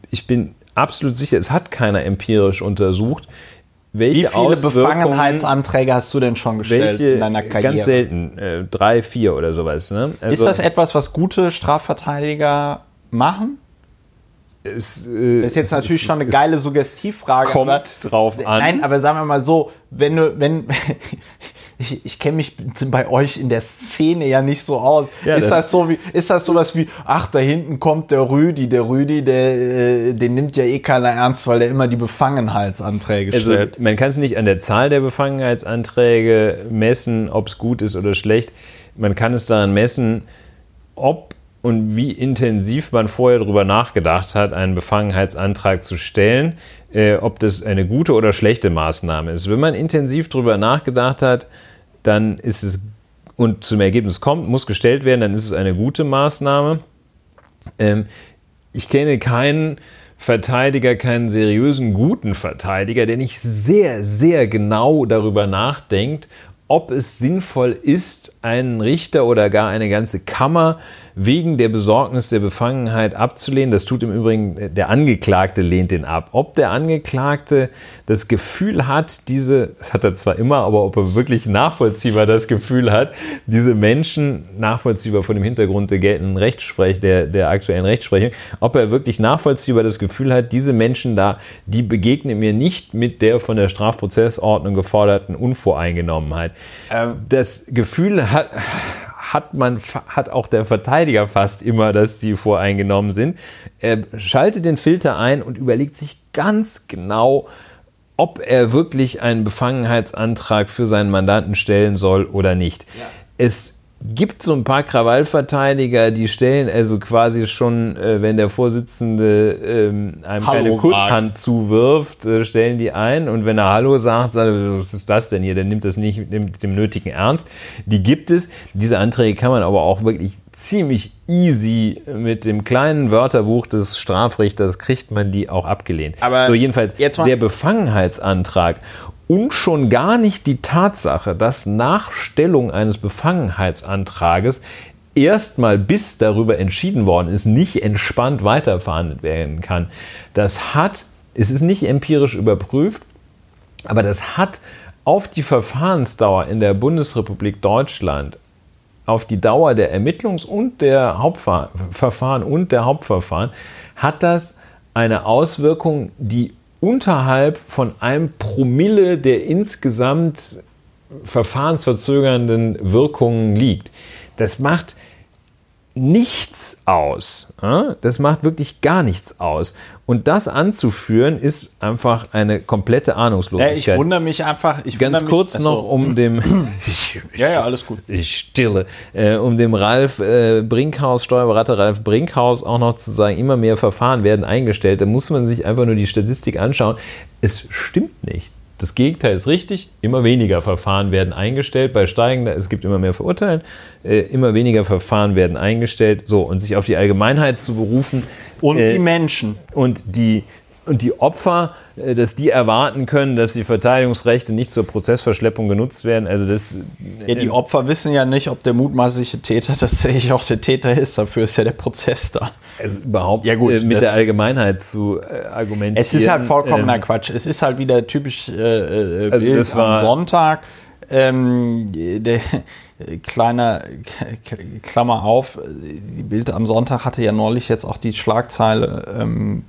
ich bin absolut sicher, es hat keiner empirisch untersucht, welche Wie viele Befangenheitsanträge hast du denn schon gestellt welche, in deiner Karriere? Ganz selten, äh, drei, vier oder sowas. Ne? Ist Also, das etwas, was gute Strafverteidiger machen? Es, äh, Das ist jetzt natürlich schon eine geile Suggestivfrage. kommt aber, drauf an. Nein, aber sagen wir mal so, wenn du, wenn, ich, ich kenne mich bei euch in der Szene ja nicht so aus. Ja, ist das- das so wie, ist das sowas wie, ach, da hinten kommt der Rüdi, der Rüdi, der, äh, den nimmt ja eh keiner ernst, weil der immer die Befangenheitsanträge Also stellt. man kann es nicht an der Zahl der Befangenheitsanträge messen, ob es gut ist oder schlecht. Man kann es daran messen, ob und wie intensiv man vorher darüber nachgedacht hat, einen Befangenheitsantrag zu stellen, äh, ob das eine gute oder schlechte Maßnahme ist. Wenn man intensiv darüber nachgedacht hat, dann ist es und zum Ergebnis kommt, muss gestellt werden, dann ist es eine gute Maßnahme. Ähm, ich kenne keinen Verteidiger, keinen seriösen, guten Verteidiger, der nicht sehr, sehr genau darüber nachdenkt, ob es sinnvoll ist, einen Richter oder gar eine ganze Kammer wegen der Besorgnis der Befangenheit abzulehnen. Das tut im Übrigen der Angeklagte lehnt den ab. Ob der Angeklagte das Gefühl hat, diese, das hat er zwar immer, aber ob er wirklich nachvollziehbar das Gefühl hat, diese Menschen, nachvollziehbar vor dem Hintergrund der geltenden Rechtsprech, der, der aktuellen Rechtsprechung, ob er wirklich nachvollziehbar das Gefühl hat, diese Menschen da, die begegnen mir nicht mit der von der Strafprozessordnung geforderten Unvoreingenommenheit. Ähm. Das Gefühl hat, hat man hat auch der Verteidiger fast immer, dass sie voreingenommen sind. Er schaltet den Filter ein und überlegt sich ganz genau, ob er wirklich einen Befangenheitsantrag für seinen Mandanten stellen soll oder nicht. Es gibt so ein paar Krawallverteidiger, die stellen also quasi schon, äh, wenn der Vorsitzende ähm, einem Hallo keine sagt. Kusshand zuwirft, äh, stellen die ein und wenn er Hallo sagt, sagt er, was ist das denn hier? Der nimmt das nicht mit dem nötigen Ernst. Die gibt es. Diese Anträge kann man aber auch wirklich ziemlich easy mit dem kleinen Wörterbuch des Strafrichters kriegt man die auch abgelehnt. Aber so jedenfalls der Befangenheitsantrag und schon gar nicht die Tatsache, dass nach Stellung eines Befangenheitsantrages erstmal bis darüber entschieden worden ist, nicht entspannt weiterverhandelt werden kann. Das hat, es ist nicht empirisch überprüft, aber das hat auf die Verfahrensdauer in der Bundesrepublik Deutschland, auf die Dauer der Ermittlungs- und der Hauptverfahren und der Hauptverfahren, hat das eine Auswirkung, die unterhalb von einem Promille der insgesamt verfahrensverzögernden Wirkungen liegt. Das macht nichts aus. Das macht wirklich gar nichts aus. Und das anzuführen, ist einfach eine komplette Ja, Ahnungslosigkeit. ich wundere mich einfach. Ich Ganz kurz mich, achso. noch um dem. Ich, Ja, ja, alles gut. ich stille. Äh, um dem Ralf äh, Brinkhaus, Steuerberater Ralf Brinkhaus, auch noch zu sagen, immer mehr Verfahren werden eingestellt. Da muss man sich einfach nur die Statistik anschauen. Es stimmt nicht. Das Gegenteil ist richtig. Immer weniger Verfahren werden eingestellt. Bei steigender, es gibt immer mehr Verurteilen. Äh, immer weniger Verfahren werden eingestellt. So, und sich auf die Allgemeinheit zu berufen. Und äh, die Menschen. und die, und die Opfer, äh, dass die erwarten können, dass die Verteidigungsrechte nicht zur Prozessverschleppung genutzt werden. Also das Ja, die Opfer wissen ja nicht, ob der mutmaßliche Täter tatsächlich auch der Täter ist. Dafür ist ja der Prozess da. also überhaupt Ja, gut, äh, mit der Allgemeinheit zu äh, argumentieren. Es ist halt vollkommener Ähm, Quatsch. Es ist halt wieder typisch äh, äh, Also Bild das war- am Sonntag. Ähm, der kleiner Klammer auf, die Bild am Sonntag hatte ja neulich jetzt auch die Schlagzeile. Ähm,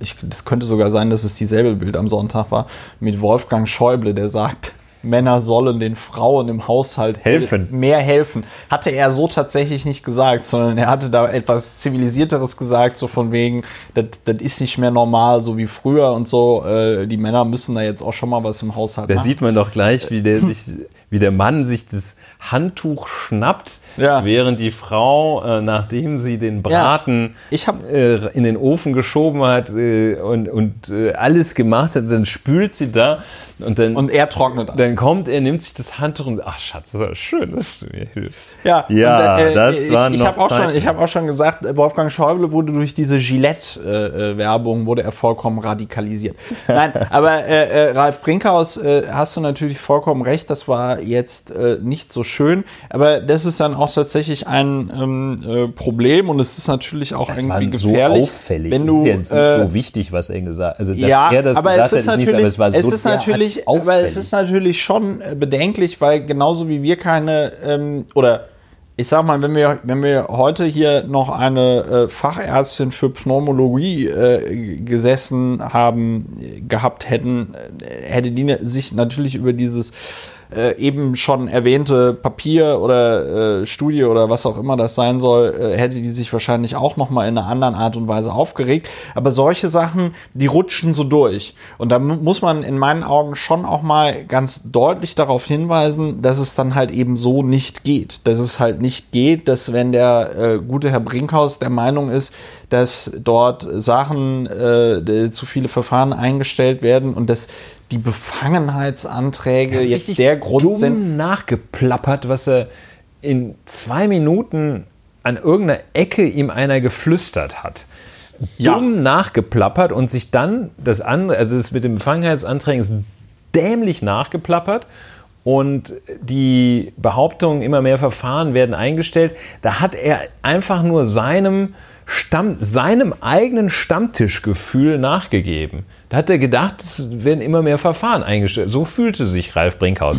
ich, das könnte sogar sein, dass es dieselbe Bild am Sonntag war mit Wolfgang Schäuble, der sagt, Männer sollen den Frauen im Haushalt hel- Helfen. mehr helfen. Hatte er so tatsächlich nicht gesagt, sondern er hatte da etwas zivilisierteres gesagt, so von wegen, das das ist nicht mehr normal, so wie früher und so. Äh, die Männer müssen da jetzt auch schon mal was im Haushalt Da machen. sieht man doch gleich, wie der, sich, wie der Mann sich das Handtuch schnappt, Ja. während die Frau, äh, nachdem sie den Braten Ich hab- äh, in den Ofen geschoben hat äh, und, und äh, alles gemacht hat, dann spült sie da und dann, Und er trocknet ab. dann kommt er, nimmt sich das Handtuch und ach Schatz, das ist schön, dass du mir hilfst. Ja, Ja, und, äh, das ich, waren ich noch habe auch, schon- ich hab auch schon gesagt, äh, Wolfgang Schäuble wurde durch diese Gillette-Werbung wurde er vollkommen radikalisiert. Nein, aber äh, äh, Ralf Brinkhaus, äh, hast du natürlich vollkommen recht, das war jetzt äh, nicht so schön, aber das ist dann auch tatsächlich ein ähm, äh, Problem und es ist natürlich auch irgendwie gefährlich, auffällig. wenn du ist jetzt nicht äh, so wichtig, was er gesagt hat. Also, dass ja, er das aber gesagt es hat, ist nicht, aber es war so ist natürlich, derartig aber es ist natürlich schon äh, bedenklich, weil genauso wie wir keine ähm, oder ich sag mal, wenn wir wenn wir heute hier noch eine äh, Fachärztin für Pneumologie äh, gesessen haben äh, gehabt hätten, äh, hätte die ne- sich natürlich über dieses äh, eben schon erwähnte Papier oder äh, Studie oder was auch immer das sein soll, äh, hätte die sich wahrscheinlich auch noch mal in einer anderen Art und Weise aufgeregt. Aber solche Sachen, die rutschen so durch. Und da mu- muss man in meinen Augen schon auch mal ganz deutlich darauf hinweisen, dass es dann halt eben so nicht geht. Dass es halt nicht geht, dass wenn der äh, gute Herr Brinkhaus der Meinung ist, dass dort Sachen, äh, zu viele Verfahren eingestellt werden und dass die Befangenheitsanträge jetzt richtig der Grund dumm sind. nachgeplappert, was er in zwei Minuten an irgendeiner Ecke ihm einer geflüstert hat. Ja. Dumm nachgeplappert und sich dann das andere, also das mit den Befangenheitsanträgen ist dämlich nachgeplappert und die Behauptung, immer mehr Verfahren werden eingestellt, da hat er einfach nur seinem Stamm, seinem eigenen Stammtischgefühl nachgegeben. Da hat er gedacht, es werden immer mehr Verfahren eingestellt. So fühlte sich Ralf Brinkhaus.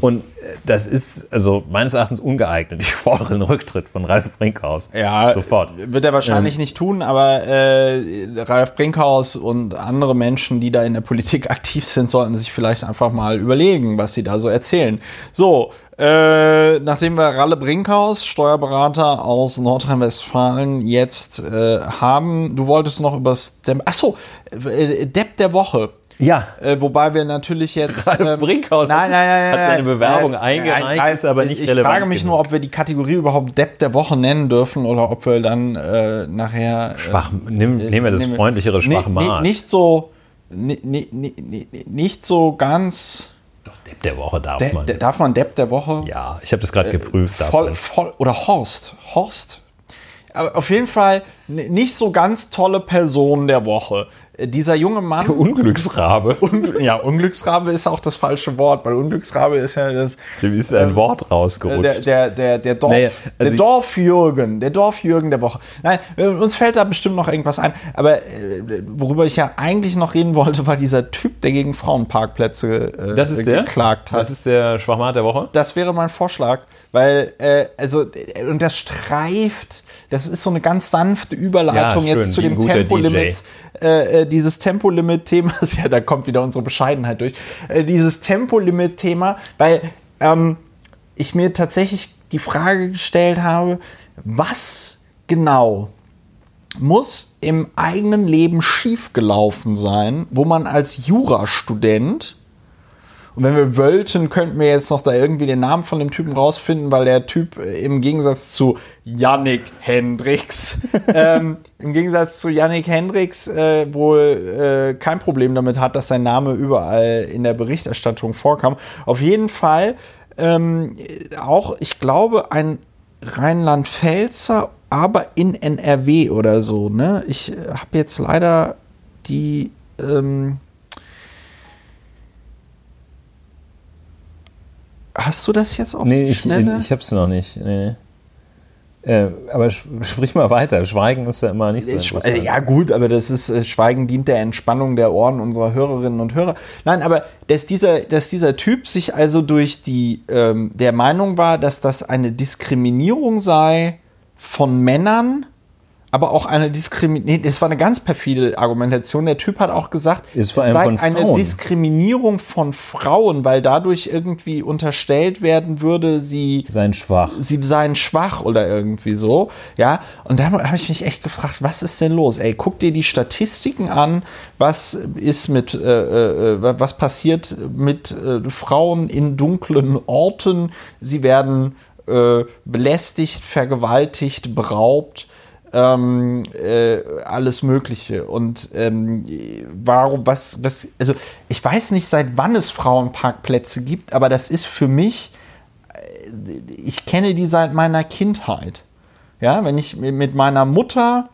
Und das ist also meines Erachtens ungeeignet. Ich fordere einen Rücktritt von Ralf Brinkhaus. Ja, Sofort. Wird er wahrscheinlich nicht tun, aber äh, Ralf Brinkhaus und andere Menschen, die da in der Politik aktiv sind, sollten sich vielleicht einfach mal überlegen, was sie da so erzählen. So, äh, nachdem wir Ralle Brinkhaus, Steuerberater aus Nordrhein-Westfalen, jetzt äh, haben, du wolltest noch über das Achso, äh, Depp der Woche. Ja. Äh, wobei wir natürlich jetzt. Ralf ähm, Brinkhaus nein, nein, nein, hat seine Bewerbung eingereicht, nein, ist aber nicht ich relevant frage mich genug. nur, ob wir die Kategorie überhaupt Depp der Woche nennen dürfen oder ob wir dann äh, nachher. äh, Schwach, nimm, nehmen wir das nehmen freundlichere ni- Nicht so. ni- ni- ni- Nicht so ganz. Doch, Depp der Woche darf De, man. de, darf man Depp der Woche? ja, ich habe das gerade geprüft. darf Voll, voll, oder Horst. Horst. Aber auf jeden Fall nicht so ganz tolle Person der Woche. Dieser junge Mann. Unglücksrabe. Ungl- ja, Unglücksrabe ist auch das falsche Wort, weil Unglücksrabe ist ja das. Dem ist ein Wort Äh, Der, rausgerutscht. der, der, der, Dorf, Naja, also der Dorfjürgen, der Dorfjürgen der Woche. Nein, uns fällt da bestimmt noch irgendwas ein. Aber äh, worüber ich ja eigentlich noch reden wollte, war dieser Typ, der gegen Frauenparkplätze äh, das ist der? geklagt hat. Das ist der Schwachmat der Woche? Das wäre mein Vorschlag, weil, äh, also, äh, und das streift, das ist so eine ganz sanfte Überleitung Ja, schön, jetzt zu dem Tempolimit, äh, äh, dieses Tempolimit-Thema, ja, da kommt wieder unsere Bescheidenheit durch, äh, dieses Tempolimit-Thema, weil ähm, ich mir tatsächlich die Frage gestellt habe, was genau muss im eigenen Leben schiefgelaufen sein, wo man als Jurastudent und wenn wir wollten, könnten wir jetzt noch da irgendwie den Namen von dem Typen rausfinden, weil der Typ äh, im Gegensatz zu Yannick Hendricks, ähm, im Gegensatz zu Yannick Hendricks äh, wohl äh, kein Problem damit hat, dass sein Name überall in der Berichterstattung vorkam. Auf jeden Fall ähm, auch, ich glaube, ein Rheinland-Pfälzer, aber in NRW oder so. Ne? Ich habe jetzt leider die ähm, Hast du das jetzt auch? Nee, ich, schneller? ich hab's noch nicht. Nee, nee. Äh, aber sprich mal weiter. Schweigen ist ja immer nicht so interessant. ja gut, aber das ist äh, Schweigen dient der Entspannung der Ohren unserer Hörerinnen und Hörer. Nein, aber dass dieser, dass dieser Typ sich also durch die ähm, der Meinung war, dass das eine Diskriminierung sei von Männern, aber auch eine Diskriminierung. Nee, das war eine ganz perfide Argumentation. Der Typ hat auch gesagt, es sei eine. Diskriminierung von Frauen, weil dadurch irgendwie unterstellt werden würde, sie Sein schwach. sie seien schwach oder irgendwie so, ja. Und da habe ich mich echt gefragt, was ist denn los? Ey, guck dir die Statistiken an, was ist mit, äh, äh, was passiert mit äh, Frauen in dunklen Orten? Sie werden äh, belästigt, vergewaltigt, beraubt. Ähm, äh, alles Mögliche. Und ähm, warum, was, was, also ich weiß nicht, seit wann es Frauenparkplätze gibt, aber das ist für mich ich kenne die seit meiner Kindheit. Ja, wenn ich mit meiner Mutter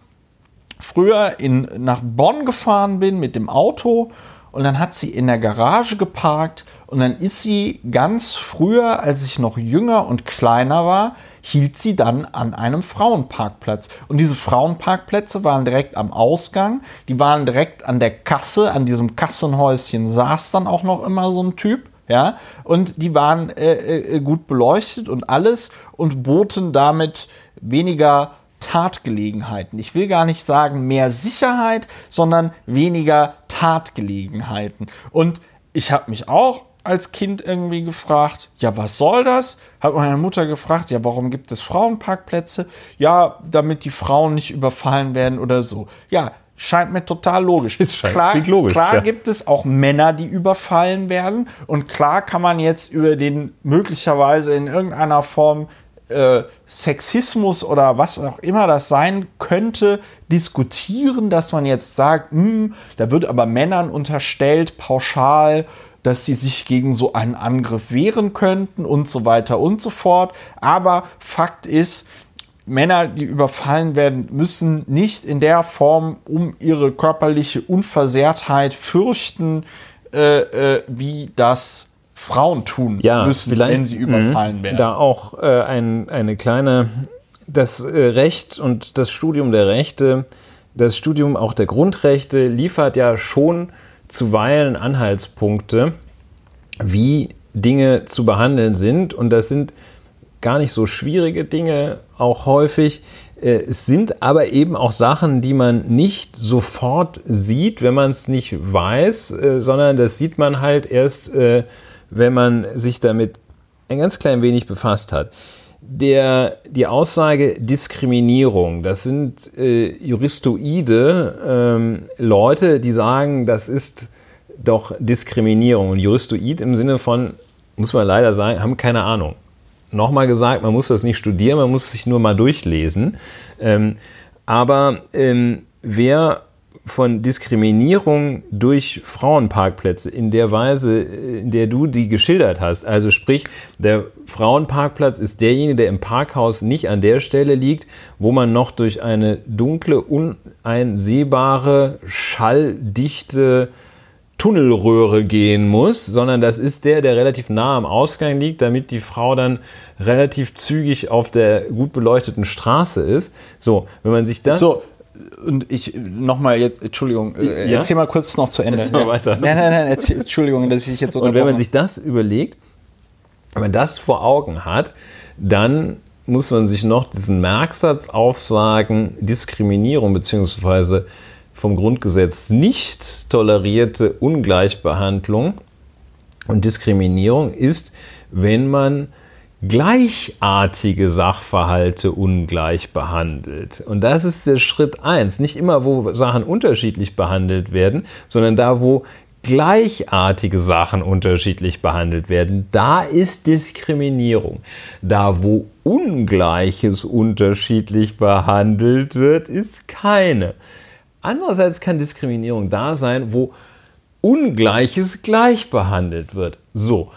früher in, nach Bonn gefahren bin mit dem Auto und dann hat sie in der Garage geparkt und dann ist sie ganz früher, als ich noch jünger und kleiner war, hielt sie dann an einem Frauenparkplatz. Und diese Frauenparkplätze waren direkt am Ausgang, die waren direkt an der Kasse, an diesem Kassenhäuschen saß dann auch noch immer so ein Typ. Ja, und die waren äh, äh, gut beleuchtet und alles und boten damit weniger Tatgelegenheiten. Ich will gar nicht sagen mehr Sicherheit, sondern weniger Tatgelegenheiten. Und ich habe mich auch als Kind irgendwie gefragt, ja, was soll das? Hat meine Mutter gefragt, ja, warum gibt es Frauenparkplätze? Ja, damit die Frauen nicht überfallen werden oder so. Ja, scheint mir total logisch. klar, logisch, klar ja. gibt es auch Männer, die überfallen werden. Und klar kann man jetzt über den möglicherweise in irgendeiner Form äh, Sexismus oder was auch immer das sein könnte, diskutieren, dass man jetzt sagt, hm, da wird aber Männern unterstellt, pauschal, dass sie sich gegen so einen Angriff wehren könnten und so weiter und so fort. Aber Fakt ist, Männer, die überfallen werden, müssen nicht in der Form um ihre körperliche Unversehrtheit fürchten, äh, äh, wie das Frauen tun ja, müssen, wenn sie überfallen Mhm. werden. Da auch äh, ein, eine kleine, das äh, Recht und das Studium der Rechte, das Studium auch der Grundrechte liefert ja schon zuweilen Anhaltspunkte, wie Dinge zu behandeln sind. Und das sind gar nicht so schwierige Dinge, auch häufig. Äh, Es sind aber eben auch Sachen, die man nicht sofort sieht, wenn man es nicht weiß, äh, sondern das sieht man halt erst, äh, wenn man sich damit ein ganz klein wenig befasst hat. Der, die Aussage Diskriminierung, das sind äh, juristoide ähm, Leute, die sagen, das ist doch Diskriminierung. Und Juristoid im Sinne von, muss man leider sagen, haben keine Ahnung. Nochmal gesagt, man muss das nicht studieren, man muss sich nur mal durchlesen. Ähm, aber ähm, wer von Diskriminierung durch Frauenparkplätze in der Weise, in der du die geschildert hast. Also sprich, der Frauenparkplatz ist derjenige, der im Parkhaus nicht an der Stelle liegt, wo man noch durch eine dunkle, uneinsehbare, schalldichte Tunnelröhre gehen muss, sondern das ist der, der relativ nah am Ausgang liegt, damit die Frau dann relativ zügig auf der gut beleuchteten Straße ist. So, wenn man sich das so und ich nochmal jetzt, Entschuldigung, äh, ja? erzähl mal kurz noch zu Ende. Erzähl mal weiter. Nein, nein, nein, erzähl, Entschuldigung, dass ich jetzt so. Und wenn man sich das überlegt, wenn man das vor Augen hat, dann muss man sich noch diesen Merksatz aufsagen, Diskriminierung bzw. vom Grundgesetz nicht tolerierte Ungleichbehandlung und Diskriminierung ist, wenn man gleichartige Sachverhalte ungleich behandelt. Und das ist der Schritt eins. Nicht immer, wo Sachen unterschiedlich behandelt werden, sondern da, wo gleichartige Sachen unterschiedlich behandelt werden, da ist Diskriminierung. Da, wo Ungleiches unterschiedlich behandelt wird, ist keine. Andererseits kann Diskriminierung da sein, wo Ungleiches gleich behandelt wird. So,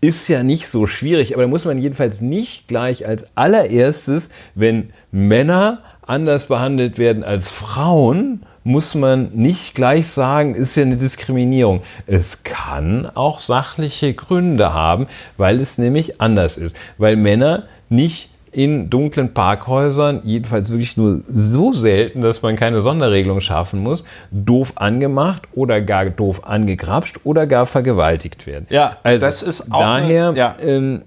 ist ja nicht so schwierig, aber da muss man jedenfalls nicht gleich als allererstes, wenn Männer anders behandelt werden als Frauen, muss man nicht gleich sagen, ist ja eine Diskriminierung. Es kann auch sachliche Gründe haben, weil es nämlich anders ist, weil Männer nicht in dunklen Parkhäusern, jedenfalls wirklich nur so selten, dass man keine Sonderregelung schaffen muss, doof angemacht oder gar doof angegrapscht oder gar vergewaltigt werden. Ja, also das ist auch daher. Eine, ja. ähm,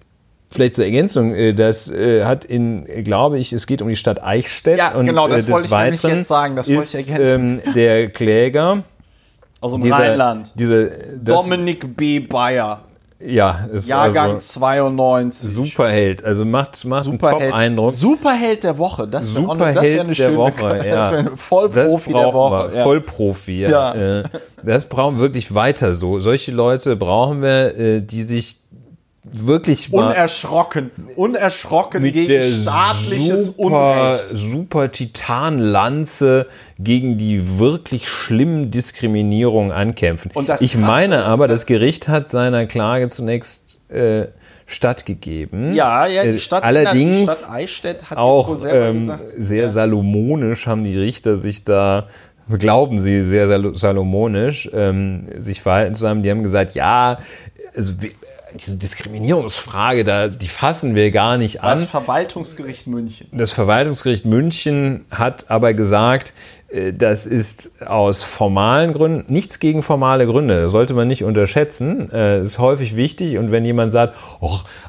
Vielleicht zur Ergänzung, äh, das äh, hat in, glaube ich, es geht um die Stadt Eichstätt. Ja, und, genau, das äh, wollte ich nämlich jetzt sagen. Das wollte ich ergänzen. Ähm, der Kläger aus dem dieser, Rheinland. Diese, Dominik B. Bayer. Ja, ist Jahrgang also 92. Superheld, also macht, macht Superheld, einen Top-Eindruck. Superheld der Woche, das wäre wär eine der Woche, ja. Das ein Vollprofi der Woche. Ja. Vollprofi, ja. ja. Äh, das brauchen wir wirklich weiter so. Solche Leute brauchen wir, äh, die sich wirklich mal unerschrocken, unerschrocken mit gegen der staatliches super, Unrecht. Super Titanlanze gegen die wirklich schlimmen Diskriminierungen ankämpfen. ich meine aber, das Gericht hat seiner Klage zunächst äh, stattgegeben. Ja, ja, die äh, Stadt, allerdings die Stadt Eichstätt hat auch ähm, sehr ja. salomonisch haben die Richter sich da glauben sie sehr salomonisch ähm, sich verhalten zu haben. Die haben gesagt, ja, also diese Diskriminierungsfrage, da, die fassen wir gar nicht an. Das Verwaltungsgericht München. Das Verwaltungsgericht München hat aber gesagt, das ist aus formalen Gründen, nichts gegen formale Gründe, das sollte man nicht unterschätzen, äh, ist häufig wichtig und wenn jemand sagt,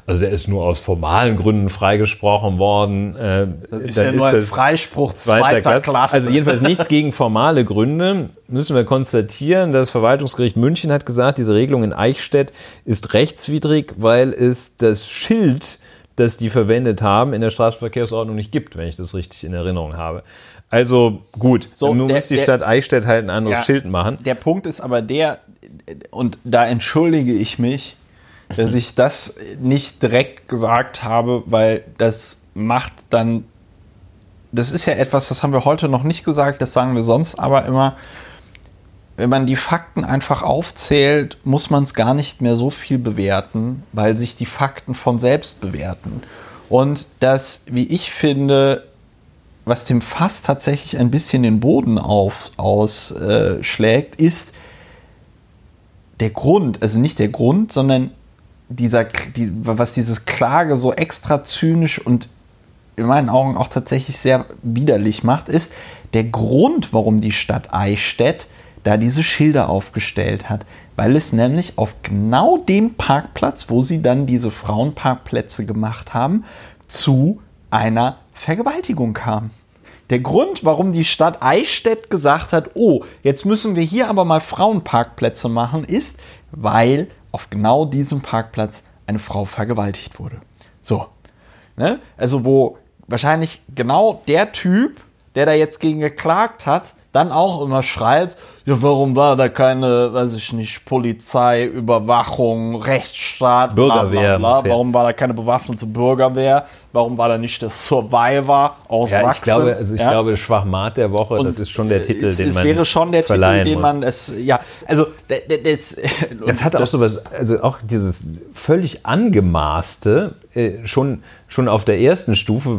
also der ist nur aus formalen Gründen freigesprochen worden, äh, das ist ja nur ein Freispruch zweiter, zweiter Klasse. Also jedenfalls nichts gegen formale Gründe, müssen wir konstatieren, das Verwaltungsgericht München hat gesagt, diese Regelung in Eichstätt ist rechtswidrig, weil es das Schild das die verwendet haben, in der Straßenverkehrsordnung nicht gibt, wenn ich das richtig in Erinnerung habe. Also gut, so, nun muss die der, Stadt Eichstätt halt ein anderes ja, Schild machen. Der Punkt ist aber der, und da entschuldige ich mich, dass ich das nicht direkt gesagt habe, weil das macht dann, das ist ja etwas, das haben wir heute noch nicht gesagt, das sagen wir sonst aber immer, wenn man die Fakten einfach aufzählt, muss man es gar nicht mehr so viel bewerten, weil sich die Fakten von selbst bewerten. Und das, wie ich finde, was dem Fass tatsächlich ein bisschen den Boden ausschlägt, äh, ist der Grund, also nicht der Grund, sondern dieser, die, was dieses Klage so extra zynisch und in meinen Augen auch tatsächlich sehr widerlich macht, ist der Grund, warum die Stadt Eichstätt da diese Schilder aufgestellt hat, weil es nämlich auf genau dem Parkplatz, wo sie dann diese Frauenparkplätze gemacht haben, zu einer Vergewaltigung kam. Der Grund, warum die Stadt Eichstätt gesagt hat, oh, jetzt müssen wir hier aber mal Frauenparkplätze machen, ist, weil auf genau diesem Parkplatz eine Frau vergewaltigt wurde. So. Ne? Also, wo wahrscheinlich genau der Typ, der da jetzt gegen geklagt hat, dann auch immer schreit, ja, warum war da keine, weiß ich nicht, Polizei, Überwachung, Rechtsstaat, Bürgerwehr. bla, bla, bla. Warum war da keine bewaffnete Bürgerwehr? Warum war da nicht der Survivor aus Ja, Sachsen? ich glaube, also ich Ja? glaube, Schwachmat der Woche, Und das ist schon der Titel, es, den es man wäre schon der Titel, den muss. man es, ja, also das, Das hat auch sowas, also auch dieses völlig angemaßte, äh, schon, schon auf der ersten Stufe,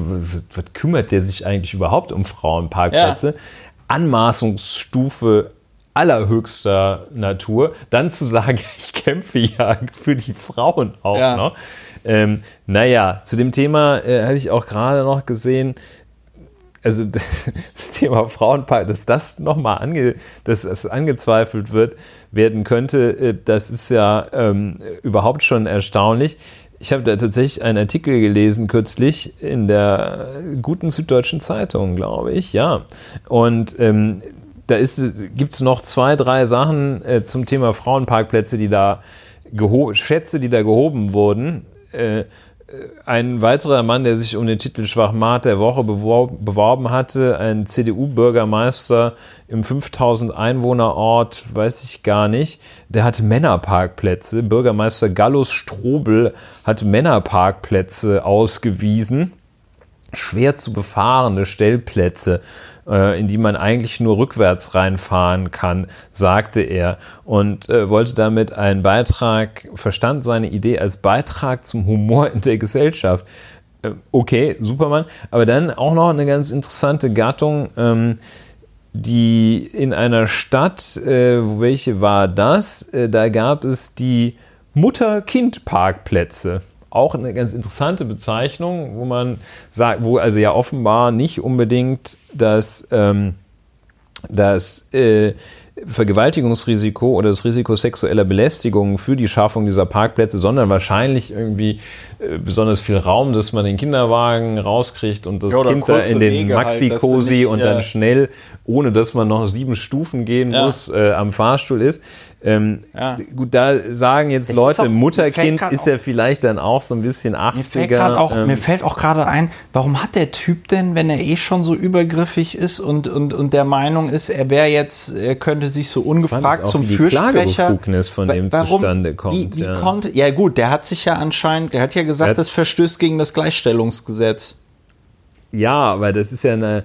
was kümmert der sich eigentlich überhaupt um Frauenparkplätze? Anmaßungsstufe allerhöchster Natur, dann zu sagen, ich kämpfe ja für die Frauen auch Ja. noch. Ähm, naja, zu dem Thema äh, habe ich auch gerade noch gesehen, also das Thema Frauenpark, dass das nochmal ange, dass das angezweifelt wird, werden könnte, äh, das ist ja ähm, überhaupt schon erstaunlich. Ich habe da tatsächlich einen Artikel gelesen kürzlich in der guten Süddeutschen Zeitung, glaube ich, ja. Und ähm, da gibt es noch zwei, drei Sachen äh, zum Thema Frauenparkplätze, die da Schätze, die da gehoben wurden. Äh, ein weiterer Mann, der sich um den Titel Schwachmat der Woche bewor beworben hatte, ein CDU-Bürgermeister im 5000 Einwohnerort, weiß ich gar nicht, der hatte Männerparkplätze. Bürgermeister Gallus Strobel hat Männerparkplätze ausgewiesen schwer zu befahrene Stellplätze, äh, in die man eigentlich nur rückwärts reinfahren kann, sagte er. Und äh, wollte damit einen Beitrag, verstand seine Idee als Beitrag zum Humor in der Gesellschaft. Äh, okay, Superman. Aber dann auch noch eine ganz interessante Gattung. Ähm, die in einer Stadt, äh, welche war das? Äh, da gab es die Mutter-Kind-Parkplätze. Auch eine ganz interessante Bezeichnung, wo man sagt, wo also ja offenbar nicht unbedingt das, ähm, das äh, Vergewaltigungsrisiko oder das Risiko sexueller Belästigung für die Schaffung dieser Parkplätze, sondern wahrscheinlich irgendwie besonders viel Raum, dass man den Kinderwagen rauskriegt und das Ja, Kind da in den halt, Maxi-Cosi nicht, und ja. dann schnell, ohne dass man noch sieben Stufen gehen Ja. muss, äh, am Fahrstuhl ist. Ähm, Ja. Gut, da sagen jetzt Es Leute, auch- Mutterkind ist ja vielleicht dann auch so ein bisschen 80er. Mir fällt, auch, ähm, mir fällt auch gerade ein, warum hat der Typ denn, wenn er eh schon so übergriffig ist und, und, und der Meinung ist, er wäre jetzt, er könnte sich so ungefragt zum Fürsprecher. Von dem zustande kommt, Wie, wie ja. konnte, ja gut, der hat sich ja anscheinend, der hat ja gesagt, hat- das verstößt gegen das Gleichstellungsgesetz. Ja, aber das ist ja eine.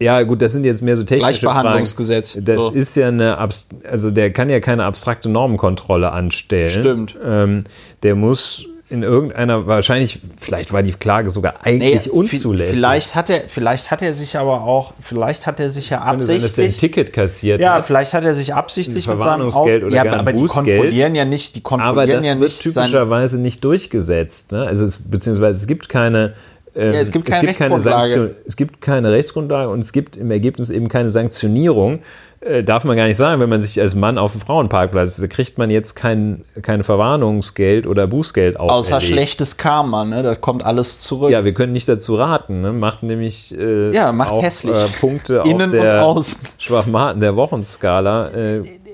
Ja, gut, das sind jetzt mehr so technische Gleichbehandlungsgesetz. Fragen. Das So. ist ja eine, also der kann ja keine abstrakte Normenkontrolle anstellen. Stimmt. Ähm, der muss in irgendeiner, wahrscheinlich, vielleicht war die Klage sogar eigentlich Nee, unzulässig. Vielleicht hat er, vielleicht hat er sich aber auch, vielleicht hat er sich ja Könnte sein, dass der ein absichtlich. Ticket kassiert Ja, hat. vielleicht hat er sich absichtlich mit seinem Verwarnungsgeld oder ja, aber die Bußgeld. kontrollieren ja nicht, die Aber kontrollieren das ja wird typischerweise nicht durchgesetzt. Ne? Also es, beziehungsweise es gibt keine. ähm, Ja, es gibt keine Rechtsgrundlage. Sanktion- es gibt keine Rechtsgrundlage und es gibt im Ergebnis eben keine Sanktionierung. Äh, darf man gar nicht sagen, wenn man sich als Mann auf dem Frauenparkplatz, da kriegt man jetzt kein, kein Verwarnungsgeld oder Bußgeld außer auferlegt. schlechtes Karma, ne? Da kommt alles zurück. Ja, wir können nicht dazu raten. Ne? Macht nämlich äh, Ja, macht auch, hässlich. Äh, Punkte Innen auf und der außen. Schwachmaten der Wochenskala.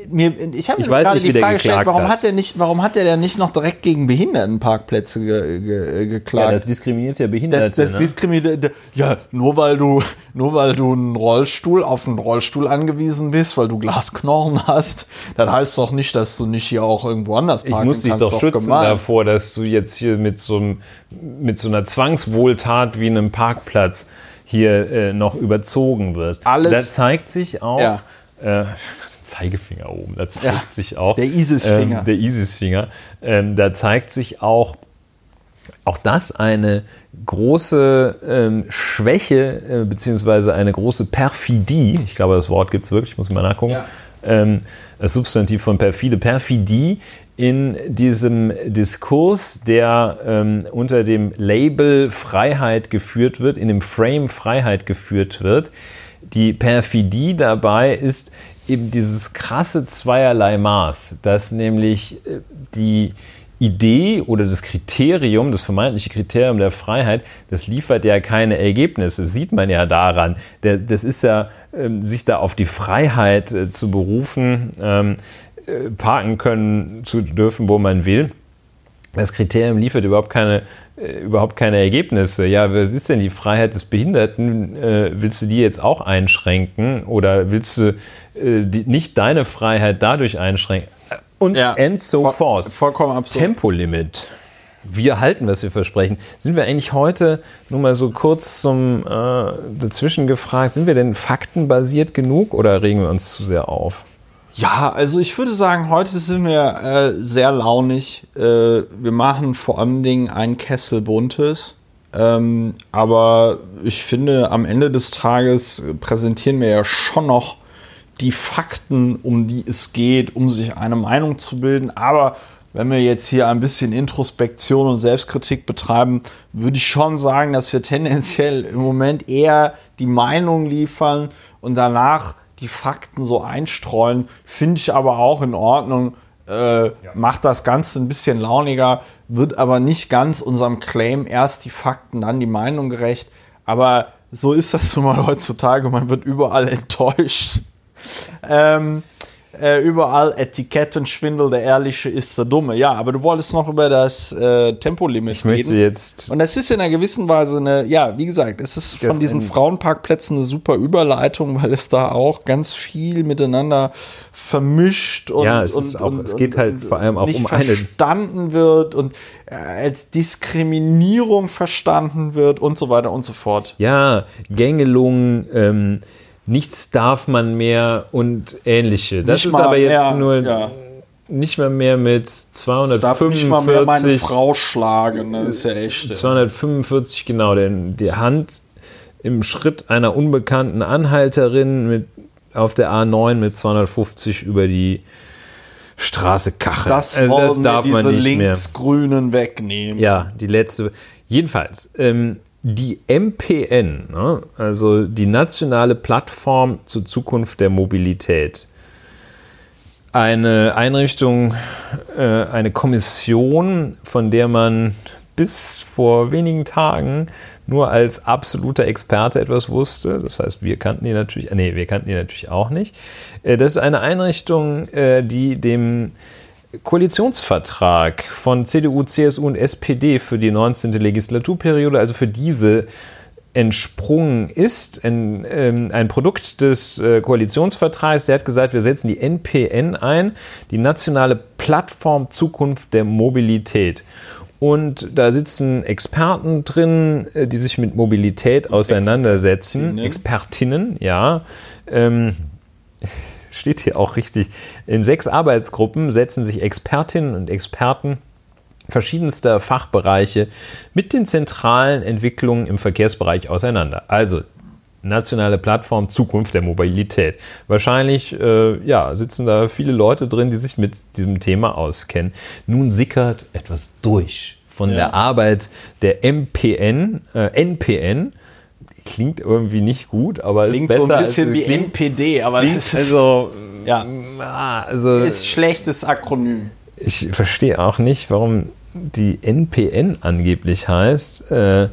Mir, ich habe Ich mir weiß gerade nicht, die wie der Frage gestellt, geklagt warum hat. hat er nicht, warum hat er denn nicht noch direkt gegen Behindertenparkplätze ge, ge, ja, geklagt? das diskriminiert ja Behinderte. das, das ne? diskriminiert, ja, nur weil du, nur weil du einen Rollstuhl auf einen Rollstuhl angewiesen bist, weil du Glasknochen hast, dann heißt doch nicht, dass du nicht hier auch irgendwo anders Ich parken muss dich kannst. doch schützen gemein. davor, dass du jetzt hier mit so, einem, mit so einer Zwangswohltat wie einem Parkplatz hier äh, noch überzogen wirst. Alles- Da zeigt sich auch, Ja. äh, Zeigefinger oben, da zeigt Ja, sich auch der ISIS-Finger. Ähm, der ISIS-Finger. Ähm, da zeigt sich auch, auch das eine große ähm, Schwäche äh, beziehungsweise eine große Perfidie, ich glaube, das Wort gibt es wirklich, muss ich mal nachgucken, Ja. ähm, das Substantiv von perfide, Perfidie in diesem Diskurs, der ähm, unter dem Label Freiheit geführt wird, in dem Frame Freiheit geführt wird. Die Perfidie dabei ist eben dieses krasse zweierlei Maß, dass nämlich äh, die Idee oder das Kriterium, das vermeintliche Kriterium der Freiheit, das liefert ja keine Ergebnisse. Das sieht man ja daran. Das ist ja, ähm, sich da auf die Freiheit äh, zu berufen, ähm, äh, parken können zu dürfen, wo man will. Das Kriterium liefert überhaupt keine, äh, überhaupt keine Ergebnisse. Ja, was ist denn die Freiheit des Behinderten? Äh, willst du die jetzt auch einschränken oder willst du äh, die, nicht deine Freiheit dadurch einschränken? Und Ja, and so voll- forth. vollkommen absurd. Tempolimit. Wir halten, was wir versprechen. Sind wir eigentlich heute, nur mal so kurz zum äh, dazwischen gefragt, sind wir denn faktenbasiert genug oder regen wir uns zu sehr auf? Ja, also ich würde sagen, heute sind wir äh, sehr launig. Äh, wir machen vor allen Dingen ein Kessel Buntes. Ähm, aber ich finde, am Ende des Tages präsentieren wir ja schon noch die Fakten, um die es geht, um sich eine Meinung zu bilden. Aber wenn wir jetzt hier ein bisschen Introspektion und Selbstkritik betreiben, würde ich schon sagen, dass wir tendenziell im Moment eher die Meinung liefern und danach die Fakten so einstreuen. Finde ich aber auch in Ordnung. Äh, Macht das Ganze ein bisschen launiger, wird aber nicht ganz unserem Claim erst die Fakten, dann die Meinung gerecht. Aber so ist das nun mal heutzutage. Man wird überall enttäuscht. Ähm, äh, überall Etikettenschwindel, der Ehrliche ist der Dumme. Ja, aber du wolltest noch über das äh, Tempolimit Ich möchte jetzt Und das ist in einer gewissen Weise eine, ja, wie gesagt, es ist von diesen in- Frauenparkplätzen eine super Überleitung, weil es da auch ganz viel miteinander vermischt und, Ja, es und, auch- und, es geht halt vor allem auch um eine- verstanden wird und äh, als Diskriminierung verstanden wird und so weiter und so fort. Ja, Gängelung, ähm, nichts darf man mehr und ähnliche. Das Nicht ist aber jetzt mehr, nur ja. nicht mal mehr mit Darf nicht mal mehr meine 245, Frau schlagen, ne? das ist ja echt. äh, 245 genau, denn die Hand im Schritt einer unbekannten Anhalterin mit auf der A9 mit 250 über die Straße kacheln. Das Also das darf man diese nicht mehr. Linksgrünen wegnehmen. Ja, die letzte. Jedenfalls, ähm, die MPN, ne, also die nationale Plattform zur Zukunft der Mobilität, eine Einrichtung, äh, eine Kommission, von der man bis vor wenigen Tagen nur als absoluter Experte etwas wusste. Das heißt, wir kannten die natürlich, nee, wir kannten die natürlich auch nicht. Äh, Das ist eine Einrichtung, äh, die dem Koalitionsvertrag von CDU, CSU und SPD für die 19. Legislaturperiode, also für diese entsprungen ist, ein, ähm, ein Produkt des äh, Koalitionsvertrags. Der hat gesagt, wir setzen die NPN ein, die nationale Plattform Zukunft der Mobilität. Und da sitzen Experten drin, äh, die sich mit Mobilität auseinandersetzen. Expertinnen, ja. Ähm, steht hier auch richtig. In sechs Arbeitsgruppen setzen sich Expertinnen und Experten verschiedenster Fachbereiche mit den zentralen Entwicklungen im Verkehrsbereich auseinander. Also nationale Plattform Zukunft der Mobilität. Wahrscheinlich äh, ja, sitzen da viele Leute drin, die sich mit diesem Thema auskennen. Nun sickert etwas durch von Ja. der Arbeit der MPN, äh, NPN. Klingt irgendwie nicht gut, aber Klingt ist besser so ein bisschen als, wie klingt, NPD, aber klingt, das ist, also, ja, ah, also ist schlechtes Akronym. ich verstehe auch nicht, warum die NPN angeblich heißt. Äh,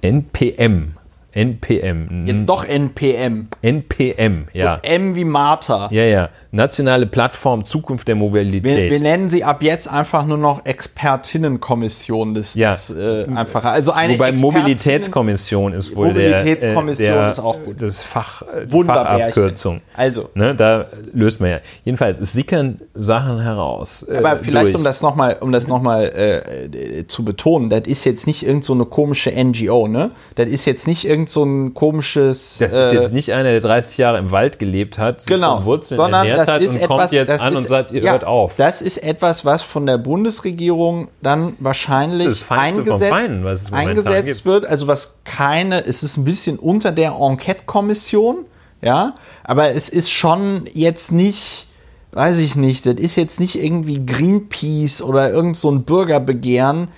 NPM. NPM. Jetzt doch NPM. NPM, ja. So M wie Martha. Ja, ja. Nationale Plattform Zukunft der Wir, Mobilität. wir nennen sie ab jetzt einfach nur noch Expertinnenkommission. Das Ja. ist äh, einfacher. Also eine Wobei Mobilitätskommission ist wohl der, Mobilitätskommission äh, der, ist auch gut. Das Fach, äh. Fachabkürzung. Also, Ne, da löst man ja. Jedenfalls, es sickern Sachen heraus. äh, aber vielleicht durch. um das nochmal um das noch mal, äh, äh, zu betonen, das ist jetzt nicht irgend so eine komische NGO, ne? Das ist jetzt nicht irgend so ein komisches. Das ist äh, jetzt nicht einer, der 30 Jahre im Wald gelebt hat, genau, Wurzeln sondern ernährt das hat ist und etwas, kommt jetzt an ist, und sagt, ihr ja, hört auf. Das ist etwas, was von der Bundesregierung dann wahrscheinlich eingesetzt, Feinen, eingesetzt wird. Also was keine, es ist ein bisschen unter der Enquete-Kommission, ja, aber es ist schon jetzt nicht, weiß ich nicht, das ist jetzt nicht irgendwie Greenpeace oder irgend so ein Bürgerbegehren,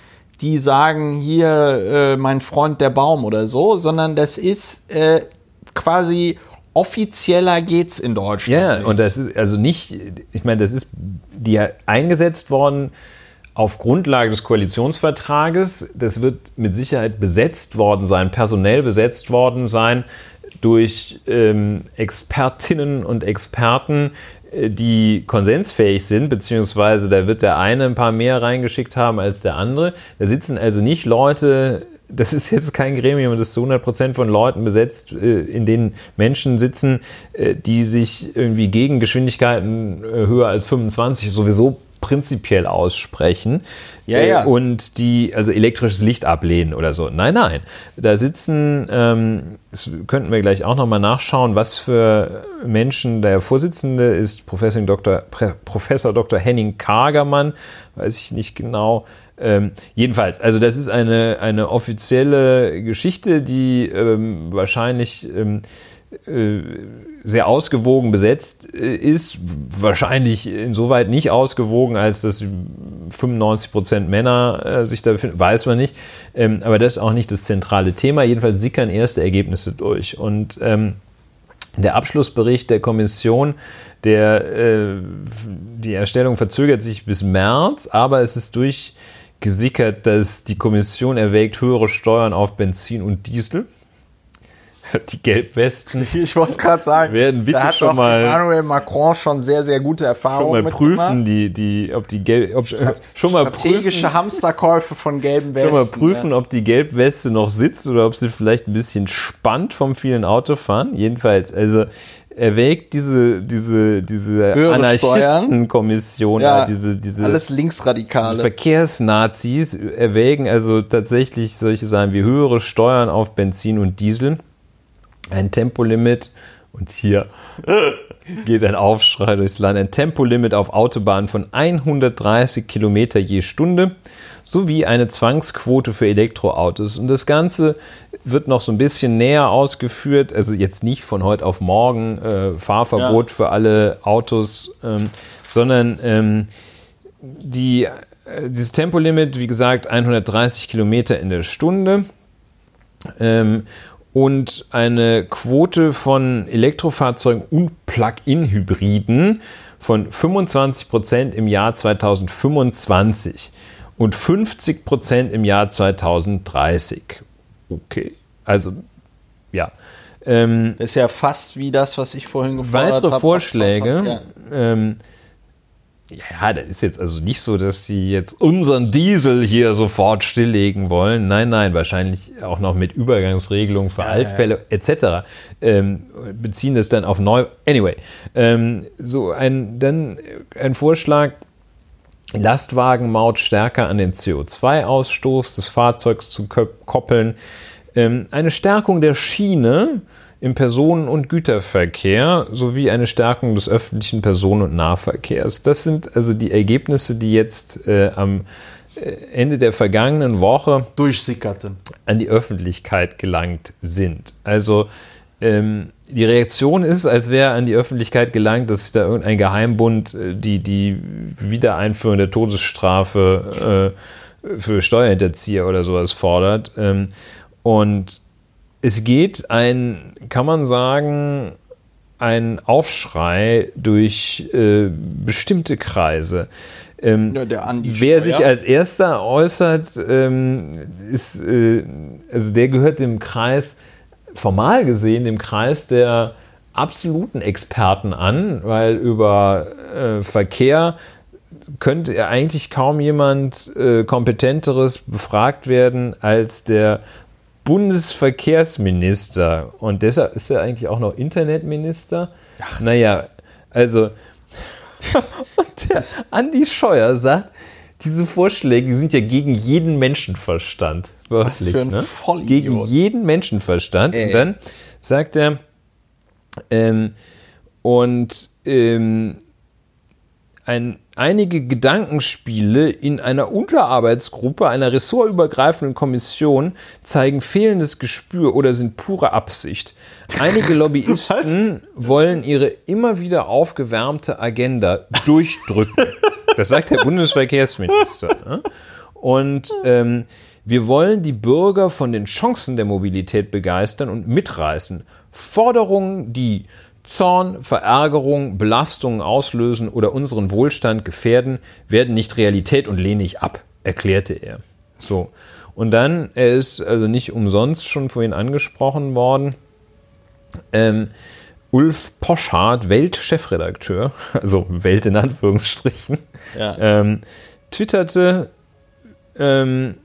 die sagen, hier, äh, mein Freund der Baum oder so, sondern das ist äh, quasi offizieller geht's in Deutschland. Ja, nicht. und das ist also nicht, ich meine, das ist die eingesetzt worden auf Grundlage des Koalitionsvertrages. Das wird mit Sicherheit besetzt worden sein, personell besetzt worden sein. durch ähm, Expertinnen und Experten, die konsensfähig sind, beziehungsweise da wird der eine ein paar mehr reingeschickt haben als der andere. Da sitzen also nicht Leute, das ist jetzt kein Gremium, das zu 100% von Leuten besetzt, äh, in denen Menschen sitzen, äh, die sich irgendwie gegen Geschwindigkeiten höher als 25 sowieso prinzipiell aussprechen ja, ja. und die also elektrisches Licht ablehnen oder so. Nein, nein. Da sitzen, ähm, das könnten wir gleich auch nochmal nachschauen, was für Menschen der Vorsitzende ist, Professor Dr. Professor Dr. Henning Kagermann, weiß ich nicht genau. Ähm, jedenfalls, also das ist eine, eine offizielle Geschichte, die ähm, wahrscheinlich ähm, äh, sehr ausgewogen besetzt äh, ist. Wahrscheinlich insoweit nicht ausgewogen, als dass 95 Prozent Männer äh, sich da befinden, weiß man nicht. Ähm, aber das ist auch nicht das zentrale Thema. Jedenfalls sickern erste Ergebnisse durch. Und ähm, der Abschlussbericht der Kommission, der, äh, die Erstellung verzögert sich bis März, aber es ist durchgesickert, dass die Kommission erwägt höhere Steuern auf Benzin und Diesel die Gelbwesten. Ich wollte es gerade sagen. Werden bitte da hat schon mal Emmanuel Macron schon sehr, sehr gute Erfahrungen schon mal prüfen, die, die, ob die Gelb, ob, Strat schon mal strategische prüfen, Hamsterkäufe von gelben Westen. Schon mal prüfen, ja. ob die Gelbweste noch sitzt oder ob sie vielleicht ein bisschen spannt vom vielen Autofahren. Jedenfalls, also erwägt diese, diese, diese Anarchistenkommission, ja, diese, diese, alles Linksradikale. Diese Verkehrsnazis erwägen also tatsächlich solche Sachen wie höhere Steuern auf Benzin und Diesel ein Tempolimit und hier geht ein Aufschrei durchs Land. Ein Tempolimit auf Autobahnen von 130 Kilometer je Stunde sowie eine Zwangsquote für Elektroautos. Und das Ganze wird noch so ein bisschen näher ausgeführt, also jetzt nicht von heute auf morgen äh, Fahrverbot ja. für alle Autos, ähm, sondern ähm, die, äh, dieses Tempolimit, wie gesagt, 130 Kilometer in der Stunde. Ähm, und eine Quote von Elektrofahrzeugen und Plug-in-Hybriden von 25 Prozent im Jahr 2025 und 50 Prozent im Jahr 2030. Okay, also ja. Ähm, ist ja fast wie das, was ich vorhin gefordert habe. Weitere Vorschläge. Ja. Ähm, ja, das ist jetzt also nicht so, dass sie jetzt unseren Diesel hier sofort stilllegen wollen. Nein, nein, wahrscheinlich auch noch mit Übergangsregelungen für ja, Altfälle ja. etc. Ähm, beziehen das dann auf neu. Anyway, ähm, so ein dann ein Vorschlag. Lastwagenmaut stärker an den CO2-Ausstoß des Fahrzeugs zu koppeln. Ähm, eine Stärkung der Schiene im Personen- und Güterverkehr sowie eine Stärkung des öffentlichen Personen- und Nahverkehrs. Das sind also die Ergebnisse, die jetzt äh, am äh, Ende der vergangenen Woche durchsickerten an die Öffentlichkeit gelangt sind. Also ähm, die Reaktion ist, als wäre an die Öffentlichkeit gelangt, dass da irgendein Geheimbund äh, die, die Wiedereinführung der Todesstrafe äh, für Steuerhinterzieher oder sowas fordert. Ähm, und es geht ein, kann man sagen, ein Aufschrei durch äh, bestimmte Kreise. Ähm, ja, wer sich als erster äußert, ähm, ist, äh, also der gehört dem Kreis, formal gesehen, dem Kreis der absoluten Experten an, weil über äh, Verkehr könnte eigentlich kaum jemand äh, kompetenteres befragt werden als der Bundesverkehrsminister und deshalb ist er eigentlich auch noch Internetminister. Ach. Naja, also der Andi Scheuer sagt, diese Vorschläge sind ja gegen jeden Menschenverstand. Wörtlich, ne? Gegen jeden Menschenverstand. Ey. Und dann sagt er, ähm, und ähm, ein einige Gedankenspiele in einer Unterarbeitsgruppe einer ressortübergreifenden Kommission zeigen fehlendes Gespür oder sind pure Absicht. Einige Lobbyisten wollen ihre immer wieder aufgewärmte Agenda durchdrücken. Das sagt der Bundesverkehrsminister. Ne? Und ähm, wir wollen die Bürger von den Chancen der Mobilität begeistern und mitreißen. Forderungen, die Zorn, Verärgerung, Belastungen auslösen oder unseren Wohlstand gefährden, werden nicht Realität und lehne ich ab, erklärte er. So. Und dann, er ist also nicht umsonst schon vorhin angesprochen worden, Ähm, Ulf Poschardt, Weltchefredakteur, also Welt in Anführungsstrichen, Ja. ähm, twitterte, ähm,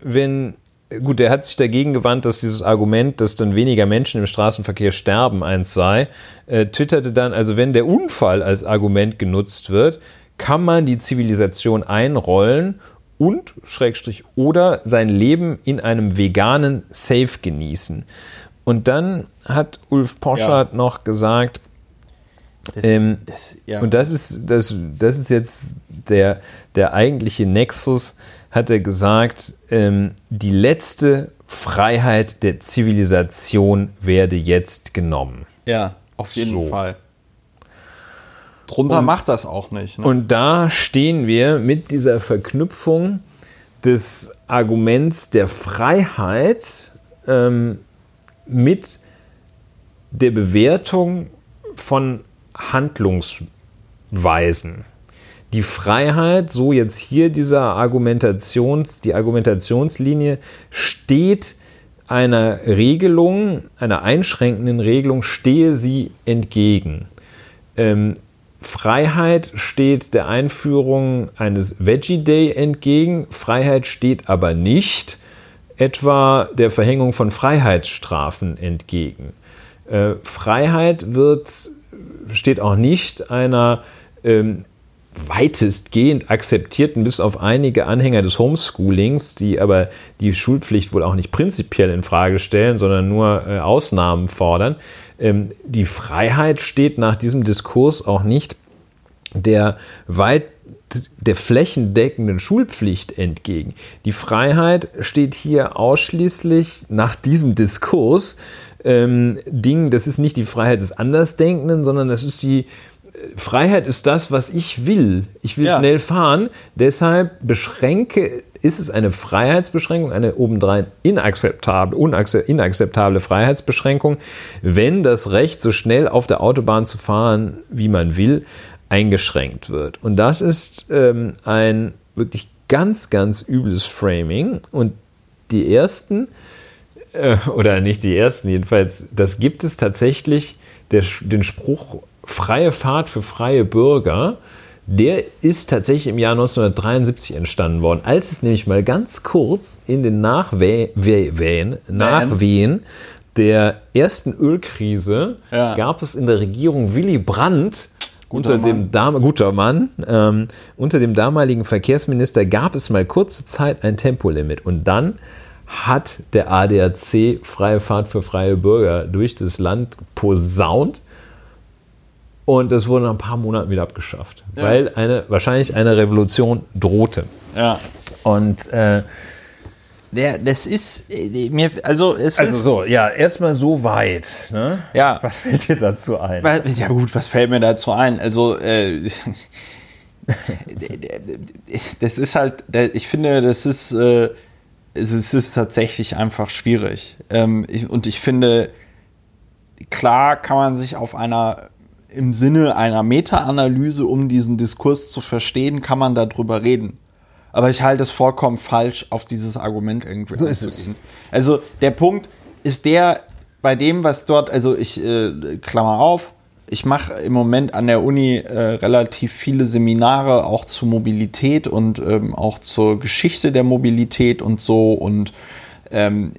wenn, gut, er hat sich dagegen gewandt, dass dieses Argument, dass dann weniger Menschen im Straßenverkehr sterben, eins sei, äh, twitterte dann, also wenn der Unfall als Argument genutzt wird, kann man die Zivilisation einrollen und, Schrägstrich, oder sein Leben in einem veganen Safe genießen. Und dann hat Ulf Poschardt noch gesagt, Das, ähm, das, ja. und das ist, das, das ist jetzt der, der eigentliche Nexus, hat er gesagt, ähm, die letzte Freiheit der Zivilisation werde jetzt genommen. ja, auf jeden So. Fall. Drunter macht das auch nicht. Ne? Und da stehen wir mit dieser Verknüpfung des Arguments der Freiheit ähm, mit der Bewertung von Handlungsweisen. Die Freiheit, so jetzt hier dieser Argumentations, die Argumentationslinie, steht einer Regelung, einer einschränkenden Regelung, stehe sie entgegen. Ähm, Freiheit steht der Einführung eines Veggie Day entgegen. Freiheit steht aber nicht etwa der Verhängung von Freiheitsstrafen entgegen. Äh, Freiheit wird, steht auch nicht einer ähm, weitestgehend akzeptierten, bis auf einige Anhänger des Homeschoolings, die aber die Schulpflicht wohl auch nicht prinzipiell in Frage stellen, sondern nur äh, Ausnahmen fordern. Ähm, die Freiheit steht nach diesem Diskurs auch nicht der weit der flächendeckenden Schulpflicht entgegen. Die Freiheit steht hier ausschließlich nach diesem Diskurs ähm, Ding, das ist nicht die Freiheit des Andersdenkenden, sondern das ist die Freiheit ist das, was ich will. Ich will Ja. schnell fahren, deshalb beschränke, ist es eine Freiheitsbeschränkung, eine obendrein inakzeptable, inakzeptable Freiheitsbeschränkung, wenn das Recht, so schnell auf der Autobahn zu fahren, wie man will, eingeschränkt wird. Und das ist ähm, ein wirklich ganz, ganz übles Framing. Und die ersten, äh, oder nicht die ersten jedenfalls, das gibt es tatsächlich, der, den Spruch freie Fahrt für freie Bürger, der ist tatsächlich im Jahr 1973 entstanden worden, als es nämlich mal ganz kurz in den Nachweh Weh- Wehen, Nachwehen der ersten Ölkrise Ja. gab es in der Regierung Willy Brandt Guter unter dem Dam guter Mann ähm, unter dem damaligen Verkehrsminister gab es mal kurze Zeit ein Tempolimit. Und dann hat der ADAC freie Fahrt für freie Bürger durch das Land posaunt und das wurde nach ein paar Monaten wieder abgeschafft, Ja. weil eine wahrscheinlich eine Revolution drohte. ja. Und äh, Der, das ist äh, mir, also es also ist, so, ja, erstmal so weit. Ne? ja, Was fällt dir dazu ein? Ja gut, was fällt mir dazu ein? Also äh, das ist halt, ich finde, das ist, äh, es es ist tatsächlich einfach schwierig. Ähm, ich, und ich finde, klar kann man sich auf einer im Sinne einer Meta-Analyse, um diesen Diskurs zu verstehen, kann man darüber reden. Aber ich halte es vollkommen falsch, auf dieses Argument irgendwie So ist einzugehen. Also der Punkt ist der, bei dem, was dort, also ich, äh, Klammer auf, ich mache im Moment an der Uni äh, relativ viele Seminare auch zur Mobilität und ähm, auch zur Geschichte der Mobilität und so. Und ähm,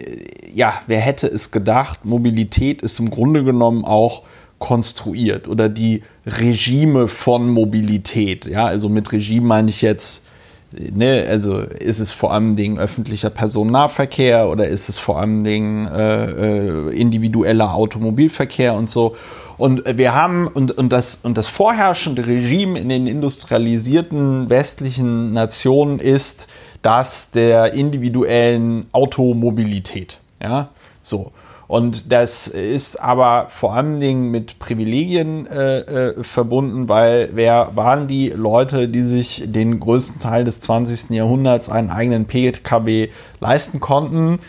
ja, wer hätte es gedacht, Mobilität ist im Grunde genommen auch konstruiert oder die Regime von Mobilität. Ja, also mit Regime meine ich jetzt, ne, also ist es vor allem Dingen öffentlicher Personennahverkehr oder ist es vor allem Dingen äh, äh, individueller Automobilverkehr und so. Und wir haben, und, und, das, und das vorherrschende Regime in den industrialisierten westlichen Nationen ist das der individuellen Automobilität. Ja, so. Und das ist aber vor allen Dingen mit Privilegien äh, äh, verbunden, weil wer waren die Leute, die sich den größten Teil des 20. Jahrhunderts einen eigenen PKW leisten konnten?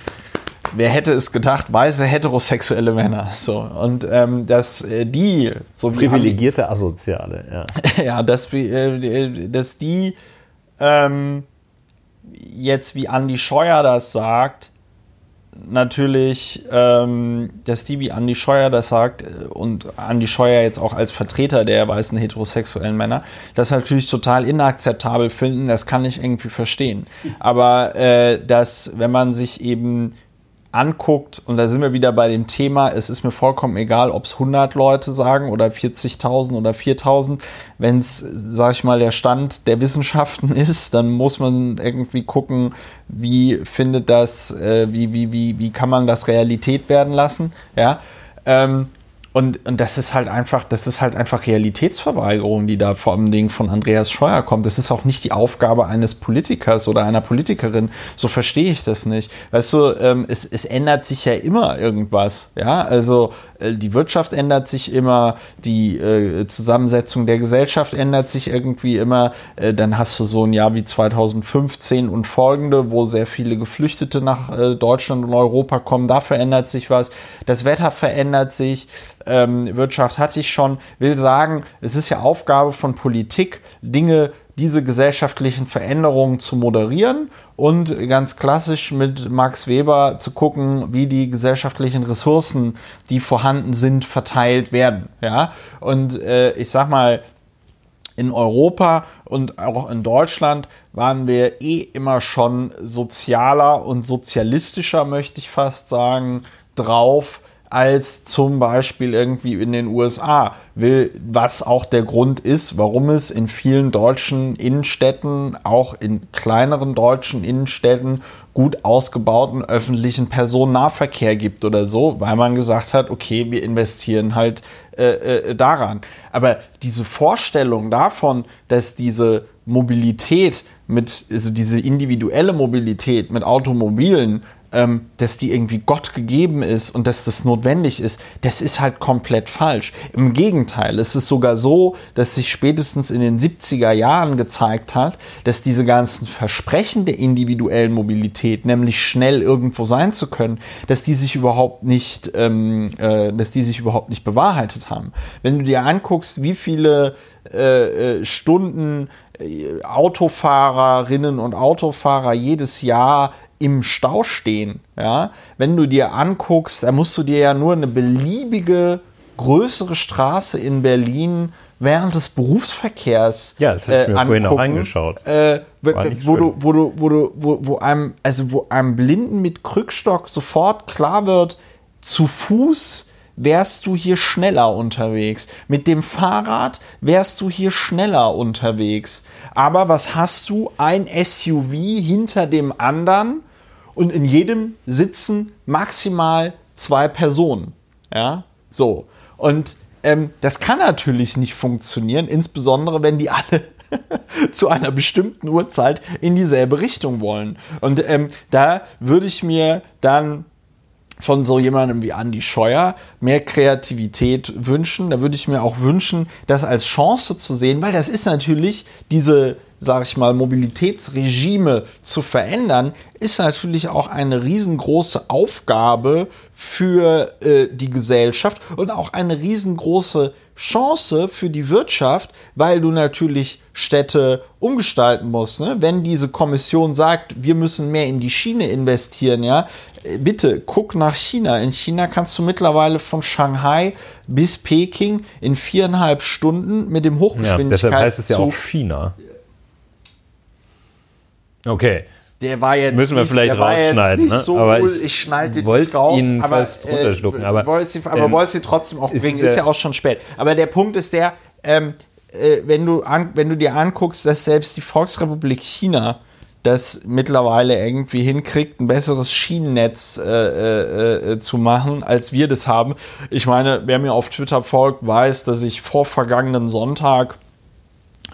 Wer hätte es gedacht, weiße heterosexuelle Männer. So. Und ähm, dass äh, die, so wie Privilegierte Asoziale, ja. ja, dass, wir, äh, dass die ähm, jetzt, wie Andi Scheuer das sagt, natürlich, ähm, dass die wie Andi Scheuer das sagt äh, und Andi Scheuer jetzt auch als Vertreter der weißen heterosexuellen Männer, das natürlich total inakzeptabel finden, das kann ich irgendwie verstehen. Aber äh, dass, wenn man sich eben anguckt, und da sind wir wieder bei dem Thema, es ist mir vollkommen egal, ob es 100 Leute sagen oder 40.000 oder 4.000. Wenn es, sag ich mal, der Stand der Wissenschaften ist, dann muss man irgendwie gucken, wie findet das, äh, wie, wie, wie, wie kann man das Realität werden lassen, ja. Ähm, und, und das ist halt einfach, das ist halt einfach Realitätsverweigerung, die da vor allem von Andreas Scheuer kommt. Das ist auch nicht die Aufgabe eines Politikers oder einer Politikerin. So verstehe ich das nicht. Weißt du, ähm, es, es ändert sich ja immer irgendwas. Ja, also äh, die Wirtschaft ändert sich immer, die äh, Zusammensetzung der Gesellschaft ändert sich irgendwie immer. Äh, dann hast du so ein Jahr wie 2015 und folgende, wo sehr viele Geflüchtete nach äh, Deutschland und Europa kommen. Da verändert sich was. Das Wetter verändert sich ähm, Wirtschaft hatte ich schon, will sagen, es ist ja Aufgabe von Politik, Dinge, diese gesellschaftlichen Veränderungen zu moderieren und ganz klassisch mit Max Weber zu gucken, wie die gesellschaftlichen Ressourcen, die vorhanden sind, verteilt werden. Ja, und äh, ich sag mal, in Europa und auch in Deutschland waren wir eh immer schon sozialer und sozialistischer, möchte ich fast sagen, drauf als zum Beispiel irgendwie in den USA, will, was auch der Grund ist, warum es in vielen deutschen Innenstädten, auch in kleineren deutschen Innenstädten, gut ausgebauten öffentlichen Personennahverkehr gibt oder so, weil man gesagt hat, okay, wir investieren halt äh, äh, daran. Aber diese Vorstellung davon, dass diese Mobilität mit, also diese individuelle Mobilität mit Automobilen ähm, dass die irgendwie Gott gegeben ist und dass das notwendig ist, das ist halt komplett falsch. Im Gegenteil, es ist sogar so, dass sich spätestens in den 70er Jahren gezeigt hat, dass diese ganzen Versprechen der individuellen Mobilität, nämlich schnell irgendwo sein zu können, dass die sich überhaupt nicht, ähm, äh, dass die sich überhaupt nicht bewahrheitet haben. Wenn du dir anguckst, wie viele äh, äh Stunden äh, Autofahrerinnen und Autofahrer jedes Jahr im Stau stehen. Ja? Wenn du dir anguckst, da musst du dir ja nur eine beliebige größere Straße in Berlin während des Berufsverkehrs ja, das äh, ich mir angucken, vorhin auch angeschaut. Äh, wo, du, wo du, wo du, wo, wo einem, also wo einem Blinden mit Krückstock sofort klar wird, zu Fuß wärst du hier schneller unterwegs. Mit dem Fahrrad wärst du hier schneller unterwegs. Aber was hast du? Ein SUV hinter dem anderen und in jedem sitzen maximal zwei Personen. Ja, so. Und ähm, das kann natürlich nicht funktionieren, insbesondere wenn die alle zu einer bestimmten Uhrzeit in dieselbe Richtung wollen. Und ähm, da würde ich mir dann von so jemandem wie Andy Scheuer mehr Kreativität wünschen. Da würde ich mir auch wünschen, das als Chance zu sehen, weil das ist natürlich diese sage ich mal, Mobilitätsregime zu verändern, ist natürlich auch eine riesengroße Aufgabe für äh, die Gesellschaft und auch eine riesengroße Chance für die Wirtschaft, weil du natürlich Städte umgestalten musst. Ne? Wenn diese Kommission sagt, wir müssen mehr in die Schiene investieren, ja, äh, bitte guck nach China. In China kannst du mittlerweile von Shanghai bis Peking in viereinhalb Stunden mit dem Hochgeschwindigkeitszug. Ja, deshalb heißt es ja auch China. Okay. Der war jetzt Müssen wir nicht, vielleicht rausschneiden. Ne? So aber cool. ich schneide nicht raus, ihn aber, fast runterschlucken. Aber, äh, wolltest ihn, aber ähm, wolltest ihn trotzdem auch bringen. Ist, ist ja auch schon spät. Aber der Punkt ist der, ähm, äh, wenn, du an, wenn du dir anguckst, dass selbst die Volksrepublik China das mittlerweile irgendwie hinkriegt, ein besseres Schienennetz äh, äh, äh, zu machen, als wir das haben. Ich meine, wer mir auf Twitter folgt, weiß, dass ich vor vergangenen Sonntag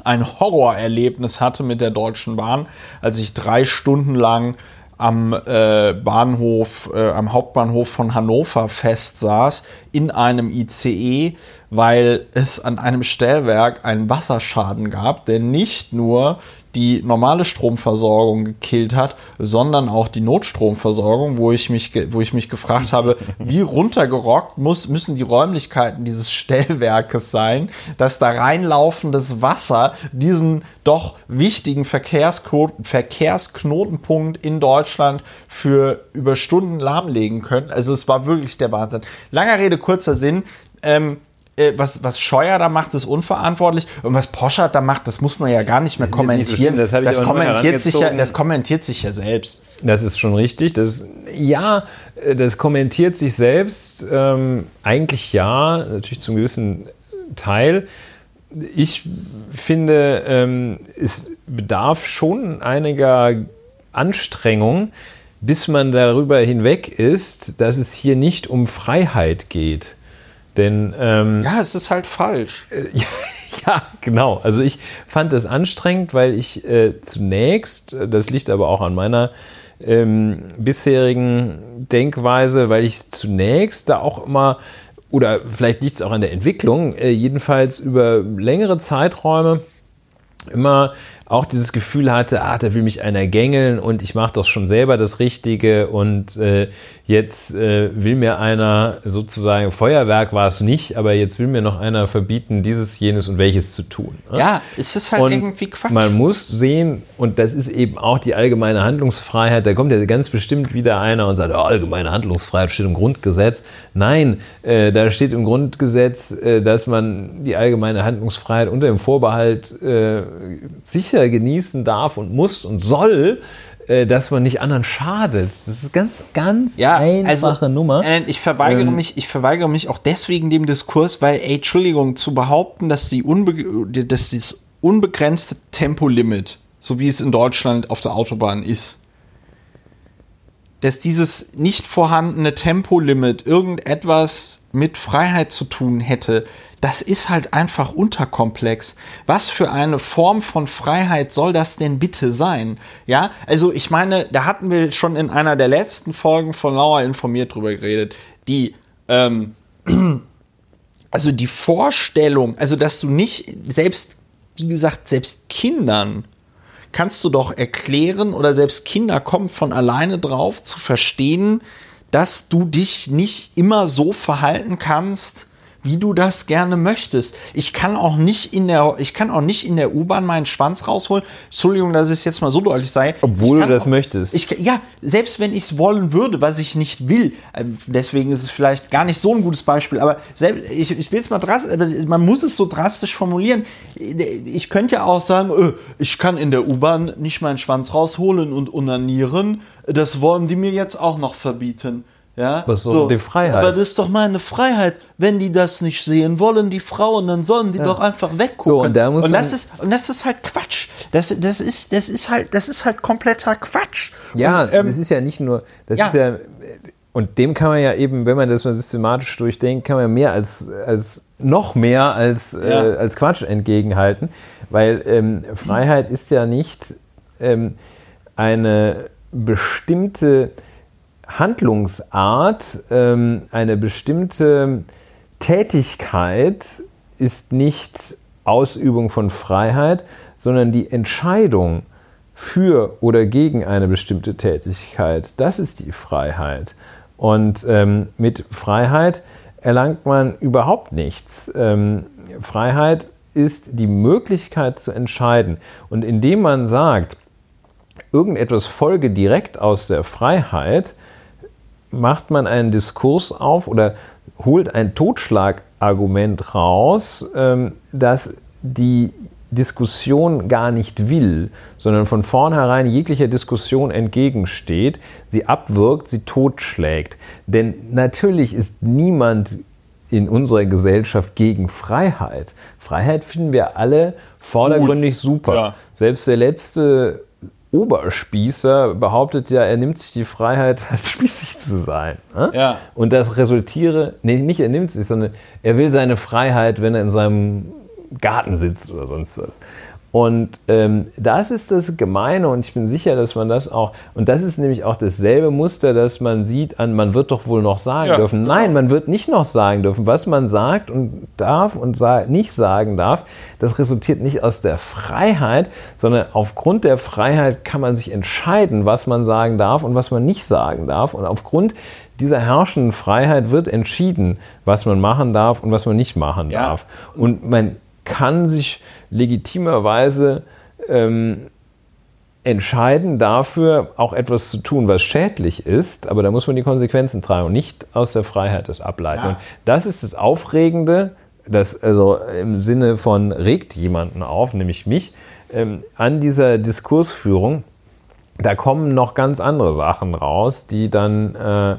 ein Horrorerlebnis hatte mit der Deutschen Bahn, als ich drei Stunden lang am äh, Bahnhof, äh, am Hauptbahnhof von Hannover fest saß, in einem ICE, weil es an einem Stellwerk einen Wasserschaden gab, der nicht nur die normale Stromversorgung gekillt hat, sondern auch die Notstromversorgung, wo ich mich, wo ich mich gefragt habe, wie runtergerockt muss, müssen die Räumlichkeiten dieses Stellwerkes sein, dass da reinlaufendes Wasser diesen doch wichtigen Verkehrsknoten, Verkehrsknotenpunkt in Deutschland für über Stunden lahmlegen können. Also es war wirklich der Wahnsinn. Langer Rede, kurzer Sinn. Ähm, äh, was, was Scheuer da macht, ist unverantwortlich. Und was Poschert da macht, das muss man ja gar nicht mehr das kommentieren. Nicht so das, das kommentiert sich ja, das kommentiert sich ja selbst. Das ist schon richtig. Das, ja, äh, das kommentiert sich selbst. Ähm, eigentlich ja, natürlich zum gewissen Teil. Ich finde, ähm, es bedarf schon einiger Anstrengung, bis man darüber hinweg ist, dass es hier nicht um Freiheit geht. Denn ähm, ja, es ist halt falsch. Äh, ja, ja, genau. Also ich fand das anstrengend, weil ich äh, zunächst, äh, das liegt aber auch an meiner ähm, bisherigen Denkweise, weil ich zunächst da auch immer oder vielleicht liegt es auch an der Entwicklung, äh, jedenfalls über längere Zeiträume immer auch dieses Gefühl hatte, ah, da will mich einer gängeln und ich mache doch schon selber das Richtige und äh, jetzt äh, will mir einer sozusagen, Feuerwerk war es nicht, aber jetzt will mir noch einer verbieten, dieses, jenes und welches zu tun. Ne? Ja, es ist halt und irgendwie Quatsch. Man muss sehen, und das ist eben auch die allgemeine Handlungsfreiheit, da kommt ja ganz bestimmt wieder einer und sagt, oh, allgemeine Handlungsfreiheit steht im Grundgesetz. Nein, äh, da steht im Grundgesetz, äh, dass man die allgemeine Handlungsfreiheit unter dem Vorbehalt äh, sicher genießen darf und muss und soll, äh, dass man nicht anderen schadet. Das ist ganz, ganz ja, einfache also, Nummer. Ich verweigere ähm, mich, ich verweigere mich auch deswegen dem Diskurs, weil, ey, Entschuldigung, zu behaupten, dass die unbe dass das unbegrenzte Tempolimit, so wie es in Deutschland auf der Autobahn ist, dass dieses nicht vorhandene Tempolimit irgendetwas mit Freiheit zu tun hätte, das ist halt einfach unterkomplex. Was für eine Form von Freiheit soll das denn bitte sein? Ja, also ich meine, da hatten wir schon in einer der letzten Folgen von Lauer informiert drüber geredet. Die, ähm, also die Vorstellung, also dass du nicht selbst, wie gesagt, selbst Kindern kannst du doch erklären oder selbst Kinder kommen von alleine drauf zu verstehen, dass du dich nicht immer so verhalten kannst, wie du das gerne möchtest. Ich kann auch nicht in der, ich kann auch nicht in der U-Bahn meinen Schwanz rausholen. Entschuldigung, dass es jetzt mal so deutlich sei. Obwohl du das auch, möchtest. Ich, ja, selbst wenn ich es wollen würde, was ich nicht will. Ähm, deswegen ist es vielleicht gar nicht so ein gutes Beispiel. Aber selbst, ich, ich will es mal drastisch, man muss es so drastisch formulieren. Ich könnte ja auch sagen, öh, ich kann in der U-Bahn nicht meinen Schwanz rausholen und unanieren. Das wollen die mir jetzt auch noch verbieten. Ja, was so, die Freiheit. Aber das ist doch meine Freiheit. Wenn die das nicht sehen wollen, die Frauen, dann sollen die ja. doch einfach weggucken. So, und, da muss und das ist und das ist halt Quatsch. Das, das ist das ist halt das ist halt kompletter Quatsch. Ja, und, ähm, das ist ja nicht nur das ja. ist ja und dem kann man ja eben, wenn man das mal systematisch durchdenkt, kann man mehr als, als noch mehr als, äh, ja. äh, als Quatsch entgegenhalten, weil ähm, Freiheit ist ja nicht ähm, eine bestimmte Handlungsart, ähm, eine bestimmte Tätigkeit ist nicht Ausübung von Freiheit, sondern die Entscheidung für oder gegen eine bestimmte Tätigkeit. Das ist die Freiheit. Und ähm, mit Freiheit erlangt man überhaupt nichts. Ähm, Freiheit ist die Möglichkeit zu entscheiden. Und indem man sagt, irgendetwas folge direkt aus der Freiheit, macht man einen Diskurs auf oder holt ein Totschlagargument raus, ähm, das die Diskussion gar nicht will, sondern von vornherein jeglicher Diskussion entgegensteht, sie abwirkt, sie totschlägt. Denn natürlich ist niemand in unserer Gesellschaft gegen Freiheit. Freiheit finden wir alle vordergründig Gut. super. Ja. Selbst der letzte Oberspießer behauptet ja, er nimmt sich die Freiheit, spießig zu sein. Ne? Ja. Und das resultiere, nee, nicht er nimmt sich, sondern er will seine Freiheit, wenn er in seinem Garten sitzt oder sonst was. Und ähm, das ist das Gemeine und ich bin sicher, dass man das auch, und das ist nämlich auch dasselbe Muster, das man sieht an, man wird doch wohl noch sagen ja, dürfen. Genau. Nein, man wird nicht noch sagen dürfen. Was man sagt und darf und sa nicht sagen darf, das resultiert nicht aus der Freiheit, sondern aufgrund der Freiheit kann man sich entscheiden, was man sagen darf und was man nicht sagen darf. Und aufgrund dieser herrschenden Freiheit wird entschieden, was man machen darf und was man nicht machen ja. darf. Und man kann sich legitimerweise ähm, entscheiden dafür, auch etwas zu tun, was schädlich ist, aber da muss man die Konsequenzen tragen und nicht aus der Freiheit das ableiten. Ja. Und das ist das Aufregende, das also im Sinne von regt jemanden auf, nämlich mich, ähm, an dieser Diskursführung. Da kommen noch ganz andere Sachen raus, die dann äh,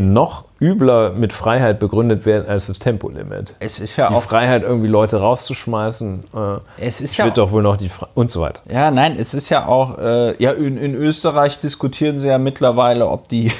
noch übler mit Freiheit begründet werden als das Tempolimit. Es ist ja die auch Freiheit irgendwie Leute rauszuschmeißen. Äh, es ist ja wird doch wohl noch die Fre und so weiter. Ja, nein, es ist ja auch äh, ja in, in, Österreich diskutieren sie ja mittlerweile, ob die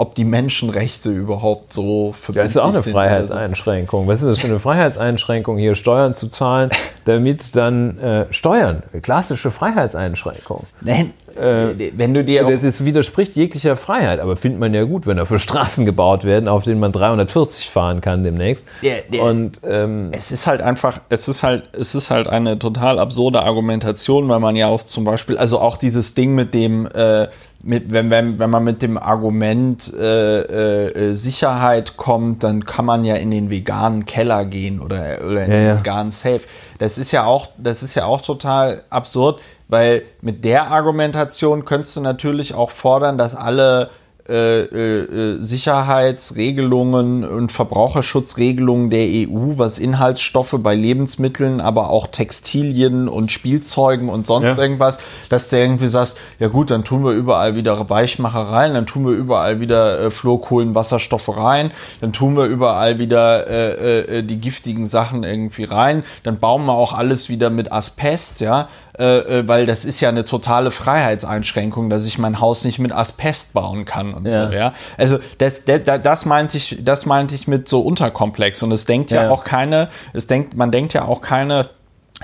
ob die Menschenrechte überhaupt so verbindlich sind. Ja, ist auch eine Freiheitseinschränkung. Was ist das für eine Freiheitseinschränkung, hier Steuern zu zahlen, damit dann äh, Steuern, klassische Freiheitseinschränkung. Nein, äh, wenn du dir das ist, widerspricht jeglicher Freiheit, aber findet man ja gut, wenn dafür Straßen gebaut werden, auf denen man 340 fahren kann demnächst. Der, der, Und ähm, es ist halt einfach, es ist halt, es ist halt eine total absurde Argumentation, weil man ja auch zum Beispiel, also auch dieses Ding mit dem äh, mit, wenn, wenn, wenn man mit dem Argument äh, äh, Sicherheit kommt, dann kann man ja in den veganen Keller gehen oder, oder in ja, den ja. veganen Safe. Das ist ja auch, das ist ja auch total absurd, weil mit der Argumentation könntest du natürlich auch fordern, dass alle äh, äh, Sicherheitsregelungen und Verbraucherschutzregelungen der EU, was Inhaltsstoffe bei Lebensmitteln, aber auch Textilien und Spielzeugen und sonst ja. irgendwas, dass du irgendwie sagst, ja gut, dann tun wir überall wieder Weichmacher rein, dann tun wir überall wieder äh, Fluorkohlenwasserstoffe rein, dann tun wir überall wieder äh, äh, die giftigen Sachen irgendwie rein, dann bauen wir auch alles wieder mit Asbest, ja, äh, äh, weil das ist ja eine totale Freiheitseinschränkung, dass ich mein Haus nicht mit Asbest bauen kann und ja. so, ja. Also das, das, das meinte ich, das meinte ich mit so unterkomplex und es denkt ja, ja auch keine, es denkt, man denkt ja auch keine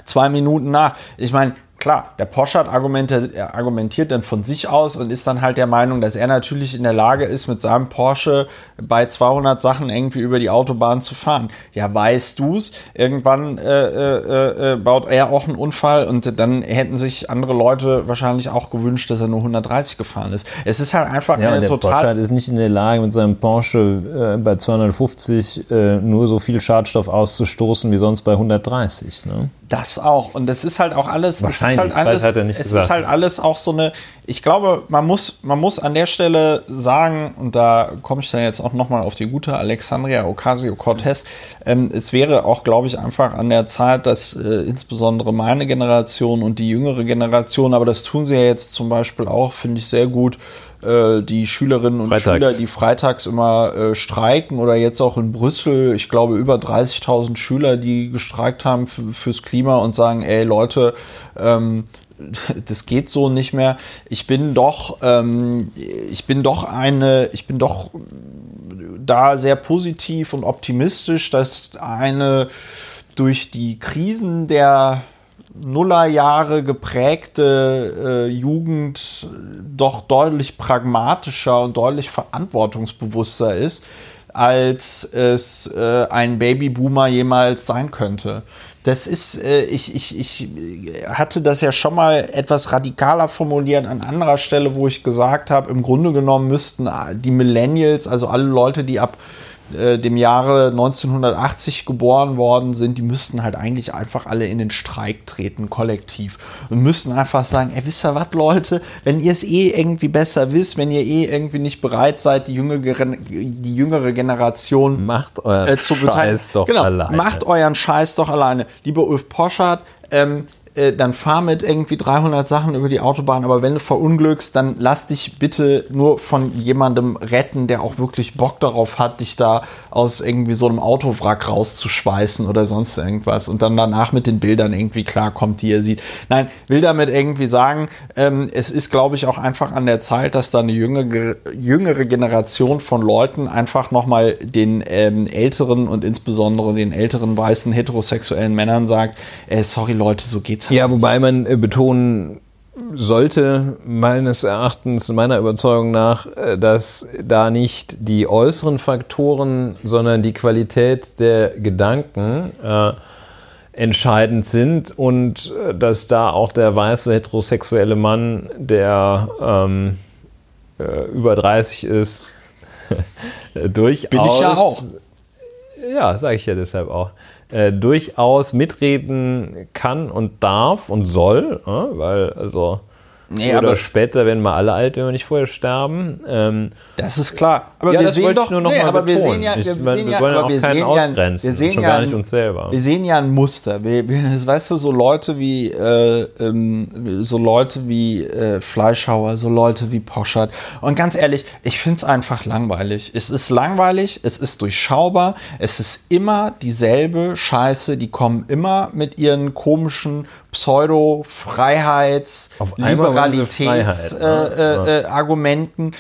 zwei Minuten nach. Ich meine, klar, der Poschardt argumentiert, argumentiert dann von sich aus und ist dann halt der Meinung, dass er natürlich in der Lage ist, mit seinem Porsche bei 200 Sachen irgendwie über die Autobahn zu fahren. Ja, weißt du's? Irgendwann äh, äh, äh, baut er auch einen Unfall und dann hätten sich andere Leute wahrscheinlich auch gewünscht, dass er nur 130 gefahren ist. Es ist halt einfach ja, eine der total. Porsche ist nicht in der Lage, mit seinem Porsche äh, bei 250 äh, nur so viel Schadstoff auszustoßen wie sonst bei 130. Ne? Das auch. Und das ist halt auch alles. Wahrscheinlich, es ist halt alles, hat er nicht es gesagt. ist halt alles auch so eine. Ich glaube, man muss, man muss an der Stelle sagen, und da komme ich dann jetzt auch nochmal auf die gute Alexandria Ocasio-Cortez. Ähm, es wäre auch, glaube ich, einfach an der Zeit, dass äh, insbesondere meine Generation und die jüngere Generation, aber das tun sie ja jetzt zum Beispiel auch, finde ich sehr gut, äh, die Schülerinnen und freitags. Schüler, die freitags immer äh, streiken oder jetzt auch in Brüssel, ich glaube über 30.000 Schüler, die gestreikt haben fürs Klima und sagen, ey Leute, ähm, das geht so nicht mehr. Ich bin doch, ähm, ich bin doch eine, ich bin doch da sehr positiv und optimistisch, dass eine durch die Krisen der Nullerjahre geprägte äh, Jugend doch deutlich pragmatischer und deutlich verantwortungsbewusster ist, als es äh, ein Babyboomer jemals sein könnte. Das ist, äh, ich, ich, ich hatte das ja schon mal etwas radikaler formuliert an anderer Stelle, wo ich gesagt habe, im Grunde genommen müssten die Millennials, also alle Leute, die ab äh, dem Jahre 1980 geboren worden sind, die müssten halt eigentlich einfach alle in den Streik treten, kollektiv. Und müssten einfach sagen, ey, wisst ihr was, Leute, wenn ihr es eh irgendwie besser wisst, wenn ihr eh irgendwie nicht bereit seid, die jüngere, die jüngere Generation macht euren äh, zu Scheiß doch genau, alleine. Macht euren Scheiß doch alleine. Lieber Ulf Poschardt, ähm, äh, dann fahr mit irgendwie 300 Sachen über die Autobahn, aber wenn du verunglückst, dann lass dich bitte nur von jemandem retten, der auch wirklich Bock darauf hat, dich da aus irgendwie so einem Autowrack rauszuschweißen oder sonst irgendwas und dann danach mit den Bildern irgendwie klarkommt, die ihr sieht. Nein, will damit irgendwie sagen, ähm, es ist, glaube ich, auch einfach an der Zeit, dass da eine jüngere, jüngere Generation von Leuten einfach nochmal den ähm, älteren und insbesondere den älteren weißen heterosexuellen Männern sagt, äh, sorry Leute, so geht's Ja, wobei man äh, betonen sollte, meines Erachtens, meiner Überzeugung nach, äh, dass da nicht die äußeren Faktoren, sondern die Qualität der Gedanken äh, entscheidend sind und äh, dass da auch der weiße heterosexuelle Mann, der ähm, äh, über 30 ist, durchaus. Bin ich ja auch. Ja, sage ich ja deshalb auch. Äh, durchaus mitreden kann und darf und soll, äh, weil also Nee, oder aber später werden wir alle alt, wenn wir nicht vorher sterben. Ähm, das ist klar. Aber ja, wir sehen doch, ich nur noch nee, mal aber wir betonen. sehen ja, Ich wir meine, sehen wir ja, wollen aber auch wir keinen sehen ja, ausgrenzen, wir sehen schon ja, gar nicht uns selber. Wir sehen ja ein Muster. Wir, wir, das weißt du, so Leute wie äh, ähm, so Leute wie äh, Fleischhauer, so Leute wie Poschert. Und ganz ehrlich, ich finde es einfach langweilig. Es ist langweilig, es ist durchschaubar, es ist immer dieselbe Scheiße. Die kommen immer mit ihren komischen Pseudo-Freiheits-, Auf einmal wollen sie Liberalitäts- Freiheit, äh, ne? äh, äh, Argumenten,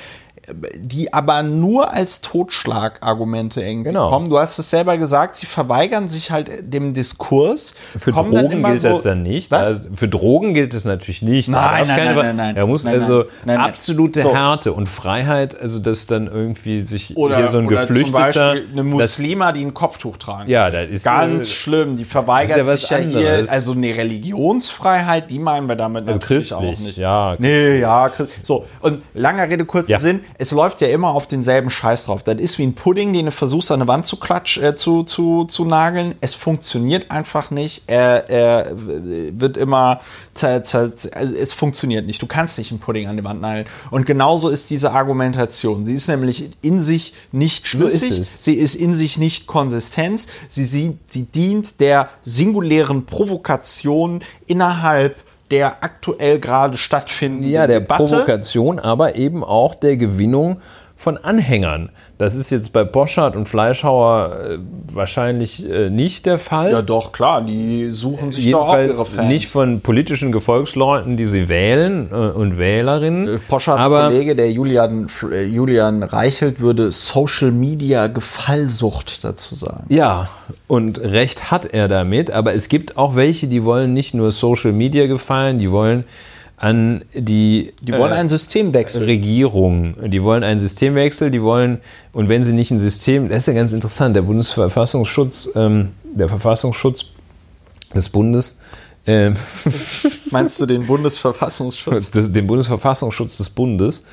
die aber nur als Totschlagargumente irgendwie Genau. kommen. Du hast es selber gesagt, sie verweigern sich halt dem Diskurs. Für Drogen gilt so, das dann nicht. Also für Drogen gilt es natürlich nicht. Nein, nein, nein, nein, nein. Da muss Nein, also nein, nein, absolute So. Härte und Freiheit, also dass dann irgendwie sich oder, hier so ein oder zum Geflüchteter. Beispiel eine Muslima, die ein Kopftuch tragen. ja, das ist Ganz äh, schlimm, die verweigert ja sich ja hier, anderes. also eine Religionsfreiheit, die meinen wir damit Also natürlich auch nicht. ja. Nee, ja, so. Und langer Rede, kurzer Ja. Sinn, es läuft ja immer auf denselben Scheiß drauf. Das ist wie ein Pudding, den du versuchst an eine Wand zu klatsch, äh, zu, zu, zu nageln. Es funktioniert einfach nicht. Er, er wird immer, also es funktioniert nicht. Du kannst nicht einen Pudding an die Wand nageln. Und genauso ist diese Argumentation. Sie ist nämlich in sich nicht ist schlüssig. es. Sie ist in sich nicht Konsistenz. Sie, sie, sie dient der singulären Provokation innerhalb der aktuell gerade stattfindenden ja, der Debatte. Provokation, aber eben auch der Gewinnung von Anhängern. Das ist jetzt bei Boschart und Fleischhauer äh, wahrscheinlich äh, nicht der Fall. Ja, doch, klar, die suchen sich doch auch ihre Fans. nicht von politischen Gefolgsleuten, die sie wählen äh, und Wählerinnen. Poschards aber Kollege, der Julian, Julian Reichelt, würde Social Media Gefallsucht dazu sagen. Ja, und recht hat er damit, aber es gibt auch welche, die wollen nicht nur Social Media gefallen, die wollen an die, Die wollen äh, einen Systemwechsel. Regierung, die wollen einen Systemwechsel, die wollen, und wenn sie nicht ein System, das ist ja ganz interessant, der Bundesverfassungsschutz, ähm, der Verfassungsschutz des Bundes, ähm, Meinst du den Bundesverfassungsschutz? des, den Bundesverfassungsschutz des Bundes,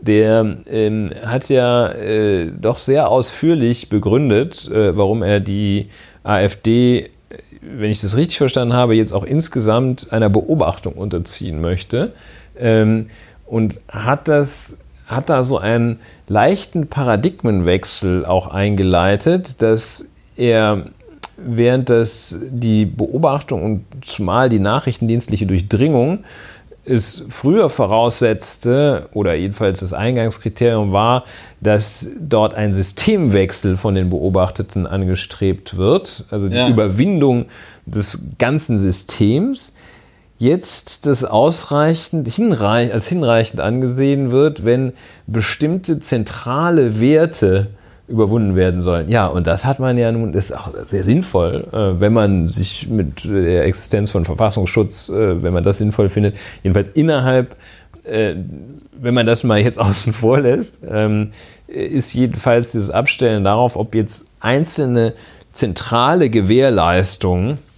der ähm, hat ja äh, doch sehr ausführlich begründet, äh, warum er die AfD, äh, wenn ich das richtig verstanden habe, jetzt auch insgesamt einer Beobachtung unterziehen möchte. Ähm, und hat das hat da so einen leichten Paradigmenwechsel auch eingeleitet, dass er während das die Beobachtung und zumal die nachrichtendienstliche Durchdringung es früher voraussetzte, oder jedenfalls das Eingangskriterium war, dass dort ein Systemwechsel von den Beobachteten angestrebt wird, also die Ja. Überwindung des ganzen Systems, jetzt das ausreichend, hinreich, als hinreichend angesehen wird, wenn bestimmte zentrale Werte überwunden werden sollen. Ja, und das hat man ja nun, ist auch sehr sinnvoll, äh, wenn man sich mit der Existenz von Verfassungsschutz, äh, wenn man das sinnvoll findet, jedenfalls innerhalb, äh, wenn man das mal jetzt außen vor lässt, ähm, ist jedenfalls dieses Abstellen darauf, ob jetzt einzelne zentrale Gewährleistungen äh,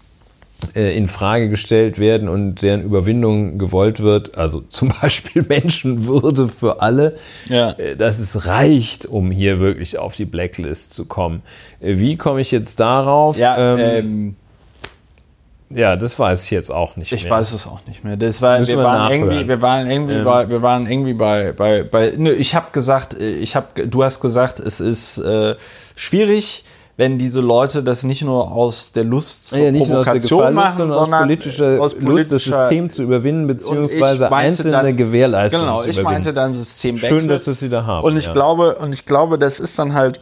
in Frage gestellt werden und deren Überwindung gewollt wird, also zum Beispiel Menschenwürde für alle, Ja. äh, dass es reicht, um hier wirklich auf die Blacklist zu kommen. Äh, Wie komme ich jetzt darauf? Ja, Ähm, ähm, ja, das weiß ich jetzt auch nicht ich mehr. weiß es auch nicht mehr. Das war, Müssen wir, wir waren irgendwie, wir waren irgendwie Ähm. bei, wir waren irgendwie bei, bei, bei nö, ich habe gesagt, äh, ich habe, du hast gesagt, es ist äh, schwierig, wenn diese Leute das nicht nur aus der Lust zur Ja, der Provokation Gefallenlust, machen, sondern sondern aus politischer, aus Lust, das politischer System zu überwinden, beziehungsweise meinte einzelne dann- Gewährleistungen Genau, ich meinte dann Systemwechsel. Schön, dass wir es wieder haben. Und ich ja. glaube, und ich glaube, das ist dann halt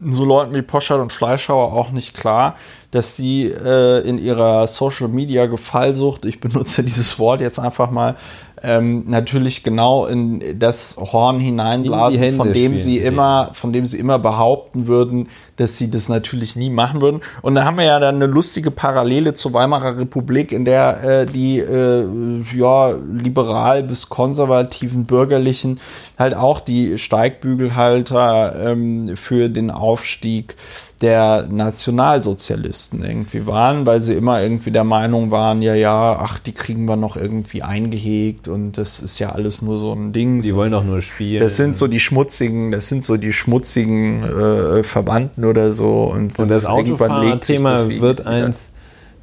so Leuten wie Poschardt und Fleischhauer auch nicht klar, dass die äh, in ihrer Social Media Gefallsucht, ich benutze dieses Wort jetzt einfach mal, ähm, natürlich genau in das Horn hineinblasen, von dem sie immer, von dem sie immer behaupten würden, dass sie das natürlich nie machen würden. Und da haben wir ja dann eine lustige Parallele zur Weimarer Republik, in der äh, die äh, ja liberal bis konservativen Bürgerlichen halt auch die Steigbügelhalter ähm, für den Aufstieg der Nationalsozialisten irgendwie waren, weil sie immer irgendwie der Meinung waren, ja, ja, ach, die kriegen wir noch irgendwie eingehegt und das ist ja alles nur so ein Ding. Die wollen doch nur spielen. Das sind so die schmutzigen, das sind so die schmutzigen äh, Verwandten oder so. Und das, Und das das wird eins,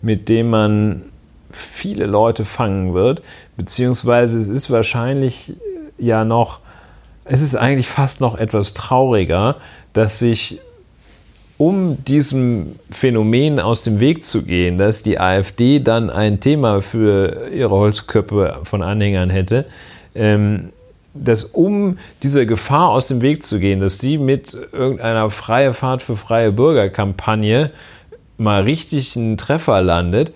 mit dem man viele Leute fangen wird, beziehungsweise es ist wahrscheinlich ja noch, es ist eigentlich fast noch etwas trauriger, dass sich um diesem Phänomen aus dem Weg zu gehen, dass die AfD dann ein Thema für ihre Holzköpfe von Anhängern hätte, ähm, dass um dieser Gefahr aus dem Weg zu gehen, dass sie mit irgendeiner freie Fahrt für freie Bürgerkampagne mal richtig einen Treffer landet,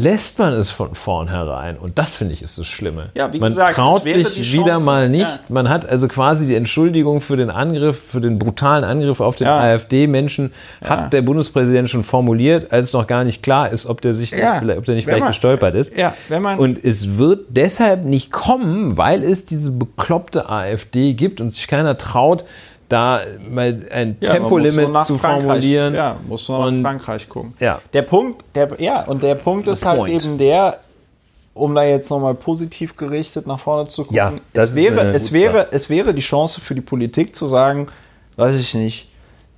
lässt man es von vornherein. Und das finde ich ist das Schlimme. Ja, wie man gesagt, traut sich wieder mal nicht. ja. Man hat also quasi die Entschuldigung für den Angriff, für den brutalen Angriff auf den Ja. AfD-Menschen, hat der Bundespräsident schon formuliert, als noch gar nicht klar ist, ob der sich vielleicht- ob der nicht Wenn vielleicht man- gestolpert ist. Und es wird deshalb nicht kommen, weil es diese bekloppte AfD gibt und sich keiner traut, da mal ein Ja, man Tempolimit zu Frankreich- formulieren. Ja, muss nur Und- nach Frankreich gucken. Ja. Der Punkt, der, ja, und der Punkt ist halt point. eben der, um da jetzt nochmal positiv gerichtet nach vorne zu gucken. Ja, es wäre, es wäre, es wäre die Chance für die Politik zu sagen, weiß ich nicht,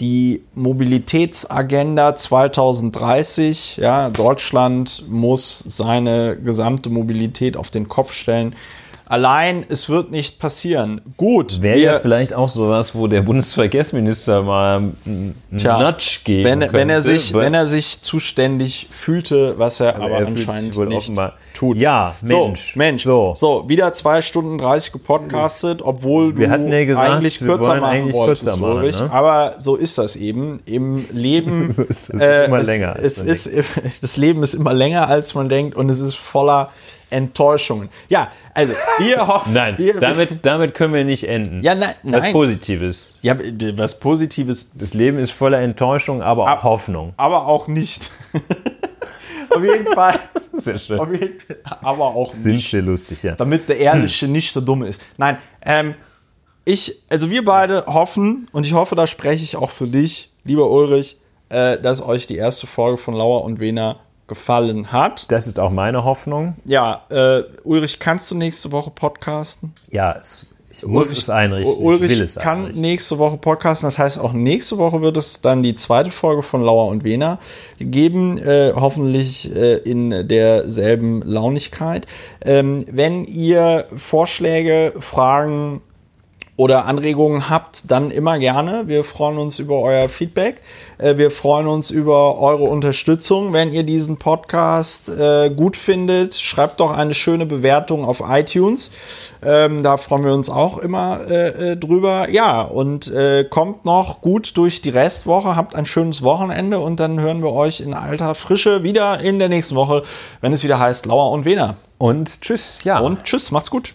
die Mobilitätsagenda 2030, ja, Deutschland muss seine gesamte Mobilität auf den Kopf stellen. Allein, es wird nicht passieren. Gut, Wäre ja vielleicht auch sowas, wo der Bundesverkehrsminister mal einen Tja, Nudge geben wenn, wenn, er könnte, sich, wenn er sich zuständig fühlte, was er aber, er fühlt sich anscheinend wohl nicht offenbar- tut. Ja, Mensch, So, Mensch. so. So. wieder zwei Stunden 30 gepodcastet, obwohl Wir du hatten ja gesagt, eigentlich kürzer machen eigentlich wolltest, kürzer machen, Ulrich. ne? Aber so ist das eben. Im Leben So ist es. Ist äh, immer es, länger, Es das Leben ist immer länger, als man denkt und es ist voller Enttäuschungen. Ja, also wir hoffen... Nein, wir, damit, damit können wir nicht enden. Ja, nein, Was nein. Positives. ja, was Positives Das Leben ist voller Enttäuschung, aber auch Ab- Hoffnung. aber auch nicht. Auf jeden Fall. Sehr schön. Jeden. Aber auch Sind nicht. sehr lustig, ja. Damit der Ehrliche nicht so dumm ist. Nein, ähm, ich, also wir beide hoffen, und ich hoffe, da spreche ich auch für dich, lieber Ulrich, äh, dass euch die erste Folge von Lauer und Wena gefallen hat. Das ist auch meine Hoffnung. Ja, äh, Ulrich, kannst du nächste Woche podcasten? Ja, es, ich muss Ulrich- es einrichten. Ulrich es kann einrichten. nächste Woche podcasten. Das heißt, auch nächste Woche wird es dann die zweite Folge von Lauer und Wena geben. Äh, hoffentlich äh, in derselben Launigkeit. Ähm, wenn ihr Vorschläge, Fragen oder Anregungen habt, dann immer gerne. Wir freuen uns über euer Feedback. Äh, Wir freuen uns über eure Unterstützung. Wenn ihr diesen Podcast äh, gut findet, schreibt doch eine schöne Bewertung auf iTunes. Ähm, Da freuen wir uns auch immer äh, drüber. Ja, und kommt noch gut durch die Restwoche. Habt ein schönes Wochenende und dann hören wir euch in alter Frische wieder in der nächsten Woche, wenn es wieder heißt Lauer und Wena. Und tschüss, ja. Und tschüss, macht's gut.